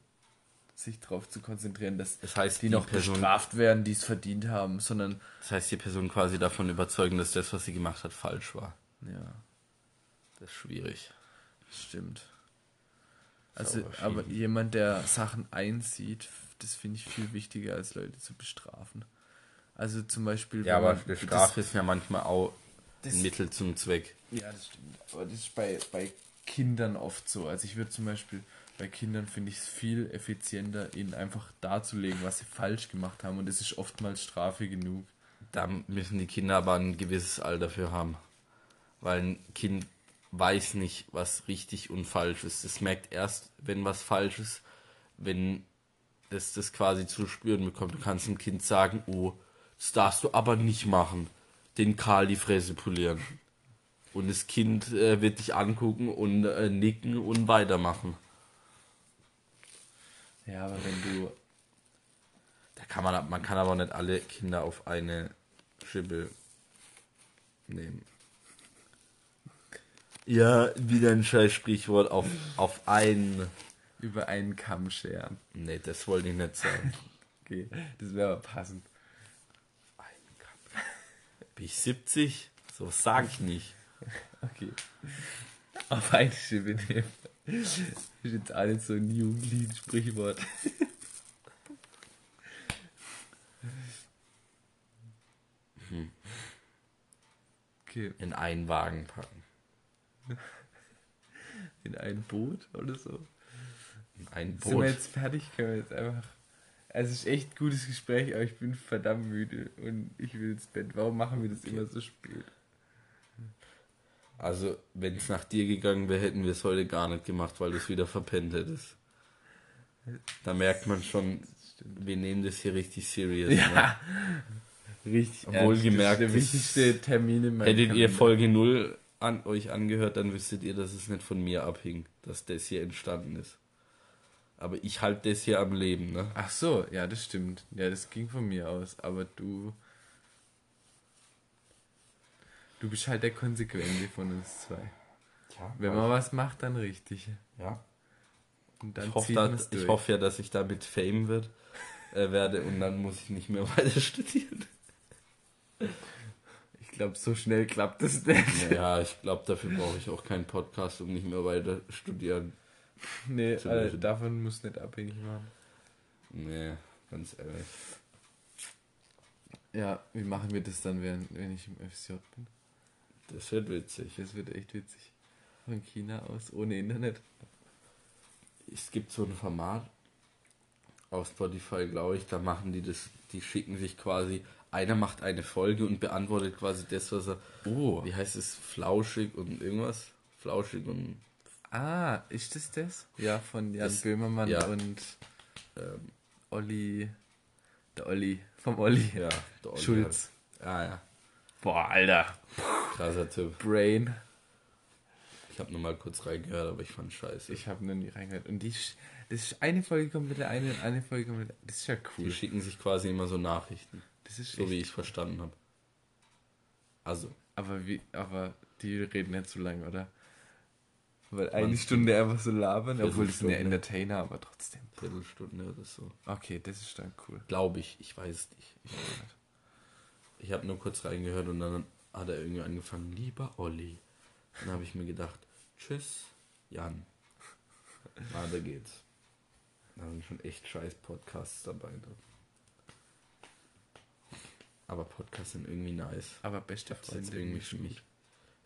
sich darauf zu konzentrieren, dass Das heißt, die, die noch Person- bestraft werden, die es verdient haben, sondern Das heißt, die Person quasi davon überzeugen, dass das, was sie gemacht hat, falsch war. ja, Das ist schwierig. stimmt. Also, aber jemand, der Sachen einsieht, das finde ich viel wichtiger, als Leute zu bestrafen. Also zum Beispiel. Ja, aber man- die Strafe ist ja manchmal auch das- ein Mittel zum Zweck. Ja, das stimmt. Aber das ist bei, bei Kindern oft so. Also ich würde zum Beispiel, bei Kindern finde ich es viel effizienter, ihnen einfach darzulegen, was sie falsch gemacht haben. Und das ist oftmals Strafe genug. Da müssen die Kinder aber ein gewisses Alter für haben. Weil ein Kind weiß nicht, was richtig und falsch ist. Es merkt erst, wenn was falsch ist, wenn es das quasi zu spüren bekommt. Du kannst dem Kind sagen, oh, das darfst du aber nicht machen. Den Karl die Fresse polieren. Und das Kind äh, wird dich angucken und äh, nicken und weitermachen. Ja, aber wenn du. Da kann man, man kann aber nicht alle Kinder auf eine Schippe nehmen. Ja, wieder ein scheiß Sprichwort auf, auf einen. über einen Kamm scheren. Nee, das wollte ich nicht sagen. Okay, das wäre aber passend. Bin ich 70? So sag ich nicht. Okay. Auf eine Schippe nehmen. Das ist jetzt alles so ein jugendliches Sprichwort. Okay, In einen Wagen packen. in ein Boot oder so. In ein Sind wir Boot. jetzt fertig? Können wir jetzt einfach. Also es ist echt ein gutes Gespräch, aber ich bin verdammt müde und ich will ins Bett. Warum machen wir das immer so spät? Also, wenn es nach dir gegangen wäre, hätten wir es heute gar nicht gemacht, weil du es wieder verpennt hättest. Da merkt man schon, wir nehmen das hier richtig serious. Ne? Ja. Richtig. Wohlgemerkt, Das ist der wichtigste Termin in meinem Hättet ihr Kalender. Folge 0 an euch angehört, dann wüsstet ihr, dass es nicht von mir abhing, dass das hier entstanden ist. Aber ich halte das hier am Leben, ne? Ach so, ja, das stimmt. Ja, das ging von mir aus. Aber du. Du bist halt der Konsequente von uns zwei. Ja, Wenn man was macht, dann richtig. ja. Und dann Ich, hoffe, da, ich hoffe ja, dass ich damit Fame wird, äh, werde und dann muss ich nicht mehr weiter studieren. Ich glaube, so schnell klappt das nicht. Ja, ich glaube, dafür brauche ich auch keinen Podcast, um nicht mehr weiter studieren. Nee, lösen. davon muss nicht abhängig machen. Nee, ganz ehrlich. Ja, wie machen wir das dann, wenn, wenn ich im FSJ bin? Das wird witzig. Das wird echt witzig. Von China aus, ohne Internet. Es gibt so ein Format auf Spotify, glaube ich, da machen die das, die schicken sich quasi, einer macht eine Folge und beantwortet quasi das, was er, Oh. wie heißt es, flauschig und irgendwas? Flauschig und Ah, ist das das? Ja, von Jan Das- Böhmermann ja. und ähm, Olli. Der Olli. Vom Olli. ja, der Olli Schulz. Halt. Ah ja, Boah, Alter. Krasser Typ. Brain. Ich habe nur mal kurz reingehört, aber ich fand scheiße. Ich habe noch nie reingehört. Und die, das ist eine Folge kommt mit der eine und eine Folge kommt mit der Das ist ja die cool. schicken sich quasi immer so Nachrichten, Das ist so wie ich verstanden habe. Also, aber, wie, aber die reden nicht so lang, oder? Weil eine? Stunde einfach so labern, obwohl das sind ja. Entertainer, aber trotzdem. Viertelstunde oder so. Okay, das ist dann cool. Glaube ich, ich weiß es nicht. Ich, ich habe nur kurz reingehört und dann hat er irgendwie angefangen, lieber Olli. Dann habe ich mir gedacht, tschüss, Jan. Weiter geht's. Da sind schon echt scheiß Podcasts dabei. Ne? Aber Podcasts sind irgendwie nice. Aber beste Freunde irgendwie für mich.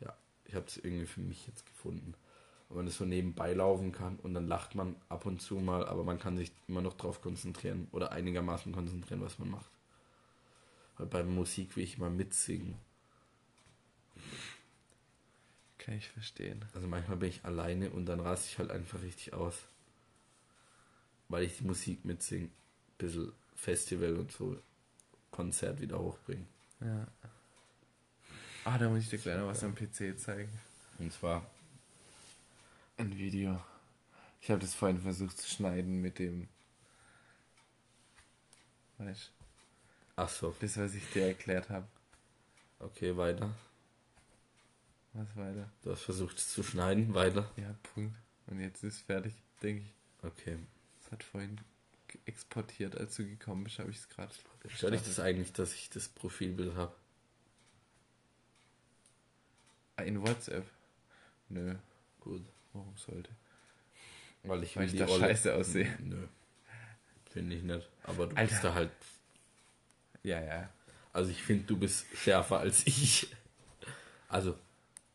Ja, ich habe es irgendwie für mich jetzt gefunden. Wenn man das so nebenbei laufen kann und dann lacht man ab und zu mal, aber man kann sich immer noch drauf konzentrieren oder einigermaßen konzentrieren, was man macht. Weil bei Musik will ich immer mitsingen. Kann ich verstehen. Also manchmal bin ich alleine und dann raste ich halt einfach richtig aus. Weil ich die Musik mitsinge. Bisschen Festival und so Konzert wieder hochbringen. Ja. Ah, da muss ich dir gleich noch was am PC zeigen. Und zwar, Ein Video. Ich habe das vorhin versucht zu schneiden mit dem. Weißt ach so, das, was ich dir erklärt habe. okay, weiter. Was weiter? Du hast versucht es zu schneiden, weiter. Ja, Punkt. Und jetzt ist fertig, denke ich. Okay. Es hat vorhin exportiert, als du gekommen bist, habe ich es gerade. Stört dich das eigentlich, dass ich das Profilbild habe? Ah, In WhatsApp? Nö, Gut. warum sollte? Weil ich Weil ich da Olle- scheiße aussehe. Nö. Finde ich nicht. Aber du Alter. bist da halt. Ja, ja. Also ich finde, du bist schärfer als ich. Also,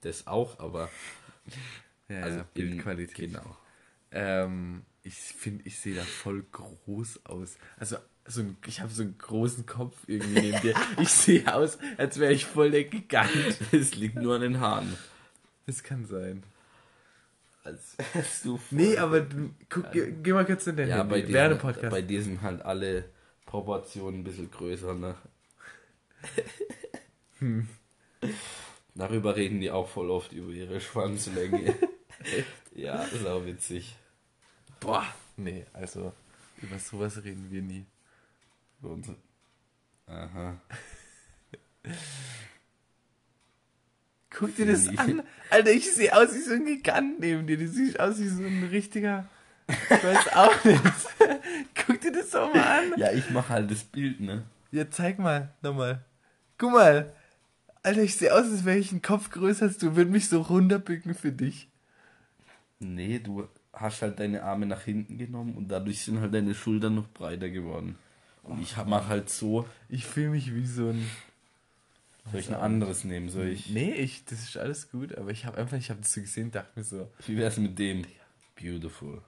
das auch, aber. Ja, Also ja, in- Bildqualität. Genau. Ähm, ich finde, ich sehe da voll groß aus. Also, so ein, ich habe so einen großen Kopf irgendwie neben dir. Ich sehe aus, als wäre ich voll der Gigant. Es liegt nur an den Haaren. Das kann sein. Als wärst du Nee, aber du, guck, geh, geh mal kurz in dein Ja, bei dem Podcast. bei sind halt alle Proportionen ein bisschen größer, ne? Hm. Darüber reden die auch voll oft über ihre Schwanzlänge. ja, ist auch witzig. Boah. Nee, also, über sowas reden wir nie. Und, aha. Guck dir das an. Alter, ich sehe aus wie so ein Gigant neben dir. Du siehst aus wie so ein richtiger. Ich weiß auch nicht. Guck dir das doch mal an. Ja, ich mache halt das Bild, ne? Ja, zeig mal, nochmal. Guck mal. Alter, ich sehe aus, als wäre ich einen Kopf größer als du. Würde mich so runterbücken für dich. Nee, du hast halt deine Arme nach hinten genommen und dadurch sind halt deine Schultern noch breiter geworden. Und ich mache halt so, Ich fühle mich wie so ein. soll ich ein anderes nehmen? Soll ich, Nee, ich, das ist alles gut, aber ich habe einfach, ich habe das so gesehen, dachte mir so, wie wär's mit dem? Beautiful.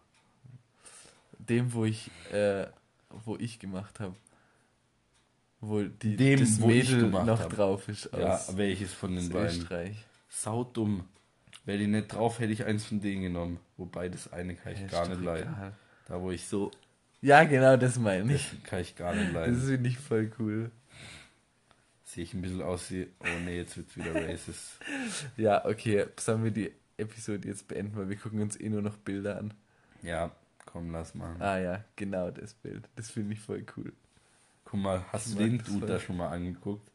dem, wo ich, äh, wo ich gemacht habe. Wo die, Dem, das wo ich Mädel gemacht noch hab. drauf ist Ja, welches von den beiden? Österreich. Saudumm. Wäre die nicht drauf, hätte ich eins von denen genommen. Wobei das eine kann ich Ja, gar nicht leiden. egal. Da wo ich so, Ja, genau, das meine das ich. kann ich gar nicht Das leiden. finde ich voll cool. Sehe ich ein bisschen aus wie, oh nee, jetzt wird's wieder racist. Ja, okay, sollen wir die Episode jetzt beenden, weil wir gucken uns eh nur noch Bilder an. Ja, komm, lass mal. Ah ja, genau das Bild. Das finde ich voll cool. Guck mal, hast Ich du den Dude da schon mal angeguckt?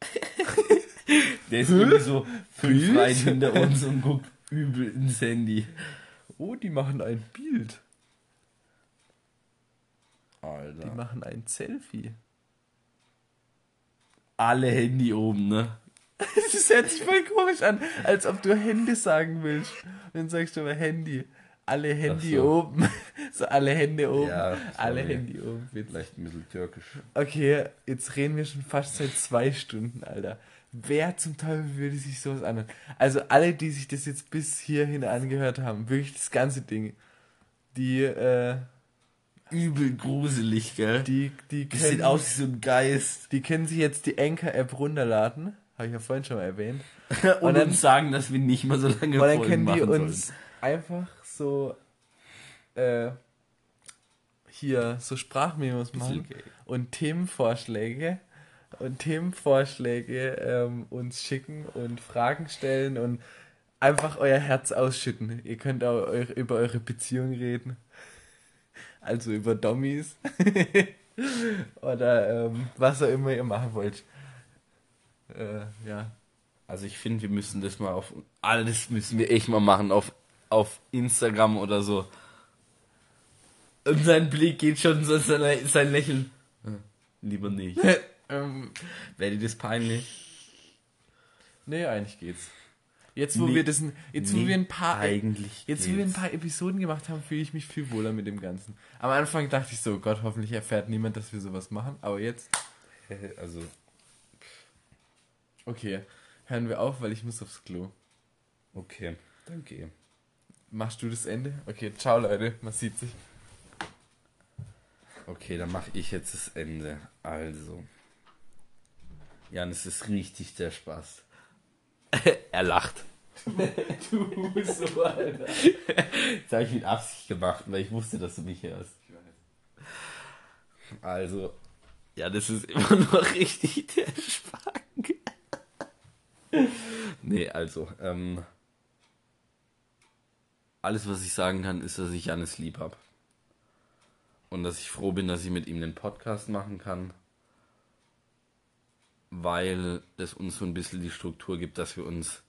Der ist irgendwie so fünf? Reihen hinter uns und guckt übel ins Handy. Oh, die machen ein Bild. Die Alter. machen ein Selfie. alle Handy oben, ne? Das hört sich voll komisch an, als ob du Handy sagen willst. Und dann sagst du aber Handy. Alle Handy so. oben. So alle Hände oben. Ja, alle. Handy oben. Witz. Vielleicht ein bisschen türkisch. Okay, jetzt reden wir schon fast seit zwei Stunden, Alter. Wer zum Teufel würde sich sowas anhören? Also alle, die sich das jetzt bis hierhin angehört haben, wirklich das ganze Ding, die, äh, Übel gruselig, gell? die, die Das können, sieht aus wie so ein Geist. die können sich jetzt die Anchor-App runterladen. Habe ich ja vorhin schon mal erwähnt. Und, dann- uns sagen, dass wir nicht mal so lange Und dann können die uns sollen. einfach so äh, hier so Sprachmemos machen und Themenvorschläge und Themenvorschläge ähm, uns schicken und Fragen stellen und einfach euer Herz ausschütten. Ihr könnt auch eu über eure Beziehung reden. Also über Dommies. Oder ähm, was auch immer ihr machen wollt. Äh, ja. Also ich finde, wir müssen das mal auf. Alles müssen wir echt mal machen auf, auf Instagram oder so. Und sein Blick geht schon so sein, sein Lächeln. Hm, Lieber nicht. ähm, Wäre dir das peinlich? Nee, eigentlich geht's. Jetzt, wo Nee, wir das, jetzt, wo nee, wir ein paar, eigentlich jetzt, wo wir ein geht's. paar Episoden gemacht haben, fühle ich mich viel wohler mit dem Ganzen. Am Anfang dachte ich so, Gott, hoffentlich erfährt niemand, dass wir sowas machen. Aber jetzt, Also, okay, hören wir auf, weil ich muss aufs Klo. okay. Danke. Machst du das Ende? Okay, ciao Leute, man sieht sich. Okay, dann mache ich jetzt das Ende. Also. Jan, es ist richtig der Spaß. er lacht. Du so, Alter. Das habe ich mit Absicht gemacht, weil ich wusste, dass du mich hörst. Also, ja, das ist immer noch richtig der Schwank. nee, also, ähm, alles, was ich sagen kann, ist, dass ich Janis lieb habe. Und dass ich froh bin, dass ich mit ihm den Podcast machen kann. Weil das uns so ein bisschen die Struktur gibt, dass wir uns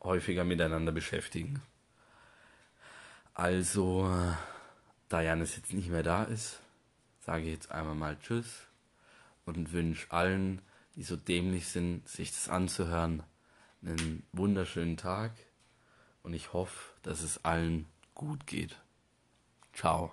häufiger miteinander beschäftigen. Also, da Janis jetzt nicht mehr da ist, sage ich jetzt einmal mal Tschüss und wünsche allen, die so dämlich sind, sich das anzuhören, einen wunderschönen Tag und ich hoffe, dass es allen gut geht. Ciao.